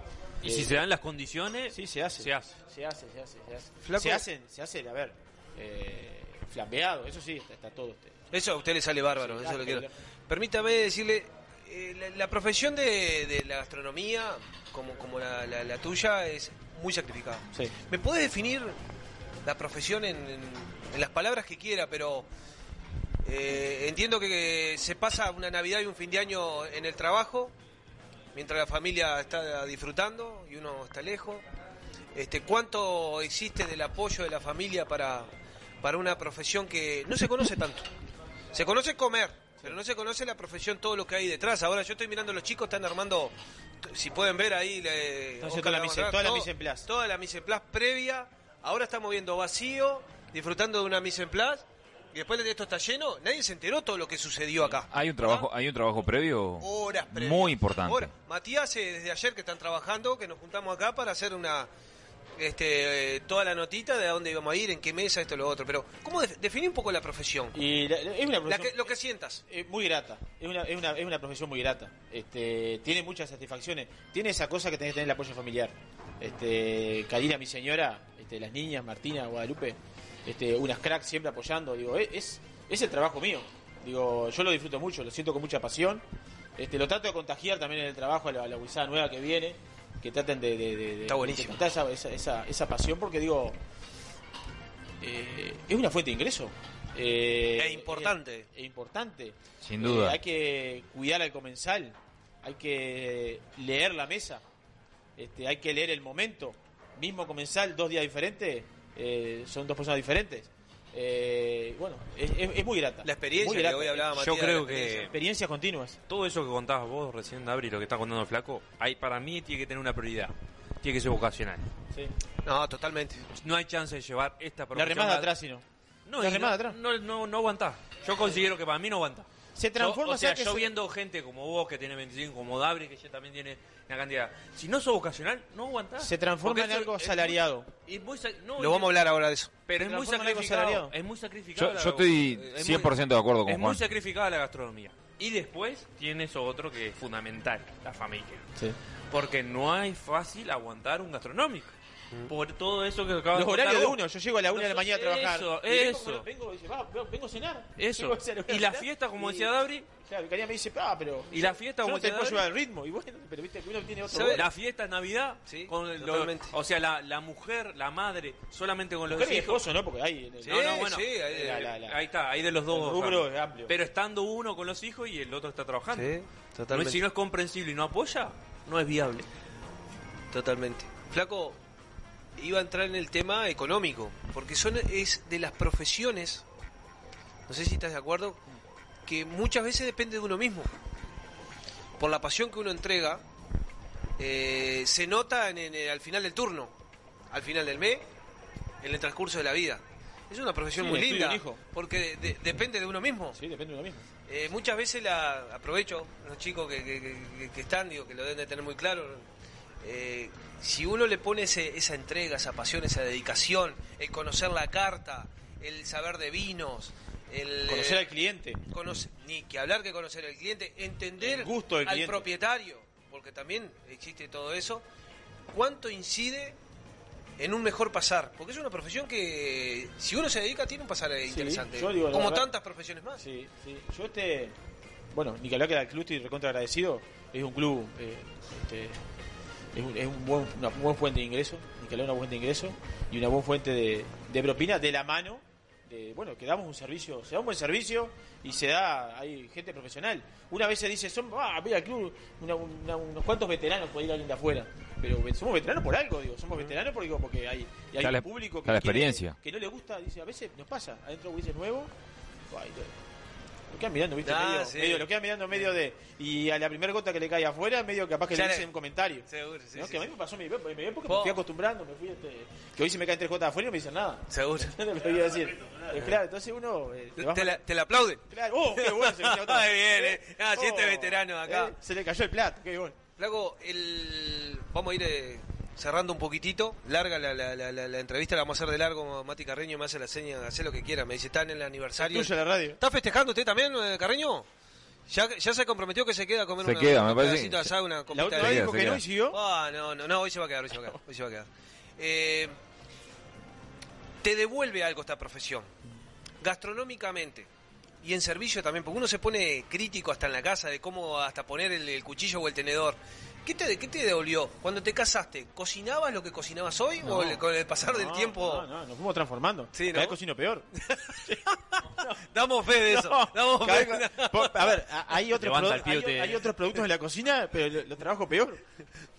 Y si se dan las condiciones, Sí, se hace. se hace. Se hace, se hace, se hace. Flaco- Se hacen, se hace, a ver, eh, flambeado, eso sí, está, está todo. este, Eso a usted le sale bárbaro, Sí, eso lo quiero. Permítame decirle, eh, la, la profesión de, de la gastronomía, como, como la, la- la tuya, es muy sacrificada. Sí. ¿Me puedes definir la profesión en, en- en las palabras que quiera, pero eh, entiendo que se pasa una Navidad y un fin de año en el trabajo, mientras la familia está disfrutando y uno está lejos. Este, ¿Cuánto existe del apoyo de la familia para, para una profesión que no se conoce tanto? Se conoce comer, pero no se conoce la profesión, todo lo que hay detrás. Ahora yo estoy mirando, los chicos están armando, si pueden ver ahí, le- la mise- toda la mise en place. Toda la mise en place previa. Ahora estamos viendo vacío, disfrutando de una mise en place. Y después de esto está lleno, nadie se enteró todo lo que sucedió acá. Hay un trabajo, hay un trabajo previo Horas previas. muy importante. Ahora, Matías, eh, desde ayer que están trabajando, que nos juntamos acá para hacer una este, eh, toda la notita de a dónde íbamos a ir, en qué mesa, esto, lo otro. Pero, ¿cómo def- definir un poco la profesión? Y la- es una La profesión que- lo que sientas. eh, muy grata. Es una, es, una, es una profesión muy grata. Este, tiene muchas satisfacciones. Tiene esa cosa que tenés que tener el apoyo familiar. Este, Karina, mi señora, este, las niñas, Martina, Guadalupe, este, unas cracks siempre apoyando. Digo, es, es, es el trabajo mío. Digo, yo lo disfruto mucho, lo siento con mucha pasión. Este, lo trato de contagiar también en el trabajo a la, a la nueva que viene. Que traten de, de, de- de- Está buenísimo. de captar esa, esa, esa, esa pasión porque digo, eh, es una fuente de ingreso. Eh, Es importante. Es, es importante. Sin Eh, duda. hay que cuidar al comensal, hay que leer la mesa, este, hay que leer el momento. Mismo comensal, dos días diferentes, eh, son dos personas diferentes. Eh, bueno, es, es- muy grata. La experiencia Muy que grata. hoy hablaba Yo Matías. de creo la que- experiencia. Experiencias continuas. Todo eso que contabas vos recién, Dabri, lo que está contando el flaco, hay, para mí tiene que tener una prioridad. Tiene que ser vocacional. Sí. No, totalmente. No hay chance de llevar esta La profesión. remada a- atrás, si no. No, La remada no, atrás. No, no, no aguantás. Yo considero que para mí no aguanta. Se transforma, Yo, o sea, ¿sabes qué yo se- viendo gente como vos que tiene 25, como Dabri que ya también tiene una cantidad. Si no sos vocacional, no aguantás. Se transforma Porque en algo es muy- asalariado. y muy no, Lo vamos a hablar ahora de eso. Pero es muy sacrificado. Es muy sacrificado. Yo, yo estoy 100% de acuerdo con Es Juan. muy sacrificada la gastronomía. Y después tiene eso otro que es fundamental, la familia. Sí. Porque no hay fácil aguantar un gastronómico. Por todo eso que acabas Los horarios de uno, yo llego a la una de la mañana a trabajar. Eso, eso. Vengo, y dice, va, vengo a cenar. Eso. Vengo a cenar, Y la cenar, fiesta, como y- decía Dabri, Claro, me dice, ah, pero. Y la fiesta, yo como no te puedo llevar el ritmo. Y bueno, pero viste que uno tiene otro. La fiesta es Navidad, Sí, con o sea, la, la mujer, la madre, solamente con los hijos. esposo, ¿no? Porque hay. en el- Sí, No, no, bueno, sí, ahí- eh, la- la- la- ahí está, ahí de los dos. el rubro ramos. es amplio. Pero estando uno con los hijos y el otro está trabajando. Sí, totalmente. si no es comprensible y no apoya, no es viable. Totalmente. Flaco, iba a entrar en el tema económico, porque son es de las profesiones, no sé si estás de acuerdo, que muchas veces depende de uno mismo. Por la pasión que uno entrega, eh, se nota en, en- al final del turno, al final del mes, en el transcurso de la vida. Es una profesión Sí, muy linda, de porque de- depende de uno mismo. Sí, depende de uno mismo. Eh, muchas veces la aprovecho, los chicos que, que- que- que están, digo, que lo deben de tener muy claro. Eh, si uno le pone ese- esa entrega, esa pasión, esa dedicación, el conocer la carta, el saber de vinos, el Conocer eh, al cliente. conoce- ni que hablar que conocer al cliente, entender El gusto del al cliente. propietario, porque también existe todo eso, cuánto incide en un mejor pasar, porque es una profesión que si uno se dedica tiene un pasar interesante, digo como verdad- tantas profesiones más. Sí, sí. Yo este. Bueno, ni que hablar que el club estoy recontra agradecido. Es un club. eh, este, es un, es un buen, una buena fuente de ingreso. Ni que hablar una buena fuente de ingreso. Y una buena fuente de, de propina de la mano. De, bueno, que damos un servicio. Se da un buen servicio y se da. Hay gente profesional. Una vez se dice, son. Ah, mira, el club. una- una- unos cuantos veteranos puede ir alguien de afuera. Pero somos veteranos por algo, digo. Somos veteranos porque, digo, porque hay, hay un público está la quiere- experiencia. que no le gusta. Dice, a veces nos pasa. Adentro hubiese nuevo. ay, lo quedan mirando, ¿viste? Ah, medio, sí. medio- lo quedan mirando medio de. Y a la primera gota que le cae afuera, medio capaz que Ya le le- dicen un comentario. Seguro, sí, ¿no? sí, que a mí me pasó, me, me, me- me fui acostumbrando, me fui este, que hoy si me caen tres gotas afuera no me dicen nada. Seguro. No voy a decir. Eh, claro, entonces uno. eh, te vas- ¿Te la, te la aplauden? Claro, oh, qué bueno, se me. Ay, bien, eh. Ah, si este Oh, veterano acá. eh, se le cayó el plato, qué bueno. Flaco, el... vamos a ir eh, cerrando un poquitito. Larga la, la, la, la- la entrevista, la vamos a hacer de largo. Mati Carreño me hace la seña, hace lo que quiera. Me dice, está en el aniversario. Tuya la radio. ¿Está festejando usted también, eh, Carreño? Ya, ya se comprometió que se queda a comer Se una, queda, me parece de asado, una La copita otra de vez queda, dijo que no y siguió. Ah, no, no, no, hoy se va a quedar, hoy se va a quedar. Hoy se va a quedar. Eh, te devuelve algo esta profesión. Gastronómicamente, y en servicio también, porque uno se pone crítico hasta en la casa de cómo hasta poner el, el cuchillo o el tenedor. ¿Qué te, ¿Qué te devolvió? Cuando te casaste, ¿cocinabas lo que cocinabas hoy No. o el- con el pasar del No, tiempo? No, no, nos fuimos transformando. Sí, ¿no? Cada vez cocino peor. Damos fe de eso. No, damos fe. a ver, hay Levanta pie, hay, te- hay otros productos en la cocina, pero lo, lo trabajo peor.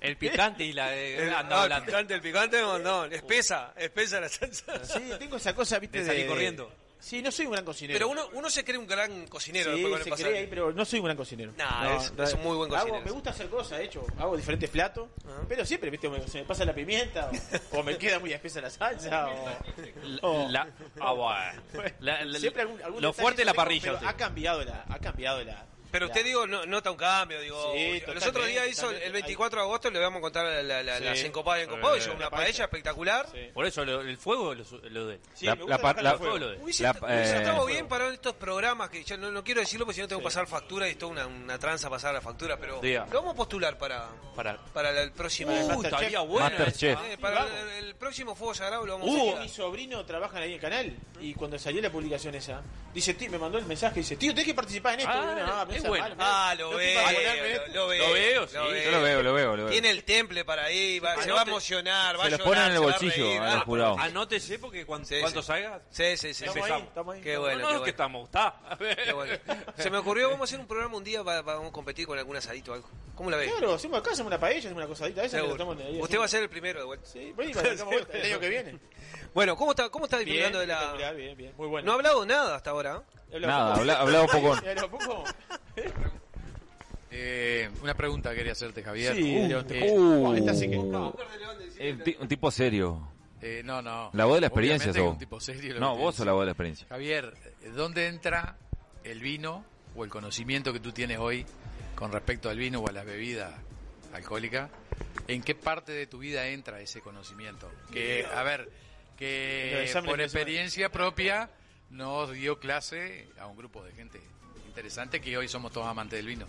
El picante y la eh, El, anda ah, el hablando. picante, el picante, no, no, espesa, espesa la salsa. Sí, tengo esa cosa, viste, De de... salir corriendo. Sí, no soy un gran cocinero. Pero uno, uno se cree un gran cocinero Sí, después con el se pasar. cree ahí, pero no soy un gran cocinero. Nah, es- es un muy buen hago- cocinero. me gusta hacer cosas, de hecho. Hago diferentes platos, pero siempre, viste, me- se me pasa la pimienta, o, o me queda muy espesa la salsa, o... o- La, ah, bueno. La- la- siempre algún, algún lo fuerte es la tengo, parrilla. pero ha cambiado la... Ha cambiado la Pero usted, digo, no, nota un cambio, digo. Sí, los otros días hizo, el 24 de agosto, le vamos a contar la, la, la, Sí. las encopadas y encopados, hizo Eh, una la paella espectacular. Por eso lo- el fuego lo, su- lo de. Sí, La- me gusta la con fuego. lo de. Hubiese, eh, estado bien para estos programas que ya no, no quiero decirlo porque si no tengo que pasar factura y es toda una, una tranza pasar la factura, pero Diga. lo vamos a postular para, Para. para el próximo. Para el Uh, estaría bueno. Eh, para el, el próximo Fuego Sagrado lo vamos a Uh, hacer. mi sobrino trabaja ahí en el canal y cuando salió la publicación esa, dice, tío, me mandó el mensaje, dice, tío, tenés que participar en esto. Ah, es bueno. Ah, lo no veo, en lo, lo veo. Lo veo, sí. Yo lo veo, lo veo, lo veo. Tiene el temple para ahí, va- se va a emocionar, va Se a lo llorar, ponen en el se bolsillo reír, al ah, jurado. Anótese porque cuando, Sí, cuando sí. salga. Sí, sí, sí. Estamos ahí, empezamos. estamos ahí. Qué bueno, no, qué no, que estamos. Está. Se me ocurrió, vamos a hacer un programa un día, va- vamos a competir con algún asadito o algo. ¿Cómo la ves? Claro, hacemos acá, hacemos una paella, hacemos una cosadita esa que lo ahí Usted va a ser el primero de vuelta. Sí, el año que viene. Bueno, ¿cómo está, cómo está Bien, disfrutando de la...? espectacular, bien, bien, muy bueno. No ha hablado nada hasta ahora. ¿eh? Nada, habla- hablado poco. Eh, una pregunta quería hacerte, Javier. Sí, Uh, León, te- eh, esta sí que- El ti- un tipo serio. eh, no, no. La voz de la experiencia sos. un tipo serio lo No, vos sos la voz de la experiencia. Javier, ¿dónde entra el vino o el conocimiento que tú tienes hoy con respecto al vino o a la bebida alcohólica? ¿En qué parte de tu vida entra ese conocimiento? Que, a ver, que por experiencia propia nos dio clase a un grupo de gente interesante que hoy somos todos amantes del vino.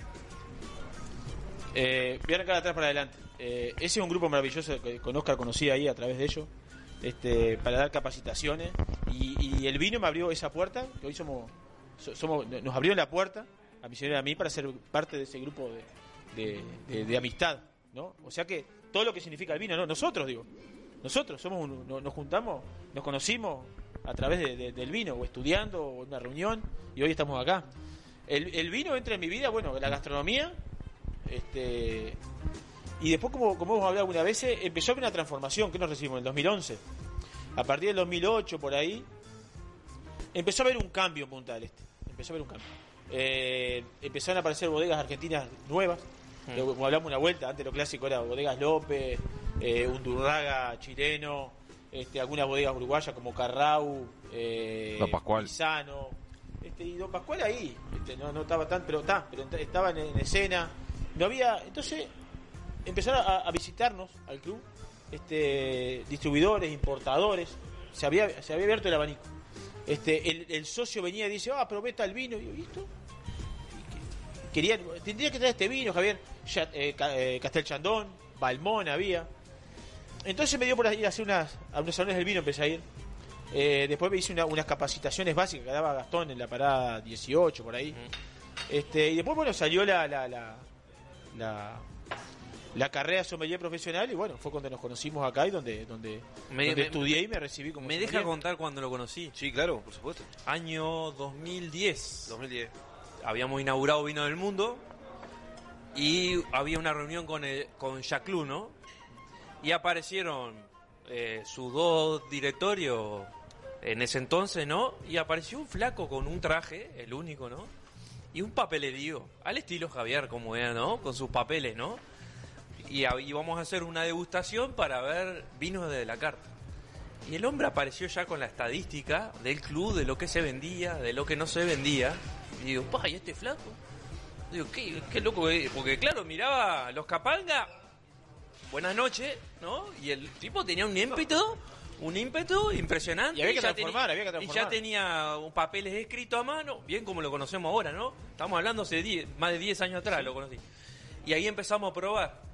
Eh, voy a arrancar de atrás para adelante. Eh, ese es un grupo maravilloso que con Oscar conocí ahí a través de ellos, este, para dar capacitaciones. Y, y el vino me abrió esa puerta, que hoy somos, so- somos nos abrió la puerta a Misionero y a mí para ser parte de ese grupo de, de- de- de amistad. ¿no? O sea que todo lo que significa el vino, ¿no? nosotros digo, nosotros somos un- no- nos juntamos, nos conocimos a través de- de- del vino, o estudiando, o en una reunión, y hoy estamos acá. El, el vino entra en mi vida, bueno, la gastronomía, este y después, como, como hemos hablado algunas veces, empezó a haber una transformación que nos recibimos en el 2011. A partir del 2008, por ahí, empezó a haber un cambio en Punta del Este. Empezó a haber un cambio. Eh, empezaron a aparecer bodegas argentinas nuevas. Mm. Como hablamos una vuelta, antes lo clásico era bodegas López, eh, Undurraga chileno, este, algunas bodegas uruguayas como Carrau, eh, Don Pascual. Pisano. Este, y Don Pascual ahí, este, no, no estaba tan, pero está, pero ent- estaba en, en escena. No había, entonces empezaron a, a visitarnos al club, este, distribuidores, importadores, se había, se había abierto el abanico. Este, el, el socio venía y dice, ah, pero vete al vino, y yo, ¿y esto? Querían, tendría que traer este vino, Javier, ya, eh, eh, Castel Chandón, Balmón había. Entonces me dio por ir a hacer unas, a unos salones del vino, empecé a ir. Eh, después me hice una- unas capacitaciones básicas que daba Gastón en la parada 18, por ahí. Este, y después, bueno, salió la, la, la, la, la carrera sommelier profesional y bueno, fue cuando nos conocimos acá y donde, donde, Me- donde me- estudié y me recibí como ¿Me deja sommelier. contar cuando lo conocí? Sí, claro, por supuesto. Año 2010. 2010. Habíamos inaugurado Vino del Mundo y había una reunión con, el, Jacques ¿no? Y aparecieron eh, sus dos directorios en ese entonces, ¿no? Y apareció un flaco con un traje, el único, ¿no? Y un papelerío, al estilo Javier, como era, ¿no? Con sus papeles, ¿no? Y a- íbamos a hacer una degustación para ver vinos de la carta. Y el hombre apareció ya con la estadística del club, de lo que se vendía, de lo que no se vendía. Y digo, pa, ¿y este flaco? Digo, qué, qué loco, es. porque claro, miraba los capanga, buenas noches, ¿no? Y el tipo tenía un ímpetu, un ímpetu impresionante. Y había que transformar, había que Y ya transformar. tenía papeles escritos a mano, bien como lo conocemos ahora, ¿no? Estamos hablando hace 10, más de 10 años atrás, lo conocí. Y ahí empezamos a probar.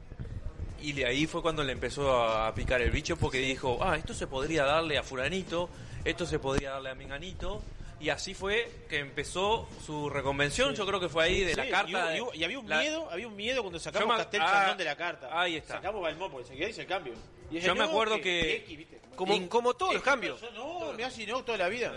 Y de ahí fue cuando le empezó a picar el bicho porque dijo, ah, esto se podría darle a fulanito, esto se podría darle a menganito. Y así fue que empezó su reconvención. Yo creo que fue ahí de la carta. Y, hubo- de- y hubo- y había un la- miedo, había un miedo cuando sacamos me- Castel ah, de la carta. ahí está. Sacamos Balmó porque se quedó y el cambio. Y Yo me no, acuerdo que- X, ¿viste? Como, In- como todos los X cambios. No, me hace no toda la vida.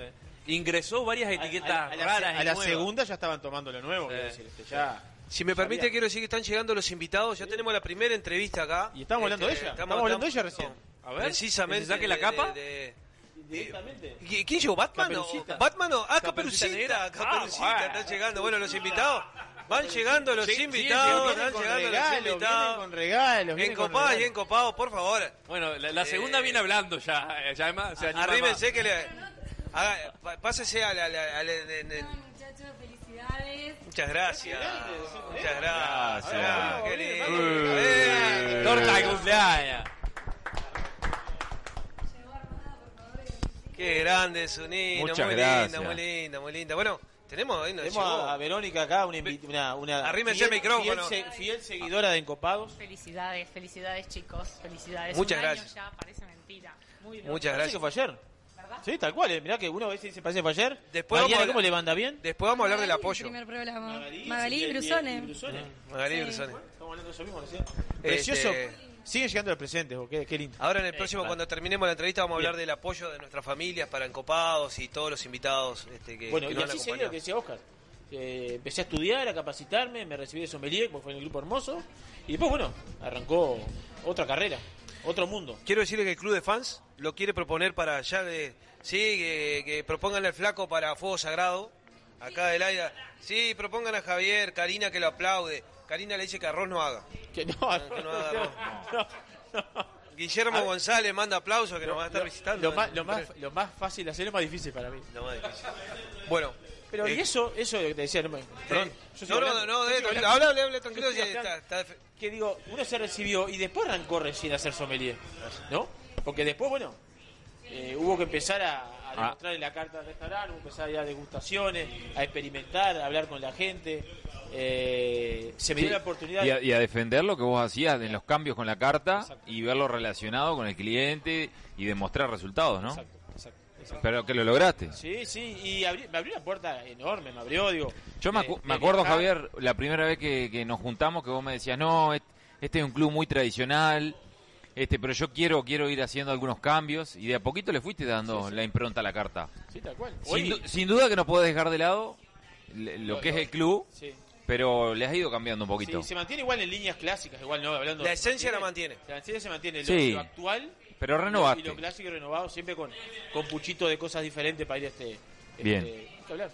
Ingresó varias etiquetas a, a la, raras. a y la nuevas. segunda ya estaban tomando lo nuevo. decir, este, ya, Si me permite, sabía. quiero decir que están llegando los invitados. Ya tenemos la primera entrevista acá. Y estamos hablando de ella. Estamos hablando de ella recién. A ver, precisamente. ¿Que se saque la capa? de- de- Directamente. ¿Qui- ¿Quién llegó? ¿Batman? o- Caperucita. ¿Batman o? Ah, Caperucita Caperucita. Negra. Caperucita, Ah, están llegando. Bueno, los invitados. Van llegando los Sí, sí, invitados. Están con llegando regalos, los invitados. con regalos, Bien copados, bien copados, por favor. Bueno, la, la Eh, segunda viene hablando ya. eh, ya además se Arrímense que le. haga- pásese a la. a la- a la- en- en- Muchachos, felicidades. Muchas gracias. Muchas gracias. Ah, qué lindo. Eh, Torta de cumpleaños. Qué grande es Unino, Muchas muy gracias. linda, muy linda, muy linda. Bueno, tenemos ahí nos Tenemos llegó. a, Verónica acá, una, una, una Arrímense el micrófono. Fiel, se- fiel seguidora de Encopados. Felicidades, felicidades chicos, felicidades. Muchas Un año gracias. ya parece mentira. Muy. Muchas gracias. que fue ayer. Sí, tal cual. eh. Mirá que uno a veces dice parece que fue ayer. Después Mañana, vamos a- ¿cómo le manda bien? Después vamos a hablar del apoyo. Primer programa. Magalí, Magalí, Brusone. Brusone. Magalí. Brusone. Estamos hablando de eso mismo recién. Precioso. Siguen llegando los presentes, qué, qué lindo. Ahora en el próximo, Eh, cuando terminemos la entrevista, vamos a hablar Bien. del apoyo de nuestras familias para Encopados y todos los invitados este, que, Bueno, que y nos han así seguido lo que decía Oscar. Eh, empecé a estudiar, a capacitarme, me recibí de sommelier, porque fue en el grupo hermoso. Y después, bueno, arrancó otra carrera, otro mundo. Quiero decirle que el club de fans lo quiere proponer para allá de... Sí, que, que propongan al flaco para Fuego Sagrado, acá del aire. Sí, propongan a Javier, Karina que lo aplaude. Karina le dice que arroz no haga. Que no, que no haga arroz. Guillermo González manda aplausos que nos va a estar visitando. Lo más, lo, más, lo más fácil de hacer es más difícil para mí. Lo más difícil. Bueno. Pero, eh, y eso, eso que te decía, no me- perdón. yo sigo No, no, hablando, no, de- hablando. habla, habla, tranquilo, está- está- Que digo, uno se recibió y después arrancó recién a ser sommelier, ¿no? Porque después, bueno, eh, hubo que empezar a, a Ah. demostrar en la carta del restaurante, hubo que empezar a ir a degustaciones, a experimentar, a hablar con la gente. Eh, se me dio Sí, la oportunidad. Y a, y a defender lo que vos hacías en los cambios con la carta y verlo relacionado con el cliente y demostrar resultados, ¿no? Exacto, exacto, exacto. Pero que lo lograste. Sí, sí, y abrí- me abrió una puerta enorme, me abrió, digo. Yo me, eh, acu- me acuerdo, viajar. Javier, la primera vez que, que nos juntamos, que vos me decías, no, este es un club muy tradicional, este, pero yo quiero quiero ir haciendo algunos cambios, y de a poquito le fuiste dando la impronta a la carta. Sí, tal cual. Sin, Hoy- du- sin duda que no puedes dejar de lado lo, Lo- que es el club, sí. Pero le has ido cambiando un poquito. Sí, se mantiene igual en líneas clásicas, igual no, hablando. La esencia la mantiene. La esencia se mantiene, lo, Sí. lo actual. Pero renovaste. Y lo clásico y renovado, siempre con, con puchito de cosas diferentes para ir a este. este- Bien. que hablar.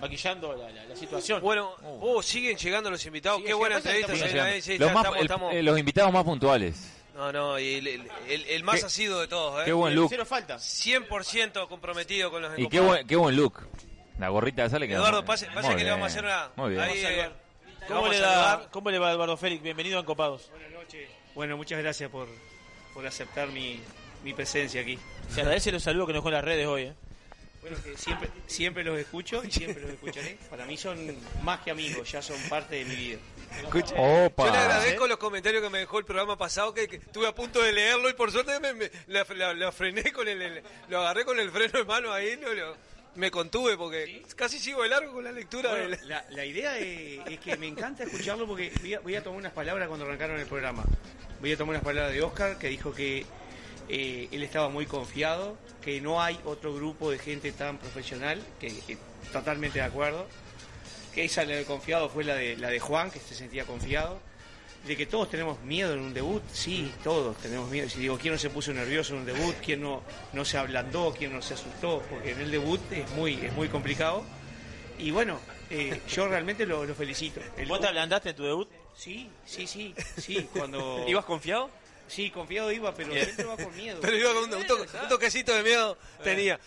Maquillando la, la- la situación. Bueno, oh, siguen llegando los invitados. Sigue Qué buena entrevista. Los ya más- estamos- el- estamos- eh, los invitados más puntuales. No, no, y el, el- el- el más Qué- asiduo de todos, ¿eh? qué buen look. Cero falta. 100% comprometido con los Y qué buen, qué buen look. La gorrita esa le queda Eduardo, pase, pase que le vamos a hacer una... Muy bien. ahí, eh, ¿Cómo le, da. ¿Cómo le va Eduardo Félix? Bienvenido a Encopados. Buenas noches. Bueno, muchas gracias por, por aceptar mi, mi presencia aquí. Se agradece los saludos que nos dejó en las redes hoy. ¿eh? Bueno, que siempre, siempre los escucho y siempre los escucharé. Para mí son más que amigos, ya son parte de mi vida. Escucha- Yo Opa. le agradezco los comentarios que me dejó el programa pasado, que, que estuve a punto de leerlo y por suerte me, me- la, la- la frené con el, el- lo agarré con el freno de mano ahí, lo- lo- me contuve porque casi sigo de largo con la lectura Bueno, del... la, la idea es, es que me encanta escucharlo porque voy a, voy a tomar unas palabras cuando arrancaron el programa. Voy a tomar unas palabras de Oscar que dijo que eh, él estaba muy confiado, que no hay otro grupo de gente tan profesional, que, que totalmente de acuerdo. Que esa la de confiado fue la de, la de Juan, que se sentía confiado. De que todos tenemos miedo en un debut, sí, todos tenemos miedo. Si digo, ¿quién no se puso nervioso en un debut? ¿Quién no, no se ablandó? ¿Quién no se asustó? Porque en el debut es muy, es muy complicado. Y bueno, eh, yo realmente lo, lo felicito. El- ¿Vos te ablandaste en tu debut? Sí, sí, sí, sí. Cuando... ¿Ibas confiado? Sí, confiado iba, pero siempre va con miedo. Pero iba con un, un toque- un toquecito de miedo tenía.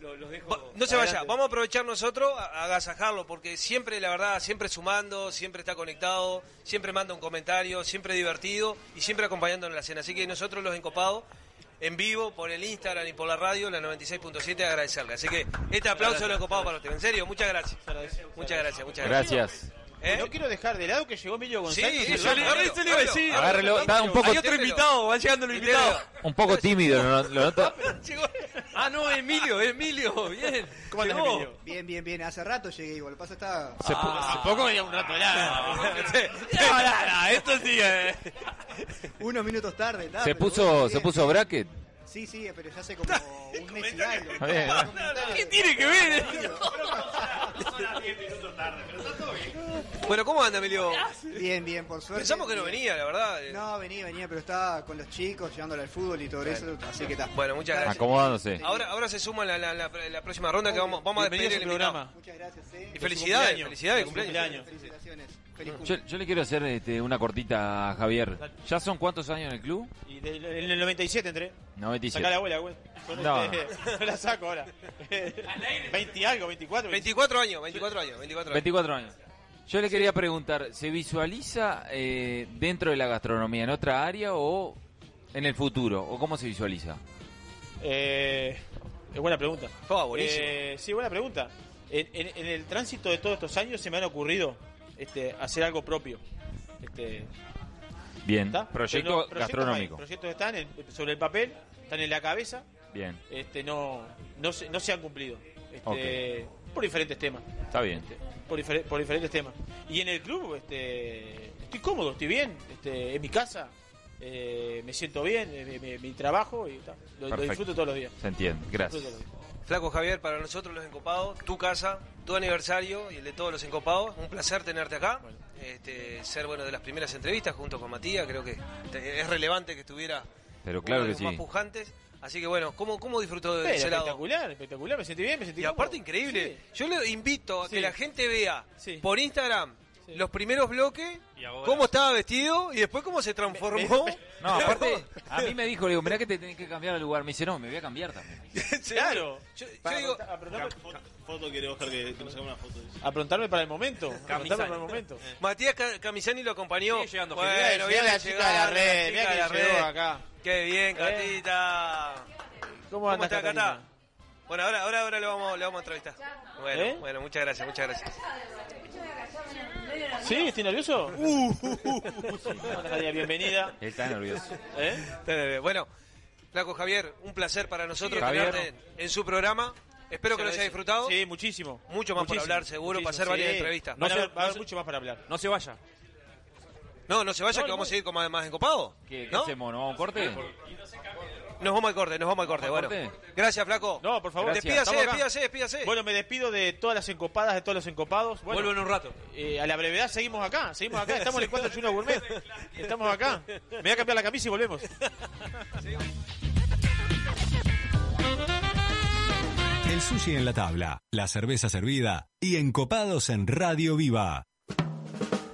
Lo- los dejo- No se vaya, vamos a aprovechar nosotros a, agasajarlo, porque siempre, la verdad, siempre sumando, siempre está conectado, siempre manda un comentario, siempre divertido y siempre acompañándonos en la cena. Así que nosotros los encopados, en vivo, por el Instagram y por la radio, la 96.7, agradecerle. Así que este aplauso de los encopados para usted. En serio, muchas gracias. Muchas gracias, muchas gracias. Gracias. ¿Eh? No quiero dejar de lado que llegó Emilio González. Sí, le- Agárrelo, eso le iba a decir. Agárrelo, está un poco- Hay otro invitado, van llegando los invitados. Un poco tímido, ¿lo, lo noto? Ah, no, Emilio, Emilio, bien. ¿Cómo andas. Emilio? Bien, bien, bien. Hace rato llegué igual. Lo pasa está. Se pu- Hace poco venía un rato no, esto sí. eh. Unos minutos tarde. ta, ¿Se puso, bueno, se puso bracket? Sí, sí, pero ya hace como un mes y algo. Está bien. ¿Qué tiene que ver? Bueno, ¿cómo anda, Emilio? Bien, bien, por suerte. Pensamos que no Bien. venía, la verdad. No, venía, venía, pero estaba con los chicos, llevándole al fútbol y todo eso, así que está. Bueno, muchas gracias. Acomodándose. Ahora, ahora se suma la, la, la, la próxima ronda que vamos, vamos a despedir el programa. Muchas gracias, sí. Y felicidades, cumpleaños. felicidades, cumpleaños. Felicitaciones. Yo, le quiero hacer este, una cortita a Javier. ¿Ya son cuántos años en el club? Y en el 97 entré. 97. Sacá la abuela, güey. No. este- la saco ahora. 20 y algo, 24. 24 años, 24 años, 24 años. 24 años. Yo le quería preguntar, ¿se visualiza eh, dentro de la gastronomía en otra área o en el futuro? ¿O cómo se visualiza? Eh, es buena pregunta. Oh, buenísimo. Eh, sí, buena pregunta. En, en- en el tránsito de todos estos años se me han ocurrido este, hacer algo propio. Este, Bien, ¿está? proyecto Pero gastronómico. hay, proyectos están en- sobre el papel, están en la cabeza, Bien, este, no, no, se, no se han cumplido. Este, Por diferentes temas. está bien. Por, difer- por diferentes temas. Y en el club este, estoy cómodo, estoy bien. Este, en mi casa eh, me siento bien, eh, mi, trabajo y lo, disfruto todos los días. Se entiende, gracias. Flaco Javier, para nosotros los encopados, tu casa, tu aniversario y el de todos los encopados, un placer tenerte acá. Este, ser bueno de las primeras entrevistas junto con Matías, creo que te- es relevante que estuviera Pero uno claro que los sí. más pujantes. Así que bueno, ¿cómo, cómo disfrutó de Pero ese lado? espectacular, espectacular, me sentí bien, me sentí Y cómodo. aparte increíble, yo le invito a que la gente vea Sí. por Instagram los primeros bloques, cómo estaba vestido y después cómo se transformó. No, aparte, a mí me dijo, le digo, mirá que te tenés que cambiar el lugar. Me dice, no, me voy a cambiar también. Claro. Yo, yo digo, aprontar- aprontarme, Foto, foto quiere Oscar que, que nos haga una foto. aprontarme para el momento. Aprontarme para el momento. Matías Ca- Camisani lo acompañó. Sigue llegando bueno, gente. la chica de la red, la que llegó red. acá. Qué bien, Eh. Catita. ¿Cómo ¿Cómo anda, está? Catá? Bueno, ahora, ahora, ahora le vamos, le vamos a entrevistar. Bueno, ¿Eh? bueno, muchas gracias, muchas gracias. ¿Sí? ¿Estoy nervioso? Uh, Bienvenida. Él está nervioso. ¿Eh? Bueno, Flaco Javier, un placer para nosotros Javier. tenerte en, su programa. Espero que lo haya disfrutado. Sí, muchísimo. Mucho más por Muchísimo, hablar, seguro, para hacer muchísimo, varias entrevistas. No No va a se- haber, va a haber no se- mucho más para hablar. No se vaya. No, no se vaya, No, que no. vamos a ir con más, más encopados. ¿Qué, qué ¿No? hacemos? ¿Nos vamos a un corte? Nos vamos al corte, nos vamos al corte. ¿Vamos Bueno, corte? gracias, Flaco. No, por favor. Gracias. Despídase, despídase, despídase. Bueno, me despido de todas las encopadas, de todos los encopados. Bueno, Vuelvo en un rato. eh, a la brevedad seguimos acá, seguimos acá. Estamos en el 481 Gourmet. Estamos acá. Me voy a cambiar la camisa y volvemos. El sushi en la tabla, la cerveza servida y encopados en Radio Viva.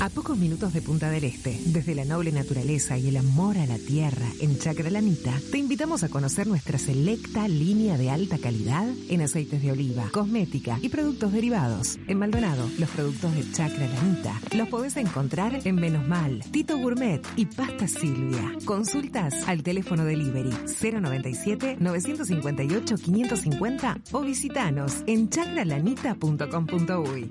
A pocos minutos de Punta del Este, desde la noble naturaleza y el amor a la tierra en Chacra Lanita, te invitamos a conocer nuestra selecta línea de alta calidad en aceites de oliva, cosmética y productos derivados. En Maldonado, los productos de Chacra Lanita los podés encontrar en Menos Mal, Tito Gourmet y Pasta Silvia. Consultas al teléfono delivery 097 958 550 o visitanos en chacralanita.com.uy.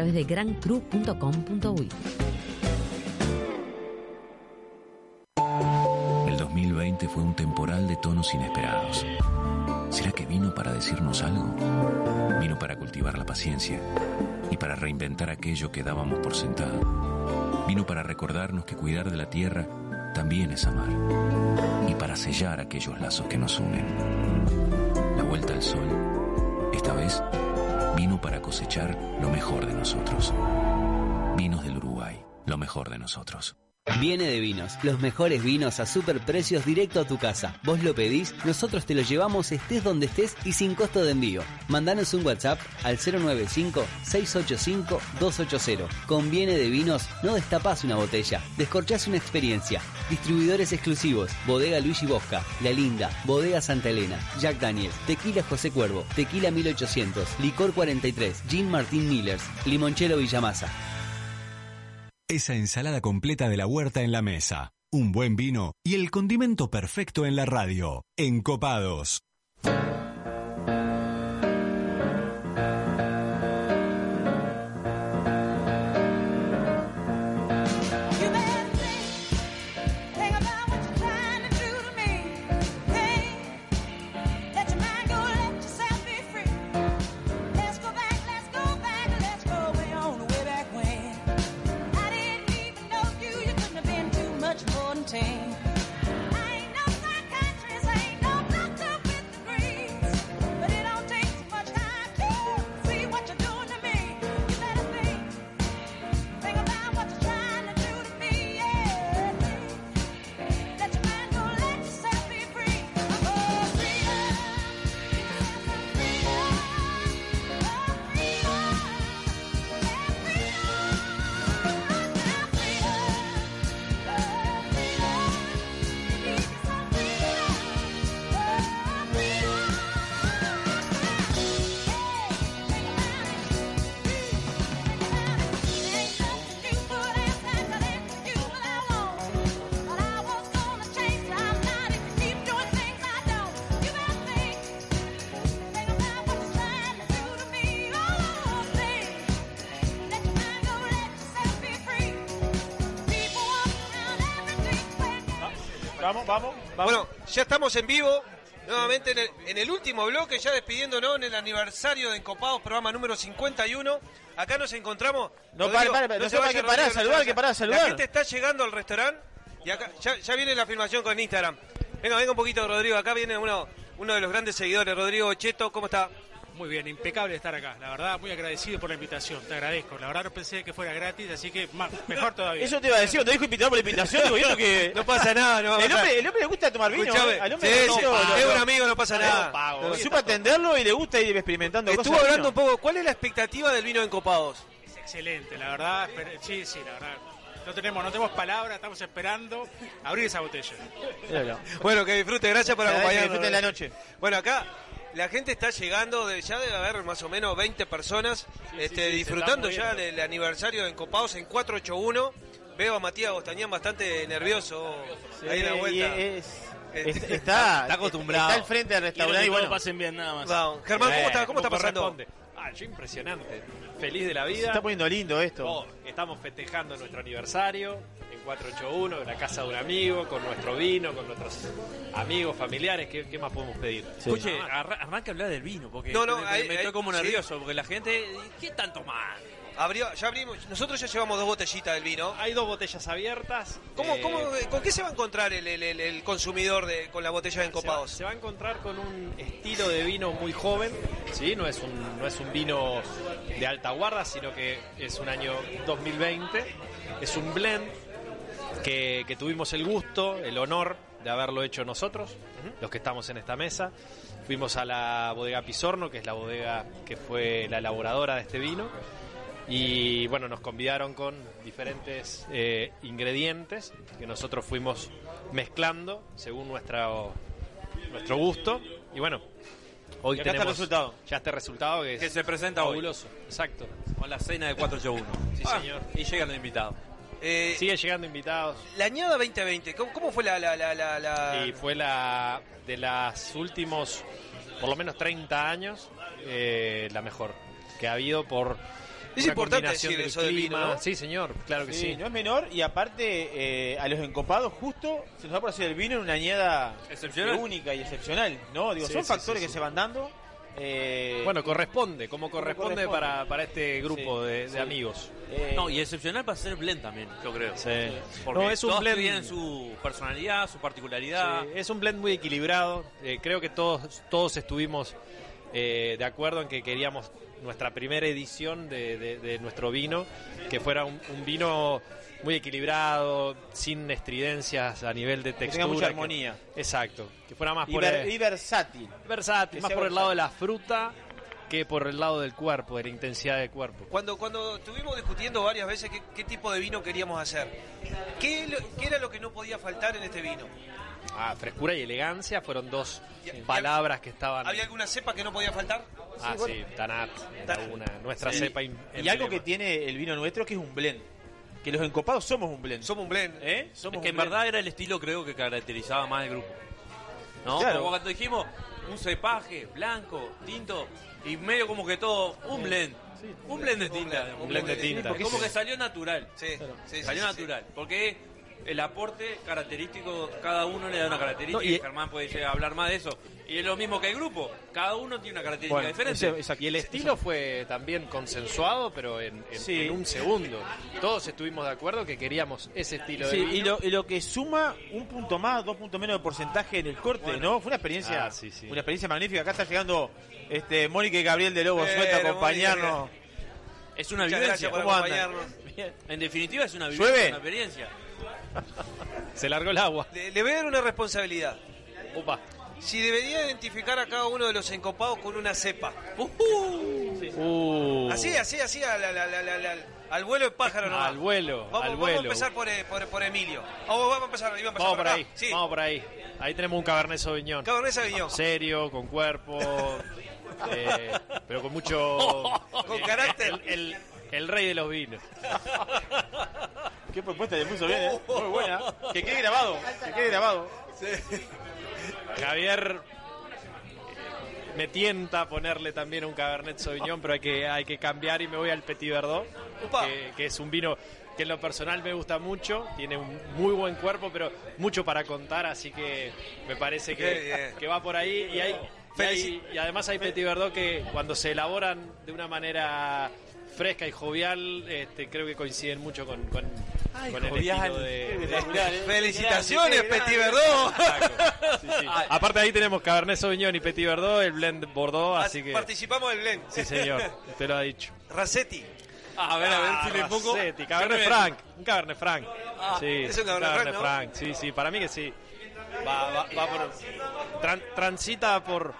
de grancru.com.uy. El 2020 fue un temporal de tonos inesperados. ¿Será que vino para decirnos algo? Vino para cultivar la paciencia y para reinventar aquello que dábamos por sentado. Vino para recordarnos que cuidar de la tierra también es amar y para sellar aquellos lazos que nos unen. La vuelta al sol, esta vez, vino para cosechar lo mejor de nosotros. Vinos del Uruguay, lo mejor de nosotros. Viene de Vinos, los mejores vinos a super precios directo a tu casa. Vos lo pedís, nosotros te lo llevamos estés donde estés y sin costo de envío. Mandanos un WhatsApp al 095-685-280. Con Viene de Vinos no destapás una botella, descorchás una experiencia. Distribuidores exclusivos, Bodega Luigi Bosca, La Linda, Bodega Santa Elena, Jack Daniels, Tequila José Cuervo, Tequila 1800, Licor 43, Gin Martín Millers, Limonchelo Villamasa. Esa ensalada completa de la huerta en la mesa, un buen vino y el condimento perfecto en la radio. Encopados. Vamos, vamos, Bueno, ya estamos en vivo. Nuevamente en el, en el último bloque, ya despidiéndonos en el aniversario de Encopados, programa número 51. Acá nos encontramos. No, Rodrigo, se vayas, que no saludar, que pará, saludar. La gente está llegando al restaurante y acá ya, ya viene la filmación con Instagram. Venga, venga un poquito, Rodrigo. Acá viene uno, uno de los grandes seguidores, Rodrigo Cheto. ¿Cómo está? Muy bien, impecable estar acá. La verdad, muy agradecido por la invitación. Te agradezco. La verdad, no pensé que fuera gratis, así que más- mejor todavía. Eso te iba a decir, te dijo invitado por la invitación, digo, yo que... No pasa nada, no. El hombre, el hombre le gusta tomar vino, Escuchame, al sí, hombre es un amigo, no pasa nada. pago. No, Supo atenderlo y le gusta ir experimentando Estuvo cosas. hablando un poco, ¿cuál es la expectativa del vino de Encopados? Es excelente, la verdad. Sí, sí, la verdad. No tenemos, no tenemos palabras, estamos esperando abrir esa botella. Bueno, que disfrute, gracias por Que acompañarnos. disfruten la noche. Bueno, acá la gente está llegando, de, ya debe haber más o menos 20 personas este, sí, disfrutando ya del aniversario de Encopados en 481. Veo a Matías Gostañán bastante nervioso ahí en la vuelta. y es- Este, es- está, Está acostumbrado. Está al frente del restaurante y bueno. pasen bien, nada más. Germán, ¿cómo está, cómo está pasando? Ah, yo impresionante. Feliz de la vida. Se está poniendo lindo esto. Oh, estamos festejando nuestro aniversario 481, en la casa de un amigo, con nuestro vino, con nuestros amigos, familiares. ¿Qué, qué más podemos pedir? Escuche, arra- arranca a hablar del vino, porque No, no, me, estoy como sí. nervioso, porque la gente, ¿qué tanto más? Abrió, ya abrimos, nosotros ya llevamos dos botellitas del vino. Hay dos botellas abiertas. ¿Cómo, Eh, cómo, ¿Con qué se va a encontrar el, el- el- el consumidor de, con la botella de Se va, Encopados? se va a encontrar con un estilo de vino muy joven, ¿sí? no, es un, no es un vino de alta guarda, sino que es un año 2020, es un blend que, que tuvimos el gusto, el honor de haberlo hecho nosotros, los que estamos en esta mesa. Fuimos a la bodega Pisorno, que es la bodega que fue la elaboradora de este vino, Y bueno, nos convidaron con diferentes eh, ingredientes que nosotros fuimos mezclando según nuestra, nuestro gusto. Y bueno, hoy Y acá está tenemos el resultado. ya este resultado que, es Que se presenta hoy. fabuloso. Exacto. Con la cena de 481. Sí, Ah, señor. Y llegan los invitados. Eh, Sigue llegando invitados. La añada 2020, ¿cómo, cómo fue la, la, la, la, la- Y fue la de las últimos, por lo menos 30 años, eh, la mejor que ha habido por Es importante decir del eso del vino, clima. ¿no? Sí, señor, claro que sí. no es menor y aparte eh, a los encopados justo se nos va por hacer el vino en una añada Excepcional. única y excepcional, ¿no? Digo, Sí, son sí, factores sí, que se van dando. Eh, Bueno, corresponde, como corresponde, corresponde. Para, para este grupo Sí, de, de sí. amigos. eh, No, y excepcional para ser blend también, yo creo. Sí. Porque No, es un todos blend- tienen su personalidad, su particularidad. Sí, es un blend muy equilibrado. Eh, creo que todos, todos estuvimos eh, de acuerdo en que queríamos nuestra primera edición de, de- de nuestro vino, que fuera un, un vino muy equilibrado, sin estridencias a nivel de tenga textura. mucha armonía. exacto. Que fuera más y, por ver- el, y versátil. versátil, que más por el lado de la fruta que por el lado del cuerpo, de la intensidad del cuerpo. Cuando, cuando estuvimos discutiendo varias veces qué, qué tipo de vino queríamos hacer, ¿qué, qué era lo que no podía faltar en este vino? Ah, frescura y elegancia fueron dos palabras que estaban. ¿Había alguna cepa que no podía faltar? Ah, sí, Tanat, una, nuestra Sí. cepa. Y algo que tiene el vino nuestro que es un blend. Que los encopados somos un blend. Somos un blend. ¿Eh? Somos Es que en blend. verdad era el estilo, creo, que caracterizaba más el grupo. ¿No? Claro. Como cuando dijimos un cepaje, blanco, tinto, y medio como que todo, un blend. Un blend de tinta. Un blend de tinta. Como que salió natural. Sí, sí, sí, Salió natural. Porque el aporte característico, cada uno le da una característica. No, y- y Germán puede llegar a hablar más de eso. Y es lo mismo que el grupo. Cada uno tiene una característica Bueno, diferente. ese- y el estilo fue también consensuado, pero en, en- Sí. en un segundo. Todos estuvimos de acuerdo que queríamos ese estilo Sí, de vino. y lo, y lo que suma un punto más, dos puntos menos de porcentaje en el corte, ¿no? Fue una experiencia, Ah, sí, sí. una experiencia magnífica. Acá está llegando este Mónica y Gabriel de Lobo Pero, suelta a acompañarnos. Es una Muchas vivencia. por ¿Cómo andan? acompañarnos. En definitiva es una ¿Llueve? vivencia, una experiencia. Se largó el agua. Le, le voy a dar una responsabilidad. Opa. Si debería identificar a cada uno de los encopados con una cepa. Uh. Así, así, así, al, al- al- al- vuelo de pájaro nomás. Al vuelo, Vamos, al vamos vuelo. a empezar por, eh, por, por Emilio. Vamos, vamos a empezar, iba a empezar Vamos por acá. ahí, Sí, vamos por ahí. Ahí tenemos un Cabernet Sauvignon. Cabernet Sauvignon. Serio, con cuerpo, eh, pero con mucho... Con carácter. El, el- el rey de los vinos. Qué propuesta le puso bien, ¿eh? Muy buena. Que quede grabado, que quede grabado. Javier eh, me tienta a ponerle también un Cabernet Sauvignon, pero hay que, hay que cambiar y me voy al Petit Verdot, que, que es un vino que en lo personal me gusta mucho, tiene un muy buen cuerpo, pero mucho para contar, así que me parece que, que va por ahí. Y, hay, y, hay- y además hay Petit Verdot que cuando se elaboran de una manera fresca y jovial, este, creo que coinciden mucho con, con, con el estilo de- ¿eh? Felicitaciones, Petit Verdot. Exacto. Sí, sí. Aparte ahí tenemos Cabernet Sauvignon y Petit Verdot, el blend Bordeaux, así que Participamos del blend. sí señor, usted lo ha dicho. Racetti. A ver, a ver Ah, si le pongo. Racetti, Cabernet Franc, un Cabernet Franc. Ah, sí, es un Cabernet Franc, ¿no? sí, sí, para mí que sí. Va, va, va por tran- transita por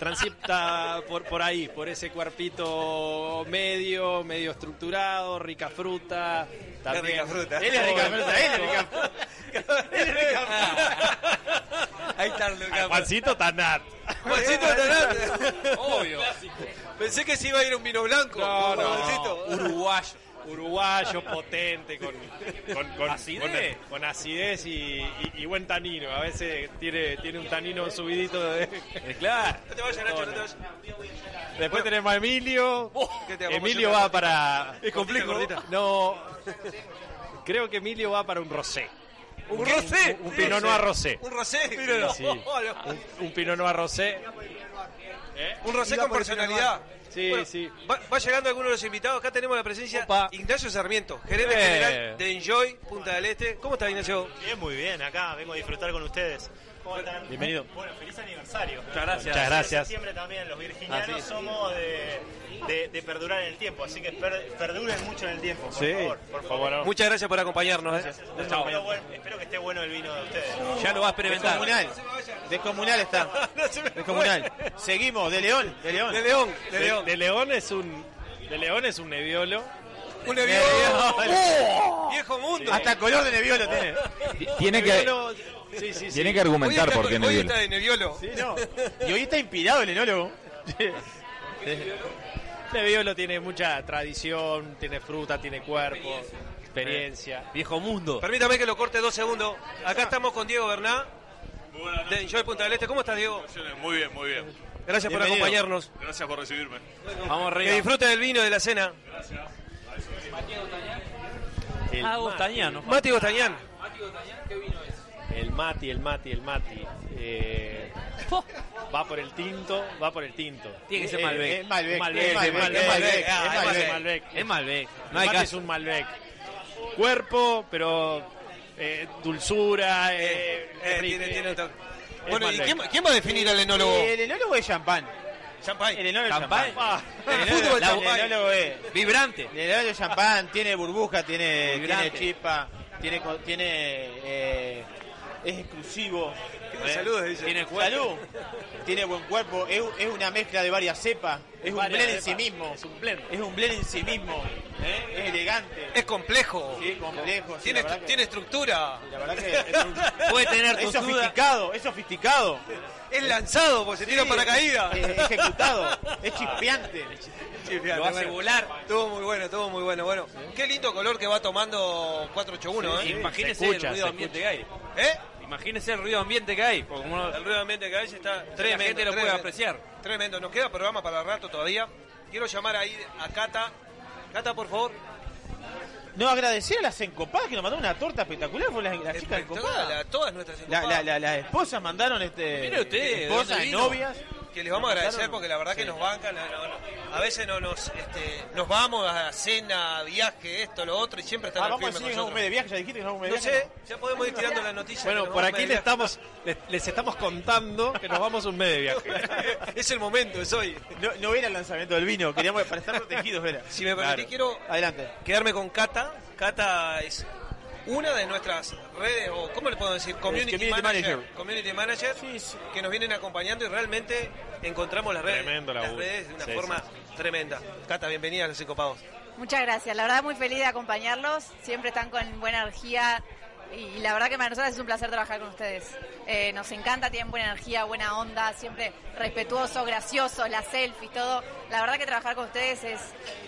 transita por, por ahí, por ese cuerpito medio, medio estructurado, rica fruta. También. rica fruta. Él es rica fruta, él es rica fruta. Él es rica fruta. Ahí está el Ah, Juancito Tanat. Juancito Tanat. Obvio. Pensé que se iba a ir un vino blanco. No, no. Juancito. Uruguayo. Uruguayo, potente, con, con, con ¿Acidez? Con, con acidez y, y- y buen tanino. A veces tiene, tiene un tanino subidito de... Claro. No te vayas, Nacho, no te vayas. Después tenemos a Emilio. ¿Qué te vamos a Emilio va para... Es complejo. Gordita. No, creo que Emilio va para un rosé. ¿Un rosé? Un, un pinot noir rosé. ¿Un rosé? Sí. Un, un pinot noir rosé. Un rosé con personalidad. Sí, Bueno, sí. Va, va llegando alguno de los invitados. Acá tenemos la presencia Ignacio Sarmiento, gerente Eh. general de Enjoy Punta del Este. ¿Cómo está Ignacio? Bien, muy bien, acá vengo a disfrutar con ustedes. ¿Cómo están? Bienvenido. Bueno, feliz aniversario. Muchas gracias. Muchas gracias. En septiembre también los virginianos Ah, sí. somos de, de- de perdurar en el tiempo, así que per- perduren mucho en el tiempo, por Sí, favor. por favor. Muchas gracias por acompañarnos. ¿eh? Espero, que esté bueno el vino de ustedes. Ya lo va a experimentar. Descomunal. Descomunal está. Descomunal. Seguimos, de León. De León. De León, de León. de León es un De León es un neviolo. Un neviolo. ¡Oh! Viejo mundo. Hasta color de neviolo tiene. Tiene que, Neviolo- sí, sí, sí. tiene que argumentar Hoy por qué está- hoy Nebbiolo. está de neviolo. Sí, no. Y hoy está inspirado el enólogo. Neviolo tiene mucha tradición, tiene fruta, tiene cuerpo, experiencia. Viejo mundo. Permítame que lo corte dos segundos. Acá estamos con Diego Berná, de Enjoy Punta del Este. ¿Cómo estás, Diego? Muy bien, muy bien. Gracias por acompañarnos. Gracias por recibirme. Vamos Que arriba. disfrute del vino y de la cena. El Ah, Mati. Gostañano. Mati Gostañán. El Mati, el Mati, el Mati. Eh, va por el tinto, va por el tinto. Tiene que ser Malbec. Malbec, Malbec, eh, Malbec, Malbec, eh, Malbec, ah, es Malbec, Malbec. Malbec. Es Malbec. El No hay Mati es un Malbec. Cuerpo, pero eh, dulzura, eh, Eh, rico, tiene- eh, tiene otro- es Bueno, ¿y Malbec. quién, quién va a definir al enólogo? El enólogo es champán. Champagne. El enólogo es Champán. Ah, El enólogo- fútbol el champán. enólogo es. Vibrante. El enólogo es champán, tiene burbuja, tiene, tiene chispa, tiene, tiene eh, es exclusivo. Eh, Saludos, dice. Tiene cuerpo. Salud. Tiene buen cuerpo, es, es una mezcla de varias cepas, es un blend en sí mismo. Es un blend. Es un blend en sí mismo. ¿eh? Es elegante. Es complejo. Sí, complejo. sí, Tiene, que- tiene estructura. La verdad que Puede tener es sofisticado, es sofisticado. Es lanzado, porque se tira para caída. Es ejecutado, es chispeante. Lo hace volar. Estuvo muy bueno, estuvo muy bueno. Bueno, qué lindo color que va tomando 481, ¿eh? Imagínese el ruido ambiente que hay. ¿Eh? Imagínese el ruido ambiente que hay. Porque uno- El ruido ambiente que hay está tremendo. la gente lo puede tremendo. apreciar. Tremendo. Nos queda programa para rato todavía. Quiero llamar ahí a Cata. Cata, por favor. No, agradecer a las encopadas que nos mandaron una torta espectacular, fue la, la chica encopada. La- todas nuestras encopadas. la, la- las esposas mandaron este. Mire usted, ¿de esposas, vino? novias. Que les vamos a agradecer porque la verdad que nos bancan. no, no, no. A veces no nos, este, nos vamos a cena, viaje, esto, lo otro, y siempre están Ah, al vamos firme un mes de viaje, ya dijiste que un mes de No viaje. sé, ya podemos ir tirando la noticia. Bueno, por aquí les estamos, les, les estamos contando que nos vamos un mes de viaje. viaje. es el momento, es hoy. No, no era el lanzamiento del vino, queríamos para estar protegidos, era. Si me permitís, Claro. quiero Adelante. quedarme con Cata. Cata es una de nuestras redes, o ¿cómo le puedo decir? Community, community manager. manager. Community manager, que nos vienen acompañando y realmente encontramos las redes, Tremendo las laburo. redes de una Sí, forma tremenda. Cata, bienvenida a Los Encopados. Muchas gracias, la verdad muy feliz de acompañarlos, siempre están con buena energía y la verdad que para nosotros es un placer trabajar con ustedes. Eh, nos encanta, tienen buena energía, buena onda, siempre respetuosos, graciosos, las selfies, todo. La verdad que trabajar con ustedes es,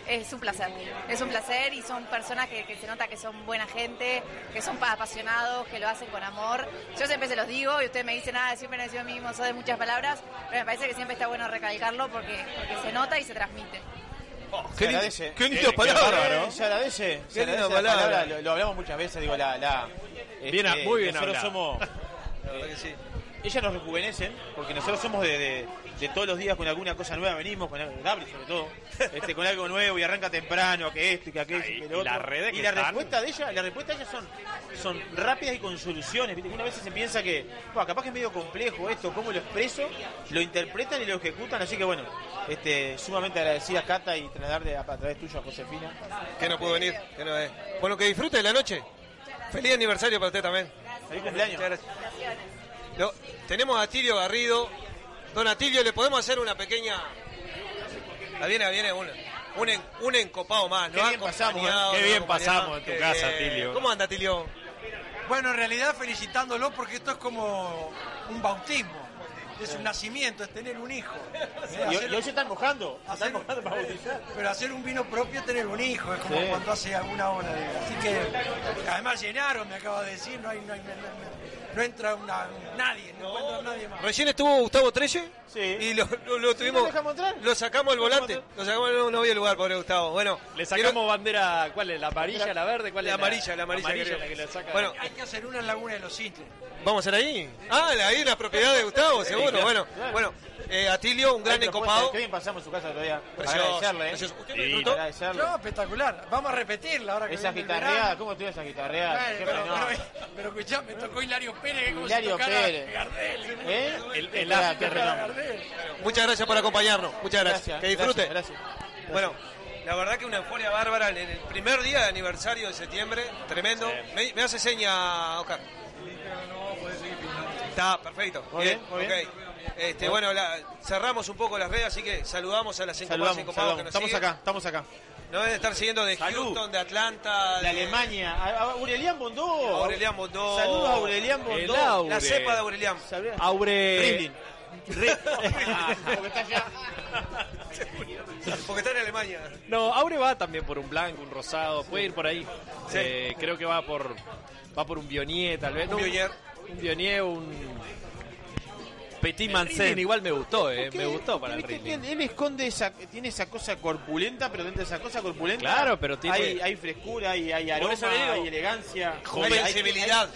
es un placer, es un placer y son personas que, se nota que son buena gente, que son pa- apasionados, que lo hacen con amor. Yo siempre se los digo y ustedes me dicen, nada, siempre me lo mismo, soy de muchas palabras, pero me parece que siempre está bueno recalcarlo porque se nota y se transmite. Se agradece. qué Eh. Se agradece. Se Qué linda agradece la palabra. Lo, lo hablamos muchas veces, digo, la. la Bien, este, muy bien Nosotros hablado. somos. La verdad que sí. Ellas nos rejuvenecen, porque nosotros somos de, de- de todos los días con alguna cosa nueva, venimos con algo, Gabri sobre todo, este, con algo nuevo y arranca temprano, que esto y que aquello y que lo y las otro. redes y que la están. respuesta de ella, la respuesta de ellas son, son rápidas y con soluciones, ¿viste? Una vez se piensa que, "Buah, capaz que es medio complejo esto, cómo lo expreso, lo interpretan y lo ejecutan, así que bueno, este, sumamente agradecida a Cata y trasladarle a, a través tuyo a Josefina. Que no pudo venir, que no es. Bueno, que disfrute de la noche. Feliz aniversario para usted también. Feliz cumpleaños. Muchas gracias. Tenemos a Atilio Garrido. Don Atilio, ¿le podemos hacer una pequeña... La viene, viene una, un, en- un encopado más, ¿no? Qué bien pasamos, ¿eh? Qué bien pasamos en tu casa, bien. Atilio. ¿Cómo anda, Atilio? Bueno, en realidad felicitándolo porque esto es como un bautismo. Es un nacimiento, es tener un hijo. Y, hacer- y hoy se están mojando, se hacer- están mojando para bautizar. pero hacer un vino propio es tener un hijo, es como Sí. cuando hace alguna hora. de- Así que además llenaron, me acaba de decir, no hay, no, hay- no- no- no entra una, nadie, no, encuentro nadie más. Recién estuvo Gustavo Trelle Sí. y lo, lo- lo tuvimos... ¿lo dejamos entrar? Lo sacamos al ¿Lo dejamos volante. Lo sacamos, no, no había lugar, pobre Gustavo. Bueno, Le quiero- sacamos bandera, ¿cuál es? ¿La amarilla, la verde? ¿Cuál La es amarilla, la amarilla, creo. la que le saca. Bueno, Hay que hacer una en Laguna de los Cintres. ¿Vamos a hacer ahí? Ah, la- ahí en la propiedad de Gustavo, seguro. claro, Bueno, claro. bueno eh, Atilio, un gran encopado. Qué bien pasamos en su casa todavía. Precioso, Agradecerle, ¿eh? precioso. ¿Usted Sí, disfrutó? agradecerle. No, espectacular. Vamos a repetirla ahora que Esa el guitarreada. ¿cómo estuvo esa guitarreada? Pero, pero escuchá, me tocó Hilario Pérez, que es como Hilario si Pérez. Gardel. ¿Eh? El, el qué fenómeno. Gardel. Muchas gracias por acompañarnos. Muchas gracias. Gracias, que disfrute. gracias, gracias. Bueno, la verdad que una euforia bárbara en el primer día de aniversario de septiembre. Tremendo. Me, me hace seña, Oscar. Está perfecto. Muy bien, muy ok. bien. Este, bueno, la- cerramos un poco las redes, así que saludamos a las encopadas que nos Estamos siguen. acá, estamos acá. Nos deben estar siguiendo de Houston, de Atlanta, De de Alemania. A- Aurelian Bondó. Aurelian Bondó. Saludos a Aurelian Bondó. Aure. La cepa de Aurelian. Aure. Rilling. Porque está allá. Porque está en Alemania. No, Aure va también por un blanco, un rosado, puede ir por ahí. Eh, creo que va por va por un Bionier tal vez. Un No, Bionier. Un Bionier, un Petit Mansen. Igual me gustó, eh, me gustó para el Rilling. él, él esconde esa, tiene esa cosa corpulenta, pero dentro de esa cosa corpulenta Claro, pero tiene- hay, hay frescura, hay, hay aroma, eso le digo. hay elegancia, Joven- hay sensibilidad.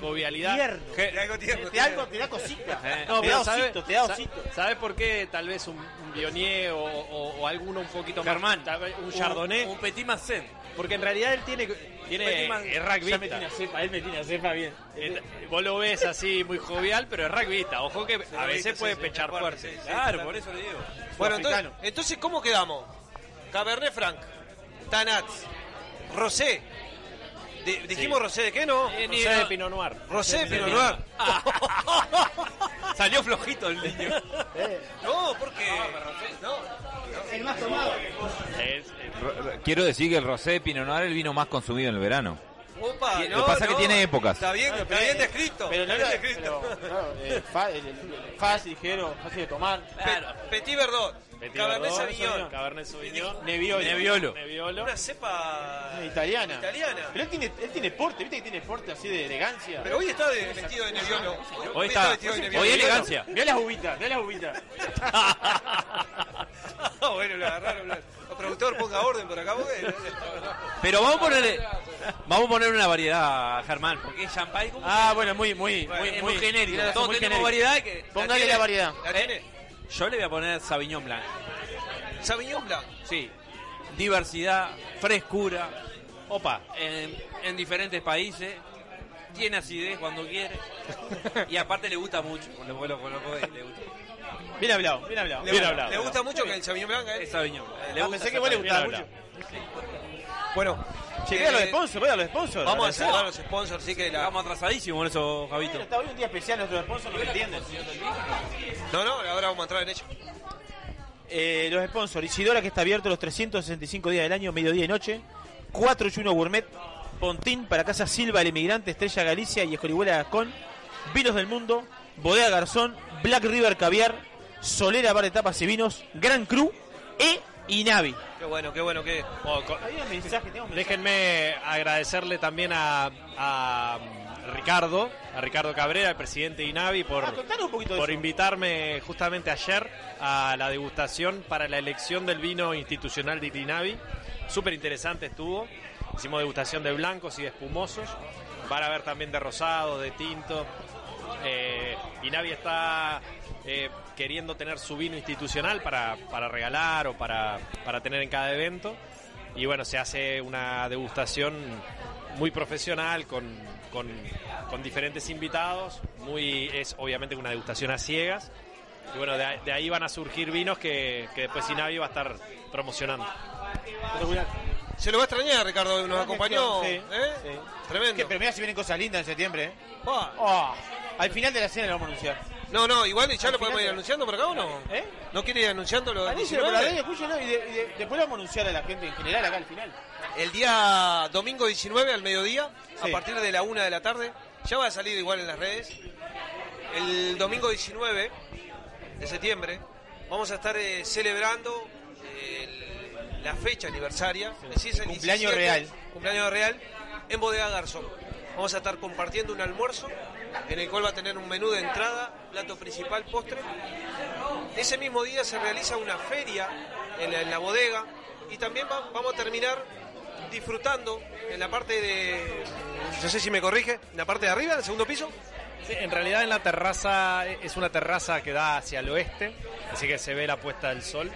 Jovialidad. Tierno. Te da algo Te cosita. Eh, te da pero ¿sabe, osito, te da sa- osito. ¿sabe por qué tal vez un, un Bionier o, o- o alguno un poquito Germán, más? Un un- Chardonnay. un Petit Mansen. Porque en realidad él tiene, tiene es rugbyista. me tiene a cepa, él me tiene a cepa bien. Eh, Vos lo ves así muy jovial, pero es rugbyista. Ojo que a veces sí, puede sí, pechar sí, fuerte. Claro, por eso le digo. Bueno, entonces, entonces, ¿cómo quedamos? Cabernet Franc, Tanat, Rosé. De- dijimos Rosé de qué no? Eh, Rosé de Pinot Noir. Rosé de Pinot Noir. Salió flojito el niño. No, porque. No. El más tomado. Es- Ro- Quiero decir que el rosé de Pinot Noir es el vino más consumido en el verano. Opa, Lo que no, pasa es que tiene épocas. Está bien, está bien descrito. Pero no era, eh, fácil, ligero, fácil de tomar. Pe- Petit Verdot, Petit Cabernet Verdot, Sauvignon, Cabernet Sauvignon. Nebbiolo. Nebbiolo. Nebbiolo. una cepa Italiana. italiana. Pero él tiene, él tiene porte, viste que tiene porte así de elegancia. Pero hoy está de- vestido de Nebbiolo. Hoy está, vestido de Nebbiolo. hoy elegancia. Mirá las uvitas, mirá las uvitas. Ah, bueno, lo agarraron. lo- El productor ponga orden por acá. porque- Pero vamos a ponerle. Vamos a poner una variedad, Germán, porque es champagne como Ah, bueno, muy, muy, muy, es muy genérico. Todos muy tenemos genérico. variedad que. Póngale tiene? la variedad. ¿La tiene? Yo le voy a poner Sauvignon Blanc. Sauvignon Blanc. Sí. Diversidad, frescura, Opa. en, en diferentes países. Tiene acidez cuando quiere. Y aparte le gusta mucho. Cuando vos lo colocó, le gusta. Bien hablado, bien hablado. Le, Bien gusta- hablado. le gusta mucho que el Sauvignon Blanc. ¿eh? Es Sauvignon Blanc. Le Ah, gusta pensé que vos le gustaba mucho. Bueno, Che, eh, vea los sponsors, vea los sponsors. Vamos a a los sponsors, así que la... Estamos atrasadísimos en eso, Javito. Está hoy un día especial, nuestros sponsors no me entienden. No, no, ahora vamos a entrar en ello. Eh, los sponsors, Isidora que está abierto los 365 días del año, mediodía y noche. 481 Gourmet, Pontín para Casa Silva, el Emigrante, Estrella Galicia y Escorihuela Gascón. Vinos del Mundo, Bodega Garzón, Black River Caviar, Solera Bar de Tapas y Vinos, Gran Cru e Inavi. Qué bueno, qué bueno, qué... Oh, mensaje, mensaje. Déjenme agradecerle también a, a Ricardo, a Ricardo Cabrera, el presidente de INAVI, por, Ah, por invitarme justamente ayer a la degustación para la elección del vino institucional de INAVI. Súper interesante estuvo. Hicimos degustación de blancos y de espumosos. Van a ver también de rosado, de tinto. Eh, INAVI está eh, queriendo tener su vino institucional para, para regalar o para, para tener en cada evento. Y bueno, se hace una degustación muy profesional con, con, con diferentes invitados. Muy, es obviamente una degustación a ciegas. Y bueno, de, ahí- de ahí van a surgir vinos que, que después Inavi va a estar promocionando. Se lo va a extrañar, Ricardo, nos acompañó. Sí, ¿eh? sí. Tremendo. Que, pero mira si vienen cosas lindas en septiembre, ¿eh? Oh, al final de la cena lo vamos a anunciar. No, no, igual ya Al lo podemos ir anunciando por acá o no. ¿Eh? ¿No quiere ir anunciándolo? el Aníselo por la 19? radio, escúchenlo y, de- y de- después lo vamos a anunciar a la gente en general acá al final. El día domingo 19 al mediodía, Sí. a partir de la una de la tarde, ya va a salir igual en las redes. El domingo 19 de septiembre vamos a estar eh, celebrando eh, el- la fecha aniversaria, es decir, es el Cumpleaños 17, real. Cumpleaños real en Bodega Garzón. Vamos a estar compartiendo un almuerzo en el cual va a tener un menú de entrada, plato principal, postre. Ese mismo día se realiza una feria en la, bodega y también va- vamos a terminar disfrutando en la parte de, no sé si me corrige, en la parte de arriba, del segundo piso. En realidad en la terraza es una terraza que da hacia el oeste, así que se ve la puesta del sol.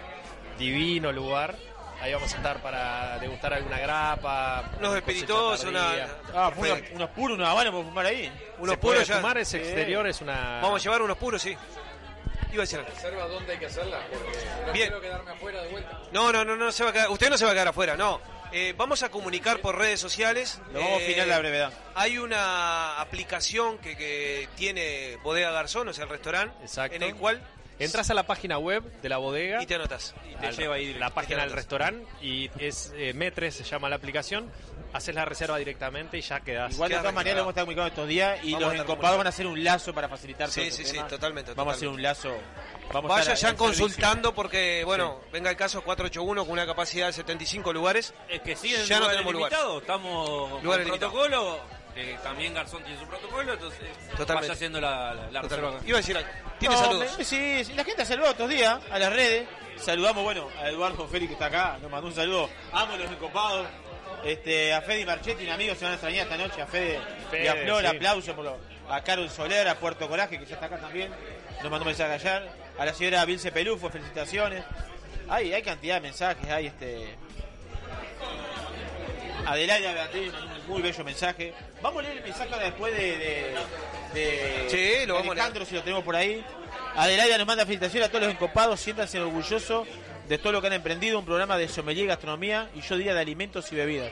Divino lugar. Ahí vamos a estar para degustar alguna grapa. Unos espiritos, cosecha una... Ah, unos, unos puros, unos habanos para fumar ahí. Unos Se puede puros ya. fumar, ese Sí. exterior es una... Vamos a llevar unos puros, sí. Iba a decir algo. Reserva dónde hay que hacerla, porque no Bien. quiero quedarme afuera de vuelta. No, no, no, no se va a quedar. Usted no se va a quedar afuera, no. Eh, vamos a comunicar por redes sociales. Lo vamos a Eh, afinar a la brevedad. Hay una aplicación que, que tiene Bodega Garzón, o sea, el restaurante, Exacto. en el cual Entras a la página web de la bodega. y te anotas. te lleva ahí la página del restaurante y es eh, Metres se llama la aplicación. Haces la reserva directamente y ya quedas. Igual de todas maneras lo vamos a estar comunicando estos días y Vamos los encopados van a hacer un lazo para facilitar Sí, todo sí, este sí, tema. totalmente, Vamos a hacer un lazo. Vamos a Vaya estar ya servicio. consultando porque, bueno, venga el caso 481 con una capacidad de 75 lugares. Es que sí, en ya no lugar tenemos lugar. limitado, estamos con Lugares protocolo, también Garzón tiene su protocolo, entonces Totalmente. vaya haciendo la, la, la reserva. Iba a decir. ¿Tiene No, saludos? me- sí, sí, la gente ha saludado estos días a las redes. Saludamos, bueno, a Eduardo Félix que está acá, nos mandó un saludo. Amo los encopados. Este, a Fede y Marchetti, un amigo, se van a extrañar esta noche. A Fede, y a Flor, sí. aplauso por lo- a Carol Soler, a Puerto Coraje, que ya está acá también. Nos mandó un mensaje ayer. A la señora Vilce Pelufo, felicitaciones. Hay, hay cantidad de mensajes, hay este. Adelaida Beatriz un muy bello mensaje. Vamos a leer el mensaje ahora después de. de, de Sí, lo vamos a leer. Alejandro, si lo tenemos por ahí. Adelaida nos manda felicitaciones a todos los encopados, siéntanse orgullosos de todo lo que han emprendido, un programa de sommelier y gastronomía y yo diría de alimentos y bebidas.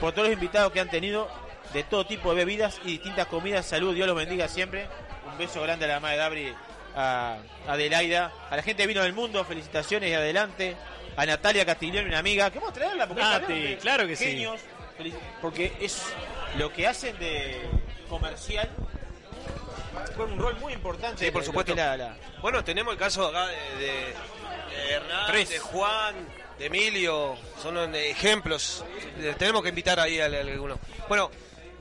Por todos los invitados que han tenido de todo tipo de bebidas y distintas comidas, salud, Dios los bendiga siempre. Un beso grande a la mamá de Dabri, a Adelaida, a la gente de Vino del Mundo, felicitaciones y adelante. A Natalia Castiglione, una amiga, que vamos a traerla porque Nati, claro que sí. genios, porque es lo que hacen de comercial juega un rol muy importante. Sí, por lo supuesto. la- la- Bueno, tenemos el caso acá de, de- de Hernán, Tres. de Juan, de Emilio. Son ejemplos. Tenemos que invitar ahí a, a alguno. Bueno,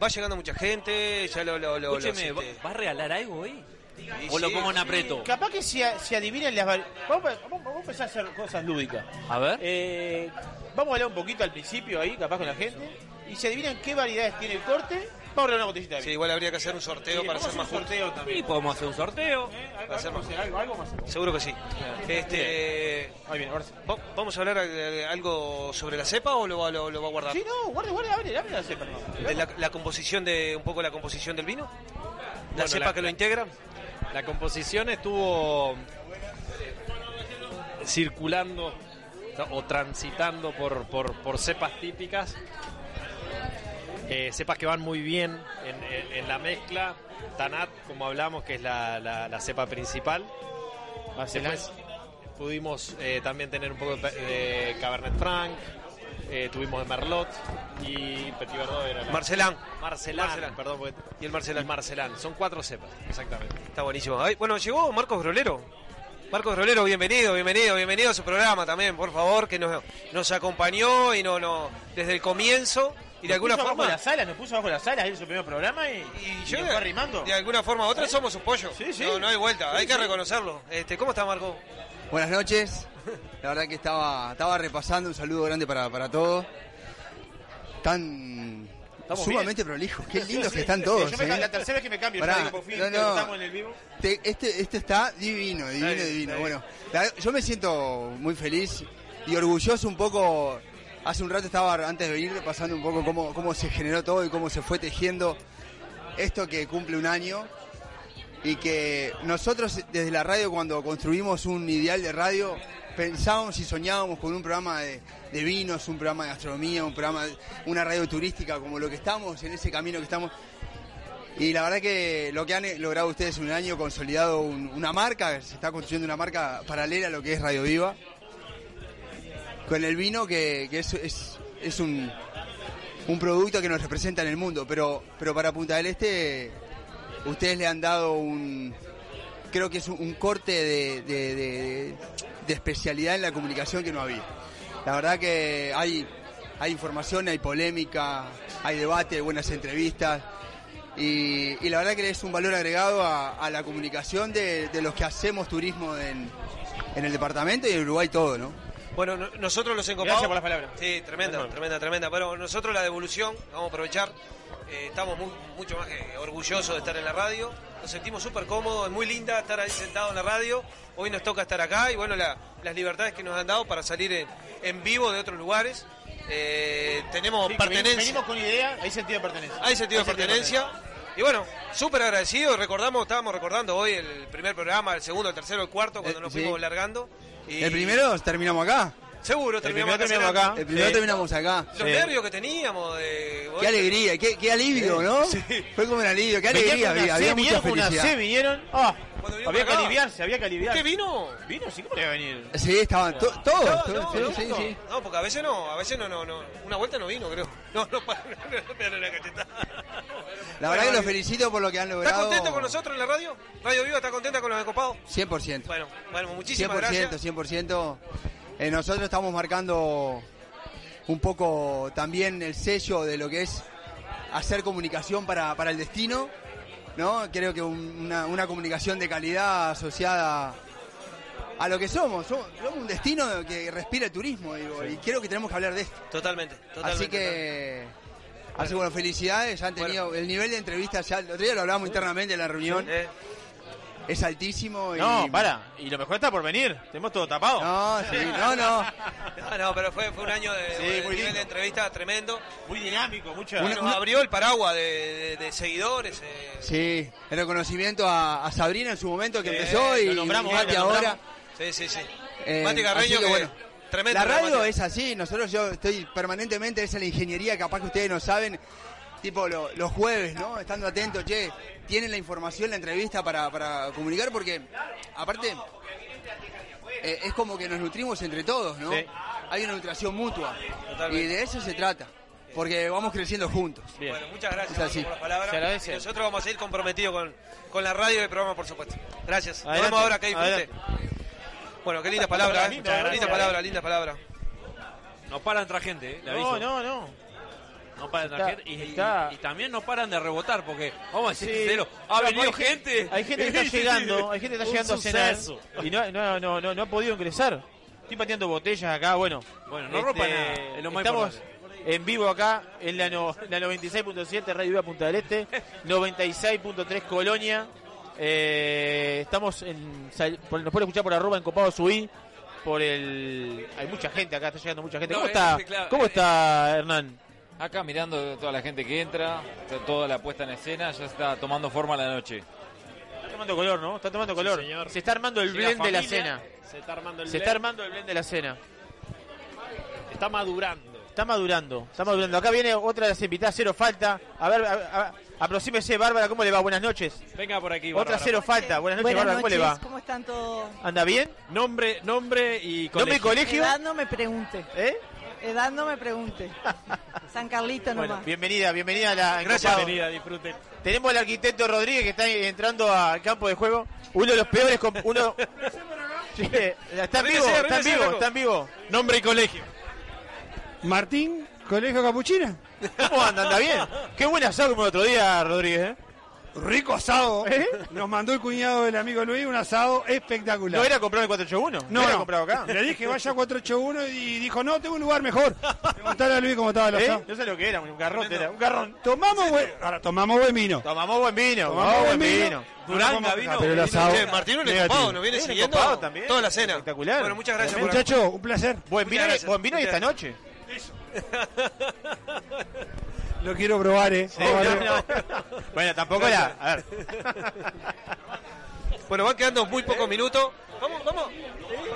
va llegando mucha gente. Ya lo. lo, lo- Escúcheme, los, ¿va, va a regalar algo hoy? y ¿O lo pongo en sí. apreto? Capaz que si, si adivinen las vari- vamos, a- vamos, vamos a empezar a hacer cosas lúdicas. A ver. Eh, vamos a hablar un poquito al principio ahí, capaz con la gente. Y si adivinan qué variedades tiene el corte, vamos a hablar una botellita de Sí, igual habría que hacer un sorteo Sí, para hacer más justo. sorteo también. Y podemos hacer un sorteo. Algo, hacer algo, más. algo, algo más. Seguro que sí. Este, Ahí viene, ahora sí. ¿va- ¿Vamos a hablar eh, algo sobre la cepa o lo, va- lo, lo va a guardar? Sí, no, guarde, guarde, abre, abre la cepa. no. De la, la composición de un poco la composición del vino. La Bueno, cepa la- que lo integra. La composición estuvo circulando o transitando por, por, por cepas típicas, eh, cepas que van muy bien en, en- en la mezcla. Tanat, como hablamos, que es la, la- la cepa principal. Después pudimos eh, también tener un poco de, de Cabernet Franc, eh, tuvimos de Merlot y Petit Verdot era la- Marcelán. Marcelán, Marcelán. perdón. porque- Y el Marcelán. y Marcelán. Son cuatro cepas, exactamente. Está buenísimo. Ay, bueno, llegó Marcos Grolero. Marcos Grolero, bienvenido, bienvenido, bienvenido a su programa también, por favor, que nos, nos acompañó y no, no, desde el comienzo y de Nos alguna puso abajo forma... la sala, nos puso abajo la sala, él su primer programa y, y yo nos de, fue arrimando. de alguna forma u otra somos su pollo. Sí, sí. No, no hay vuelta, Sí, hay que sí. reconocerlo. Este, ¿Cómo está Marco? Buenas noches. La verdad que estaba, estaba repasando. Un saludo grande para, para todos. Están Estamos sumamente bien. prolijos. Qué lindos sí. que están todos. Yo me ¿eh? la tercera vez que me cambio, Pará, digo, por fin, no, no. estamos en el vivo. Te- este, este está divino, divino, Está divino. está Bueno, la- yo me siento muy feliz y orgulloso un poco. Hace un rato estaba, antes de venir, repasando un poco cómo, cómo se generó todo y cómo se fue tejiendo esto que cumple un año. Y que nosotros desde la radio, cuando construimos un ideal de radio, pensábamos y soñábamos con un programa de, vinos, un programa de gastronomía, un programa, una radio turística, como lo que estamos, en ese camino que estamos. Y la verdad que lo que han logrado ustedes en un año, consolidado un- una marca, se está construyendo una marca paralela a lo que es Radio Viva, con el vino que, que es, es, es un, un producto que nos representa en el mundo, pero, pero para Punta del Este ustedes le han dado un, creo que es un, corte de, de- de- de especialidad en la comunicación que no había. La verdad que hay, hay información, hay polémica, hay debate, hay buenas entrevistas. Y, y la verdad que es un valor agregado a, a la comunicación de, de los que hacemos turismo en, en el departamento y en Uruguay todo, ¿no? Bueno, no- nosotros los encopados... Gracias por las palabras. Sí, tremenda, tremenda, tremenda. Pero nosotros la devolución, vamos a aprovechar, eh, estamos mu- mucho más que orgullosos de estar en la radio. Nos sentimos súper cómodos, es muy linda estar ahí sentado en la radio. Hoy nos toca estar acá y bueno, la- las libertades que nos han dado para salir en, en vivo de otros lugares. Eh, tenemos Sí, pertenencia. Venimos con idea, hay sentido de pertenencia. Hay sentido de pertenencia. Y bueno, súper agradecido. Recordamos, estábamos recordando hoy el primer programa, el segundo, el tercero, el cuarto, cuando Eh, nos sí. fuimos largando. Y- El primero terminamos acá. Seguro, terminamos terminamos acá. El primero Sí. terminamos acá. Los nervios que teníamos de... Qué alegría, qué, qué alivio, ¿no? Fue como un alivio, qué alegría había, C, había mucha felicidad. C, vinieron. Ah, Cuando vinimos había que acá. aliviarse, había que aliviarse. ¿Qué vino? ¿Vino? Sí, ¿cómo le iba a venir? Sí, estaban to- todos, No, sí, no, sí, no. sí. No, porque a veces no, a veces no, no, no. Una vuelta no vino, creo. No, no, para, no, no, no, pegarle la cachetada. La verdad que los felicito por lo que han ¿Está logrado. contento con nosotros en la radio? ¿Radio Viva está contenta con los encopados? 100%. Bueno, bueno, muchísimas 100%, gracias. 100%. Eh, nosotros estamos marcando un poco también el sello de lo que es hacer comunicación para, para el destino, ¿no? Creo que un- una, una comunicación de calidad asociada a lo que somos. Somos, somos un destino que respira el turismo, digo, y creo que tenemos que hablar de esto. Totalmente, totalmente. Así que, así bueno, felicidades, ya han tenido el nivel de entrevistas, ya el otro día lo hablamos internamente en la reunión, Eh, es altísimo. Y, No, para. Y lo mejor está por venir. Tenemos todo tapado. No, sí, no, no. No, no, pero fue, fue un año de, Sí, de muy nivel lindo. de entrevista tremendo. Muy dinámico, mucha. Y nos abrió el paraguas de, de- de seguidores. eh. Sí, el reconocimiento a, a Sabrina en su momento que Sí, empezó y lo nombramos, Mati ahora. nombramos. Sí, sí, sí. Eh, Mati Carreño, que que bueno, tremendo. La radio es así, nosotros yo estoy permanentemente, esa es la ingeniería, capaz que ustedes no saben, tipo lo- los jueves, ¿no? Estando atentos, che, tienen la información, la entrevista para, para comunicar, porque aparte eh, es como que nos nutrimos entre todos, ¿no? Sí. Hay una nutrición mutua Totalmente. y de eso se trata, porque vamos creciendo juntos. Bueno, muchas gracias así. por las palabras. Se agradece. Y nosotros vamos a seguir comprometidos con, con la radio y el programa, por supuesto. Gracias. Nos Adelante, vemos ahora, que disfrute. adelante. Bueno, qué linda palabra, ¿eh? Linda palabra, linda palabra. No para de entrar gente, eh, le No, aviso. no, no. No para de gente. Y, está- y- y también no paran de rebotar, porque, vamos a decir Sí. sincero, ha No, venido hay gente. Hay gente que está llegando, hay gente que está llegando a cenar y no, no, no, no, no ha podido ingresar. Estoy pateando botellas acá, bueno. Bueno, no rompa nada, es lo más Estamos importante. en vivo acá en la, no- la 96.7 Radio Viva Punta del Este, 96.3 Colonia. Eh, estamos en. por- Nos puede escuchar por arroba en Copado Subí. Por el. Hay mucha gente acá, está llegando mucha gente. No, ¿Cómo eh, está? claro. ¿Cómo está Hernán? Acá mirando toda la gente que entra, está toda la puesta en escena, ya está tomando forma la noche. Está tomando color, ¿no? Está tomando color. señor. Se está armando el Llega blend de la cena. Se está armando el Se está blend. armando el blend de la cena. Está madurando. Está madurando, está madurando. Acá viene otra de las invitadas, cero falta. A ver, a- a- aproxímese, Bárbara, ¿cómo le va? Buenas noches. Venga por aquí, Otra Bárbara. cero falta. Buenas noches, Buenas Bárbara, ¿cómo le va? noches, ¿cómo están todos? ¿Anda bien? Nombre, nombre y colegio. ¿Nombre y colegio? Edad no me pregunte. ¿Eh? Edad no me pregunte. San Carlito Bueno, nomás. bienvenida, bienvenida a la Gracias, bienvenida, disfruten. Tenemos al arquitecto Rodríguez que está entrando al campo de juego. Uno de los peores. comp- Uno... Sí, está en vivo, está en vivo, está en vivo. Nombre y colegio. Martín, Colegio Capuchina. ¿Cómo anda? ¿Anda bien? Qué buen asado como el otro día, Rodríguez. ¿eh? Rico asado. ¿Eh? Nos mandó el cuñado del amigo Luis un asado espectacular. ¿No era comprar el 481? No, era no. comprado acá? Le dije vaya a 481 y dijo, no, tengo un lugar mejor. Preguntale a Luis cómo estaba el ¿Eh? asado. No sé lo que era, un garrón. Era, un garrón. Tomamos buen, ahora tomamos buen vino. Tomamos buen vino. Tomamos buen vino. vino. Duranga vino. Pero el asado. Che, Martín un nos viene siguiendo también. toda la cena. Espectacular. Bueno, muchas gracias por Muchacho, un placer. Buen vino, buen vino y esta noche. Lo quiero probar, eh. No, no. Bueno, tampoco era. A ver. Bueno, van quedando muy pocos minutos. Vamos, vamos.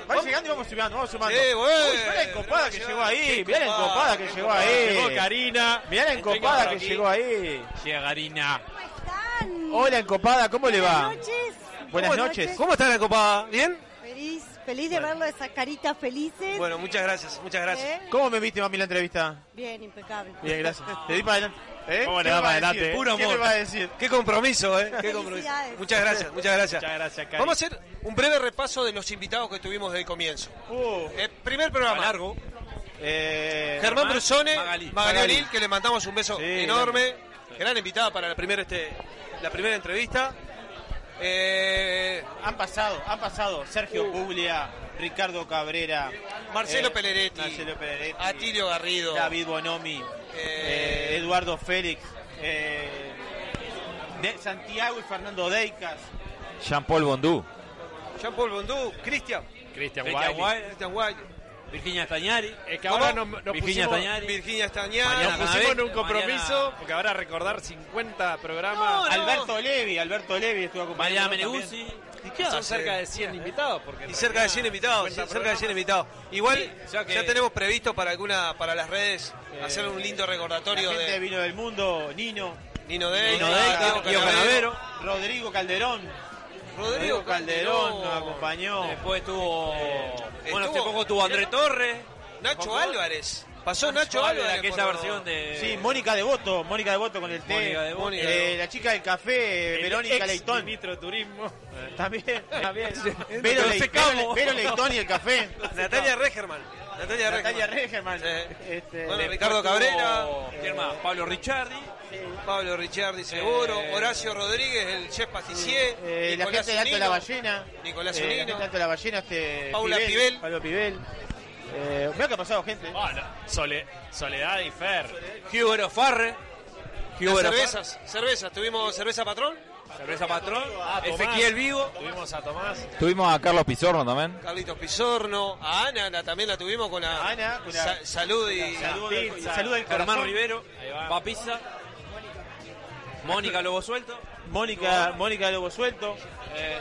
Va llegando y vamos sumando, vamos sumando. Sí. Uy, mirá la encopada que llegó ahí. Mirá la encopada que llegó ahí. Llegó Karina. Mirá la encopada que llegó ahí. Llega Karina. Hola, encopada, ¿cómo le va? Buenas noches. Buenas noches. ¿Cómo está la encopada? ¿Bien? Feliz, de verlo, esas caritas felices. Bueno, muchas gracias, muchas gracias. ¿Eh? ¿Cómo me viste, mami, la entrevista? Bien, impecable. Bien, gracias. Te di para adelante. ¿Eh? ¿Cómo le ¿Qué va para adelante, decir? eh? Puro ¿Qué amor. me va a decir? Qué compromiso, ¿eh? Qué compromiso. Muchas gracias, muchas gracias. Muchas gracias, Cari. Vamos a hacer un breve repaso de los invitados que tuvimos desde el comienzo. Uh, primer programa. largo. eh, Germán Brusone, Magali. Magali Magali. O'Neill, que le mandamos un beso Sí, enorme. Gran invitada para la primera, este, la primera entrevista. Eh, Han pasado, han pasado Sergio Puglia, Ricardo Cabrera, Marcelo eh, Peleretti, Marcelo Peleretti, Atilio Garrido, David Bonomi, eh, eh, Eduardo Félix, eh, de Santiago y Fernando Deicas, Jean-Paul Bondú. Jean-Paul Bondú, Cristian, Cristian Cristian Virginia Stañari. Es que ahora nos, nos Virginia pusimos, Stañari. Virginia nos pusimos en un compromiso, Mariana- porque ahora recordar 50 programas. Alberto Levi, Alberto Levi estuvo Mariana acompañando Meneguzzi. ¿Y qué Son cerca de 100 invitados. Porque Y cerca de 100 invitados, sí, 50 cerca de 100 invitados. Igual Sí, o sea que- ya tenemos previsto para alguna para las redes Eh, hacer un lindo La recordatorio gente de Vino del Mundo, Nino, Nino Dey, Nino. Rodrigo Calderón. Rodrigo Calderón nos acompañó. Después estuvo. Bueno, hace Estuvo- poco estuvo André Torres. Nacho Álvarez. Pasó Nacho Álvarez. aquella por- versión de. Sí, Mónica Devoto, Mónica Devoto con el té. Mónica Devoto. Eh, la chica del café, El Verónica ex Leitón. ministro de Turismo. También, también. Vero Leitón y el café. Natalia Regerman. Natalia Natalia. Sí. Este, Bueno, Ricardo Cabrera. ¿Quién más? Pablo Ricciardi. Pablo Ricciardi seguro, Eh, Horacio Rodríguez, el chef patissier, eh, la Nicolás gente de Alto de la Ballena. Nicolás eh, la gente de Alto de la Ballena, este. Paula Pibel. Pablo Pibel. Eh, mira que ha pasado gente. Bueno, Sole- Soledad y Fer. Hugo Farre. Cervezas, cervezas, tuvimos cerveza patrón, Cerveza Patrón. Tomás. Ezequiel Vigo. Tuvimos a Tomás. Tuvimos a Carlos Pizorno también. Carlitos Pisorno, a Ana la- también la tuvimos con la Ana, con la- Sa- salud y Salud, del- pizza. salud del Germán. Rivero. Ahí va. Papisa. Mónica Lobo Suelto. Mónica, Mónica Lobo Suelto. Eh,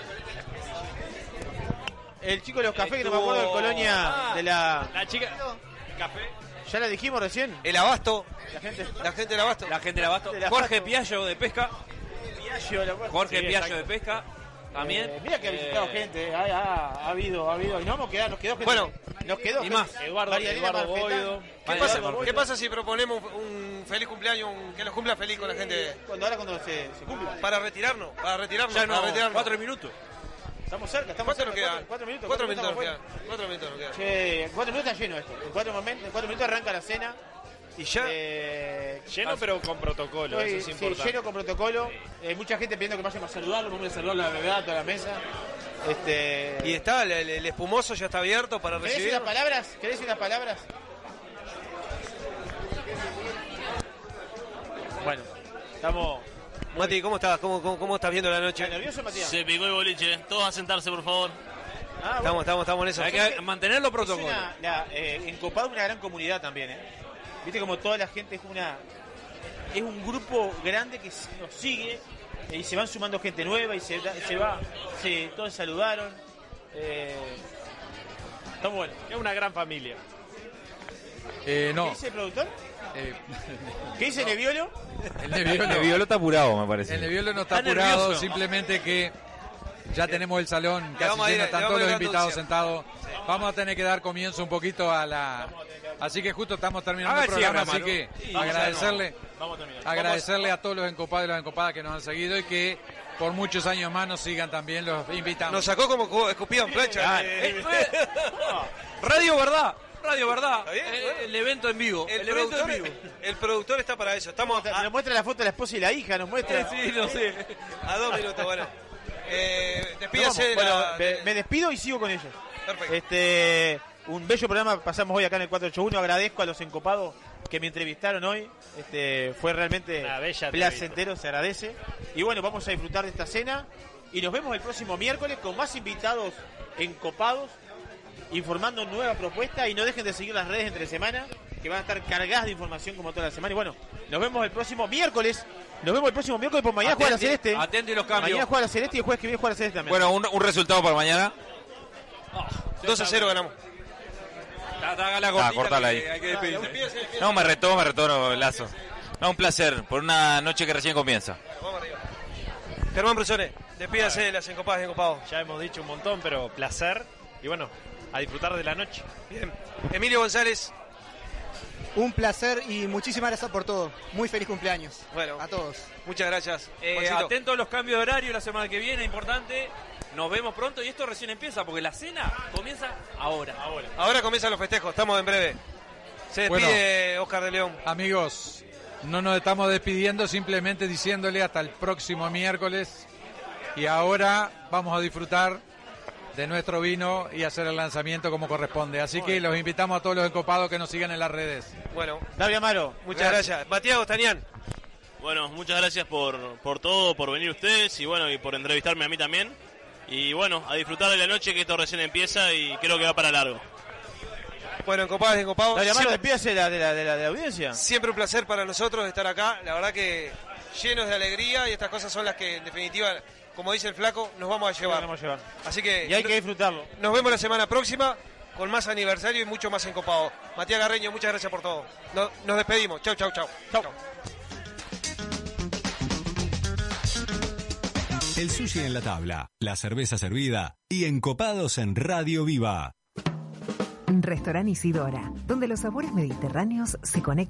El chico de los cafés, que no me acuerdo de Colonia, Ah. de la... La chica. Café. ¿Ya la dijimos recién? el abasto, La gente... la gente del abasto. la gente de Abasto. Jorge. Piallo de Pesca. Piaggio, Jorge Sí, de Pesca. También. Eh, mira que ha visitado Eh, gente, eh, ha, ha- ha habido, ha habido. Y nos vamos a quedar, nos quedó gente. Bueno, nos quedó y más. Eduardo, Eduardo. Boido. ¿Qué Vale, pasa, vale, ¿Qué pasa si proponemos un, feliz cumpleaños, un- que los cumpla feliz con la gente? Cuando ahora cuando se, se cumpla. Para retirarnos, para retirarnos, Ya para no, retirarnos. cuatro minutos. Estamos cerca, estamos ¿Cuánto nos cerca. quedan? Cuatro, cuatro minutos. Cuatro minutos nos quedan. Cuatro minutos nos quedan. Che, en cuatro minutos está lleno esto. En cuatro, momentos, en cuatro minutos arranca la cena. Y ya, Eh, Lleno, pero con protocolo. estoy- eso es sí, importante. lleno con protocolo. Eh, mucha gente pidiendo que vayamos a saludarlo. Vamos a saludarlo a la verdad, a toda la mesa. Este, y está, el, espumoso ya está abierto para ¿Querés recibir. unas palabras? ¿Querés unas palabras? Bueno, estamos. Mati, ¿cómo estás? ¿Cómo, cómo, cómo estás viendo la noche? ¿Estás nervioso, Matías? Se picó el boliche. Todos a sentarse, por favor. Ah, Estamos, bueno. estamos, estamos en eso. Hay que mantener los Es protocolos. una, la, eh, una gran comunidad también, ¿eh? Viste como toda la gente es una es un grupo grande que nos sigue eh, y se van sumando gente nueva y se, va, se, todos saludaron. Eh, está bueno. Es una gran familia. Eh, ¿Qué no. dice el productor? Eh, ¿Qué dice Neviolo? el Nebbiolo está apurado, me parece. el Nebbiolo no está Está apurado, nervioso. simplemente que ya tenemos el salón casi lleno, le están todos los invitados sentados. Vamos a tener que dar comienzo un poquito a la... Así que justo estamos terminando el programa, así que. Sí, agradecerle, Vamos a terminar. agradecerle a todos los encopados y las encopadas que nos han seguido y que por muchos años más nos sigan también los invitamos. Nos sacó como cu- escupido en flecha. Claro. Eh, Radio Verdad. Radio Verdad. Eh. El evento en vivo. El, El, evento en productor, vivo. el productor está para eso. Estamos a, Nos muestra la foto de la esposa y la hija, nos muestra. Sí, no sé. a dos minutos. Bueno, eh, despídase. Bueno, la- me despido y sigo con ellos. Perfecto. Este, un bello programa pasamos hoy acá en el 481. Agradezco a los encopados que me entrevistaron hoy. Este, fue realmente placentero, se agradece. Y bueno, vamos a disfrutar de esta cena. Y nos vemos el próximo miércoles con más invitados encopados, informando nueva propuesta. Y no dejen de seguir las redes entre semana, que van a estar cargadas de información como toda la semana. Y bueno, nos vemos el próximo miércoles. Nos vemos el próximo miércoles, por mañana juega la Celeste. atente los cambios. Mañana juega la Celeste y el jueves que viene juega la Celeste también. Bueno, un, un resultado para mañana. 2 a 0 ganamos. Cortita cortala ahí. Hay que despedirse. No, me retó, me retó no, Lazo. No, un placer, por una noche que recién comienza. Vamos arriba. Germán Brusone, despídase de las encopadas y encopados. Ya hemos dicho un montón, pero placer. Y bueno, a disfrutar de la noche. Bien. Emilio González, Un placer y muchísimas gracias por todo. Muy feliz cumpleaños. Bueno. A todos. Muchas gracias. Eh, atento a los cambios de horario la semana que viene, importante. Nos vemos pronto y esto recién empieza porque la cena comienza ahora. Ahora. Ahora comienzan los festejos, estamos en breve. Se despide Oscar de León. Amigos, no nos estamos despidiendo, simplemente diciéndole hasta el próximo miércoles. Y ahora vamos a disfrutar de nuestro vino y hacer el lanzamiento como corresponde. Así que los invitamos a todos los encopados que nos sigan en las redes. Bueno, David Amaro, muchas gracias. Matías Ostanián, Bueno, muchas gracias por, por todo, por venir ustedes y bueno, y por entrevistarme a mí también. Y bueno, a disfrutar de la noche que esto recién empieza y creo que va para largo. Bueno, encopados, encopados. Amaro, Siempre- despídase de la, de, la, de, la, de la audiencia. Siempre un placer para nosotros estar acá. La verdad que llenos de alegría y estas cosas son las que, en definitiva, como dice el flaco, nos vamos a llevar. Vamos a llevar. Así que. Y hay que disfrutarlo. Nos vemos la semana próxima con más aniversario y mucho más encopado. Matías Garreño, muchas gracias por todo. Nos, nos despedimos. Chau, chau, chau. Chau. El sushi en la tabla, la cerveza servida y encopados en Radio Viva. Restaurante Isidora, donde los sabores mediterráneos se conectan.